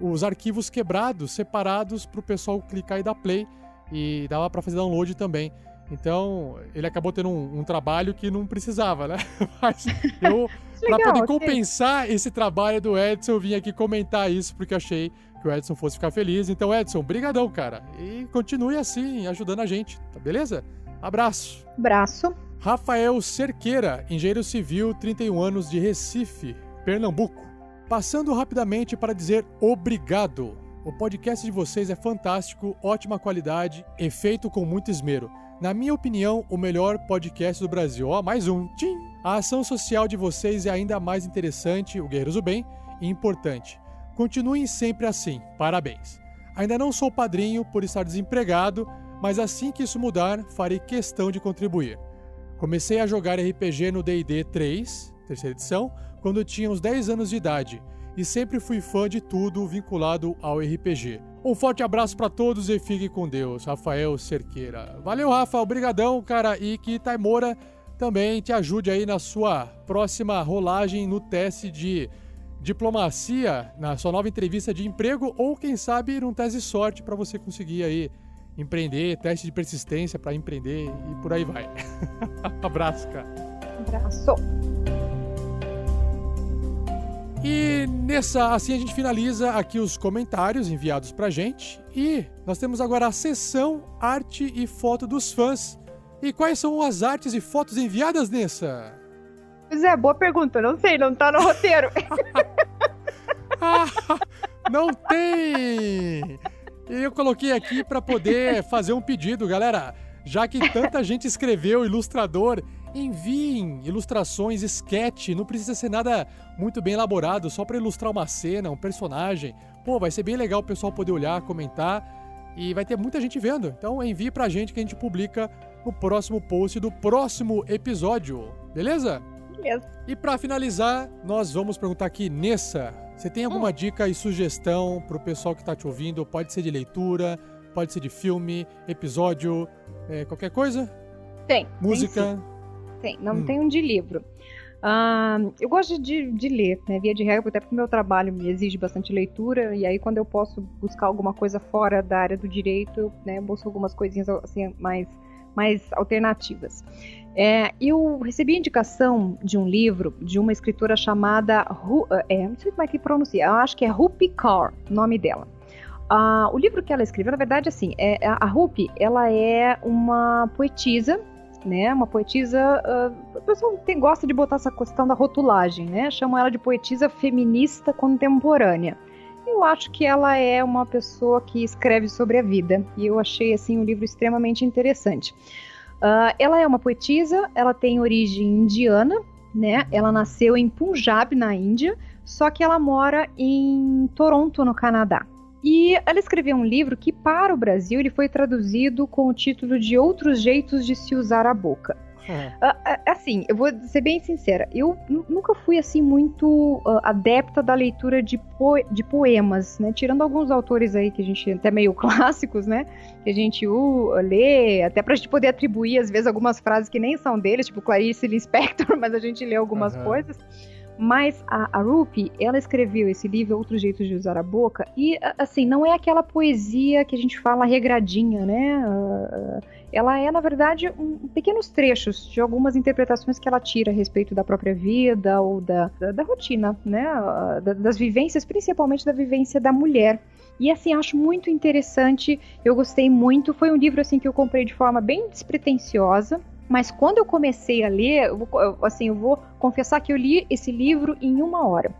os arquivos quebrados, separados para o pessoal clicar e dar play. E dava para fazer download também. Então, ele acabou tendo um, um, trabalho que não precisava, né? [LAUGHS] Mas eu, para poder compensar esse trabalho do Edson, eu vim aqui comentar isso porque achei que o Edson fosse ficar feliz. Então, Edson, brigadão, cara. E continue assim, ajudando a gente, tá beleza? Abraço. Abraço. Rafael Cerqueira, engenheiro civil, 31 anos de Recife, Pernambuco. Passando rapidamente para dizer obrigado. O podcast de vocês é fantástico, ótima qualidade e feito com muito esmero. Na minha opinião, o melhor podcast do Brasil. Ó, mais um. Tchim! A ação social de vocês é ainda mais interessante, o Guerreiros do Bem, e importante. Continuem sempre assim. Parabéns. Ainda não sou padrinho por estar desempregado, mas assim que isso mudar, farei questão de contribuir. Comecei a jogar RPG no D&D 3, terceira edição, quando tinha uns 10 anos de idade e sempre fui fã de tudo vinculado ao RPG. Um forte abraço para todos e fique com Deus, Rafael Cerqueira. Valeu, Rafa, obrigadão, cara, e que Taimora também te ajude aí na sua próxima rolagem no teste de diplomacia, na sua nova entrevista de emprego ou quem sabe num teste de sorte para você conseguir aí empreender, teste de persistência para empreender e por aí vai. [LAUGHS] abraço, cara. Abraço. E nessa, assim a gente finaliza aqui os comentários enviados pra gente. E nós temos agora a sessão arte e foto dos fãs. E quais são as artes e fotos enviadas nessa? Pois é, boa pergunta. Não sei, não tá no roteiro. [LAUGHS] ah, não tem! Eu coloquei aqui para poder fazer um pedido, galera. Já que tanta gente escreveu ilustrador Enviem ilustrações, sketch, não precisa ser nada muito bem elaborado, só para ilustrar uma cena, um personagem. Pô, vai ser bem legal o pessoal poder olhar, comentar e vai ter muita gente vendo. Então envie pra gente que a gente publica no próximo post do próximo episódio. Beleza? Beleza. E para finalizar, nós vamos perguntar aqui, Nessa, você tem alguma hum. dica e sugestão pro pessoal que tá te ouvindo? Pode ser de leitura, pode ser de filme, episódio, é, qualquer coisa? Tem. Música? Tem, tem, não hum. tem um de livro. Uh, eu gosto de, de ler, né? Via de regra, até porque o meu trabalho me exige bastante leitura, e aí quando eu posso buscar alguma coisa fora da área do direito, eu né, busco algumas coisinhas assim, mais, mais alternativas. É, eu recebi indicação de um livro de uma escritora chamada, é, não sei como é que pronuncia, eu acho que é Rupi Kaur, nome dela. Uh, o livro que ela escreveu, na verdade, assim, é, a Rupi, ela é uma poetisa né? Uma poetisa. Uh, o pessoal tem, gosta de botar essa questão da rotulagem, né? Chamam ela de poetisa feminista contemporânea. Eu acho que ela é uma pessoa que escreve sobre a vida e eu achei assim um livro extremamente interessante. Uh, ela é uma poetisa, ela tem origem indiana, né? Ela nasceu em Punjab, na Índia, só que ela mora em Toronto, no Canadá. E ela escreveu um livro que, para o Brasil, ele foi traduzido com o título de Outros Jeitos de Se Usar a Boca. É. assim, eu vou ser bem sincera, eu nunca fui assim muito adepta da leitura de, po de poemas, né? Tirando alguns autores aí que a gente até meio [LAUGHS] clássicos, né? Que a gente uh, lê, até pra gente poder atribuir às vezes algumas frases que nem são deles, tipo Clarice Lispector, [LAUGHS] mas a gente lê algumas uhum. coisas. Mas a, a Rupi, ela escreveu esse livro, Outros Jeitos de Usar a Boca, e assim, não é aquela poesia que a gente fala regradinha, né? Ela é, na verdade, um, pequenos trechos de algumas interpretações que ela tira a respeito da própria vida ou da, da, da rotina, né? Da, das vivências, principalmente da vivência da mulher. E assim, acho muito interessante, eu gostei muito. Foi um livro assim que eu comprei de forma bem despretensiosa, mas quando eu comecei a ler, eu vou, assim, eu vou confessar que eu li esse livro em uma hora.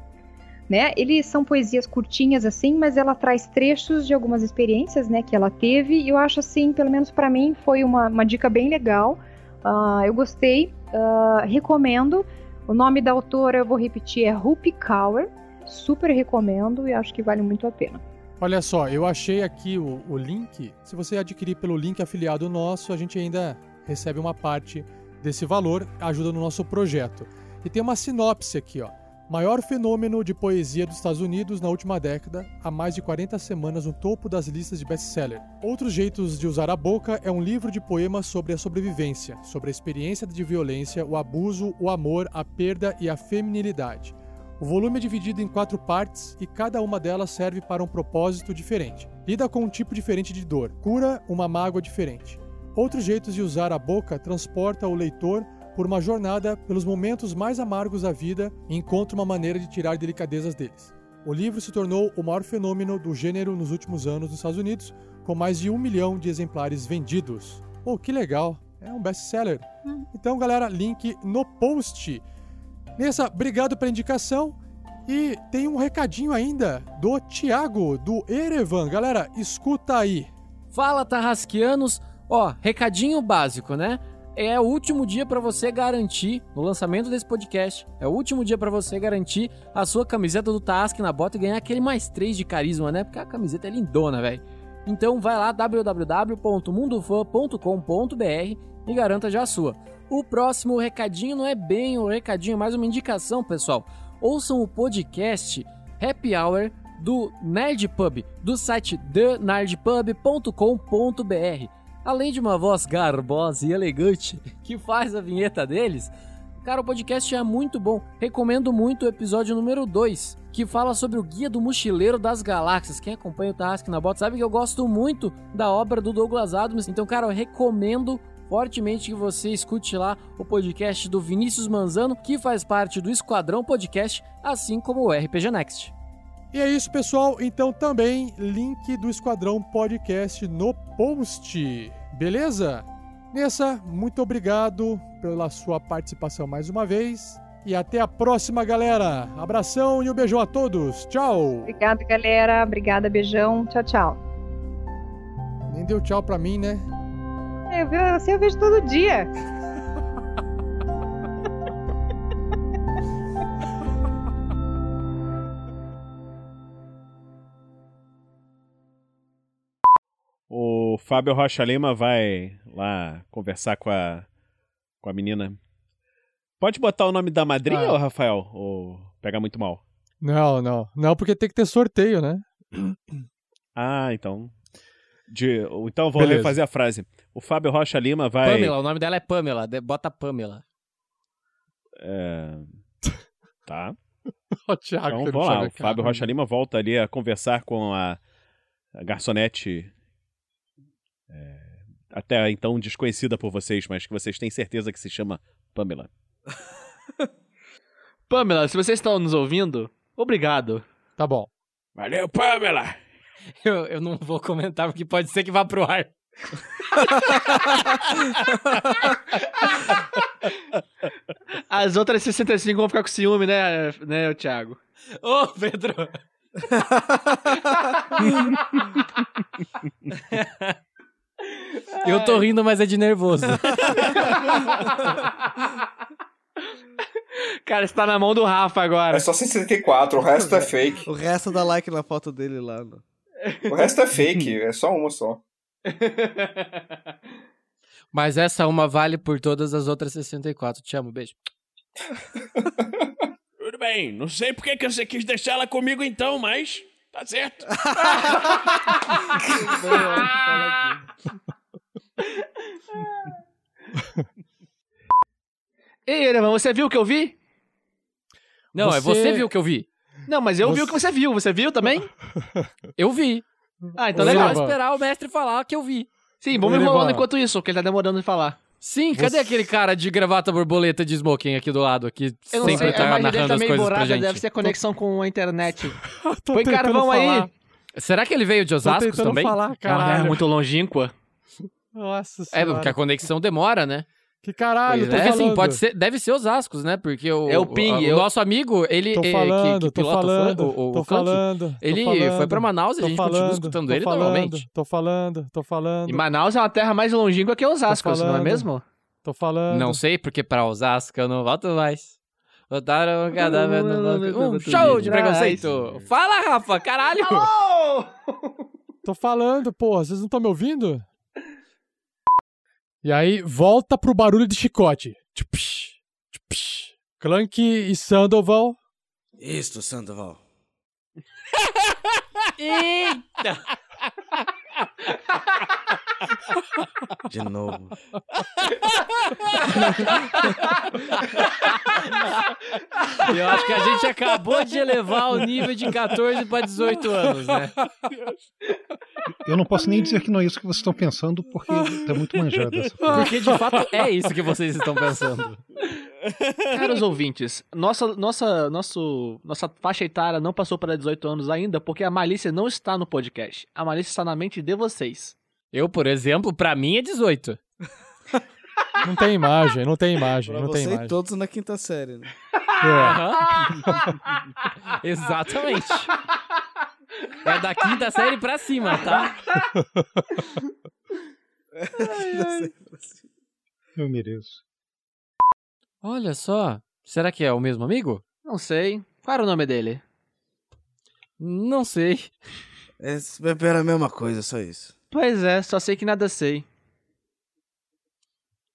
Né? Eles são poesias curtinhas assim, mas ela traz trechos de algumas experiências, né, que ela teve. E eu acho assim, pelo menos para mim, foi uma, uma dica bem legal. Uh, eu gostei, uh, recomendo. O nome da autora, eu vou repetir, é Rupi Kaur. Super recomendo e acho que vale muito a pena. Olha só, eu achei aqui o, o link. Se você adquirir pelo link afiliado nosso, a gente ainda recebe uma parte desse valor, ajuda no nosso projeto. E tem uma sinopse aqui, ó. Maior fenômeno de poesia dos Estados Unidos na última década, há mais de 40 semanas no topo das listas de best-seller. Outros Jeitos de Usar a Boca é um livro de poemas sobre a sobrevivência, sobre a experiência de violência, o abuso, o amor, a perda e a feminilidade. O volume é dividido em quatro partes e cada uma delas serve para um propósito diferente. Lida com um tipo diferente de dor, cura uma mágoa diferente. Outros jeitos de usar a boca transporta o leitor por uma jornada pelos momentos mais amargos da vida e encontra uma maneira de tirar delicadezas deles. O livro se tornou o maior fenômeno do gênero nos últimos anos nos Estados Unidos, com mais de um milhão de exemplares vendidos. Oh, que legal! É um best-seller. Hum. Então, galera, link no post. Nessa, obrigado pela indicação. E tem um recadinho ainda do Thiago, do Erevan. Galera, escuta aí. Fala, Tarrasquianos! Ó, recadinho básico, né? É o último dia para você garantir, no lançamento desse podcast, é o último dia para você garantir a sua camiseta do Task na bota e ganhar aquele mais 3 de carisma, né? Porque a camiseta é lindona, velho. Então vai lá www.mundofan.com.br e garanta já a sua. O próximo recadinho não é bem um recadinho, é mais uma indicação, pessoal. Ouçam o podcast Happy Hour do Nerdpub, do site thenerdpub.com.br além de uma voz garbosa e elegante que faz a vinheta deles, cara, o podcast é muito bom. Recomendo muito o episódio número 2, que fala sobre o Guia do Mochileiro das Galáxias. Quem acompanha o Tarrasque na Bota sabe que eu gosto muito da obra do Douglas Adams. Então, cara, eu recomendo fortemente que você escute lá o podcast do Vinícius Manzano, que faz parte do Esquadrão Podcast, assim como o RPG Next. E é isso, pessoal. Então também link do Esquadrão Podcast no post. Beleza? Nessa, muito obrigado pela sua participação mais uma vez. E até a próxima, galera. Abração e um beijão a todos. Tchau. Obrigada, galera. Obrigada, beijão. Tchau, tchau. Nem deu tchau pra mim, né? Eu, você eu vejo todo dia. [LAUGHS] O Fábio Rocha Lima vai lá conversar com a, com a menina. Pode botar o nome da madrinha, ah. Rafael? Ou pega muito mal? Não, não. Não, porque tem que ter sorteio, né? Ah, então. De, então vou Beleza. refazer a frase. O Fábio Rocha Lima vai. Pamela, o nome dela é Pamela. Bota Pamela. É. [LAUGHS] Tá. o Thiago, então vamos lá. O Fábio Rocha Lima volta ali a conversar com a, a garçonete é, até então desconhecida por vocês, mas que vocês têm certeza que se chama Pamela. [LAUGHS] Pamela, se vocês estão nos ouvindo, obrigado. Tá bom. Valeu, Pamela! [LAUGHS] Eu, eu não vou comentar porque pode ser que vá pro ar. [LAUGHS] As outras 65 vão ficar com ciúme, né, né, Thiago? Ô, Pedro! Eu tô rindo, mas é de nervoso. [LAUGHS] Cara, você tá na mão do Rafa agora. É só 64, o resto é fake. O resto dá like na foto dele lá. No... O resto é fake, [LAUGHS] é só uma só. [LAUGHS] Mas essa uma vale por todas as outras 64. Te amo, beijo. [LAUGHS] Tudo bem, não sei por que você quis deixar ela comigo então, mas tá certo. Ei, Erevan, você viu o que eu vi? Não, é você viu o que eu vi. Não, mas eu vi Você- o que você viu. Você viu também? [LAUGHS] Eu vi. Ah, então Você legal. vai esperar o mestre falar que eu vi. Sim, vamos enrolando enquanto isso, porque ele tá demorando de falar. Sim, cadê aquele cara de gravata borboleta de smoking aqui do lado, que Eu não sempre sei, a tá narrando tá as meio coisas pra borrada, gente? deve ser a conexão com a internet. [LAUGHS] Tô Põe carvão aí. falar. Será que ele veio de Osasco também? falar, É caralho. muito longínqua. Nossa É, senhora. porque a conexão demora, né? Que caralho, Pois tô é, assim, falando. pode ser, deve ser Osascos, né? Porque o, É o Ping, o, o eu- nosso amigo, ele Tô é, falando, que, que tô pilota o falando, o, o, tô o Clank, falando. tô ele falando, foi pra Manaus e tô a gente continua falando, escutando tô ele falando, normalmente. Tô falando, tô falando. E Manaus é uma terra mais longínqua que Osasco, Tô não é falando. mesmo? Tô falando. Não sei, porque pra Osasco eu não volto mais. Botaram o cadáver no. [LAUGHS] Um show de preconceito. Fala, Rafa, caralho! Tô falando, porra, vocês não estão me ouvindo? E aí, volta pro barulho de chicote. Tchupsh, tchupsh. Clank e Sandoval. Isto, Sandoval. [LAUGHS] Eita! [LAUGHS] [LAUGHS] De novo. Eu acho que a gente acabou de elevar o nível de 14 pra 18 anos, né? Eu não posso nem dizer que não é isso que vocês estão pensando, porque tá muito manjado essa. Porque de fato é isso que vocês estão pensando. Caros ouvintes, nossa, nossa, nosso, nossa faixa etária não passou para 18 anos ainda, porque a malícia não está no podcast. A malícia está na mente de vocês. Eu, por exemplo, pra mim é 18. [LAUGHS] Não tem imagem, não tem imagem, Pra não tem imagem. todos na quinta série, né? É. [LAUGHS] Exatamente. É da quinta série pra cima, tá? [LAUGHS] Eu mereço. Olha só. Será que é o mesmo amigo? Não sei. Qual era o nome dele? Não sei. Esse beber é a mesma coisa, só isso. Pois é, só sei que nada sei.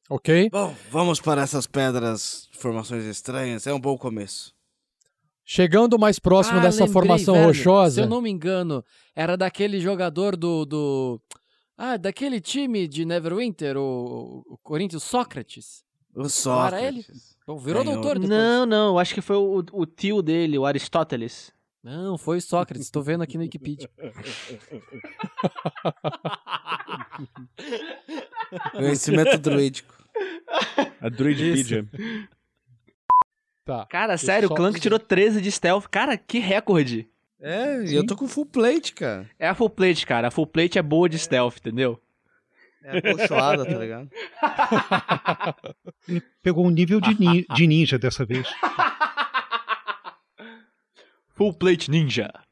Ok? Bom, vamos para essas pedras, formações estranhas. É um bom começo. Chegando mais próximo Ah, dessa lembrei, formação velho. rochosa. Se eu não me engano, era daquele jogador do. do... Ah, daquele time de Neverwinter, o, o Corinthians Sócrates. O Sócrates. era ele? Pô, Virou Ganhou. doutor depois. Não, não, acho que foi o, o tio dele, o Aristóteles. Não, foi o Sócrates. Tô vendo aqui no Wikipedia. [LAUGHS] Conhecimento druídico. A Druidpedia. Tá. Cara, sério, o Clank tirou 13 de stealth. Cara, que recorde. É, e eu tô com full plate, cara. É a full plate, cara. A full plate é boa de stealth, entendeu? É acolchoada, tá ligado? Ele [LAUGHS] pegou um nível de, ni- de ninja dessa vez. [LAUGHS] Full plate ninja.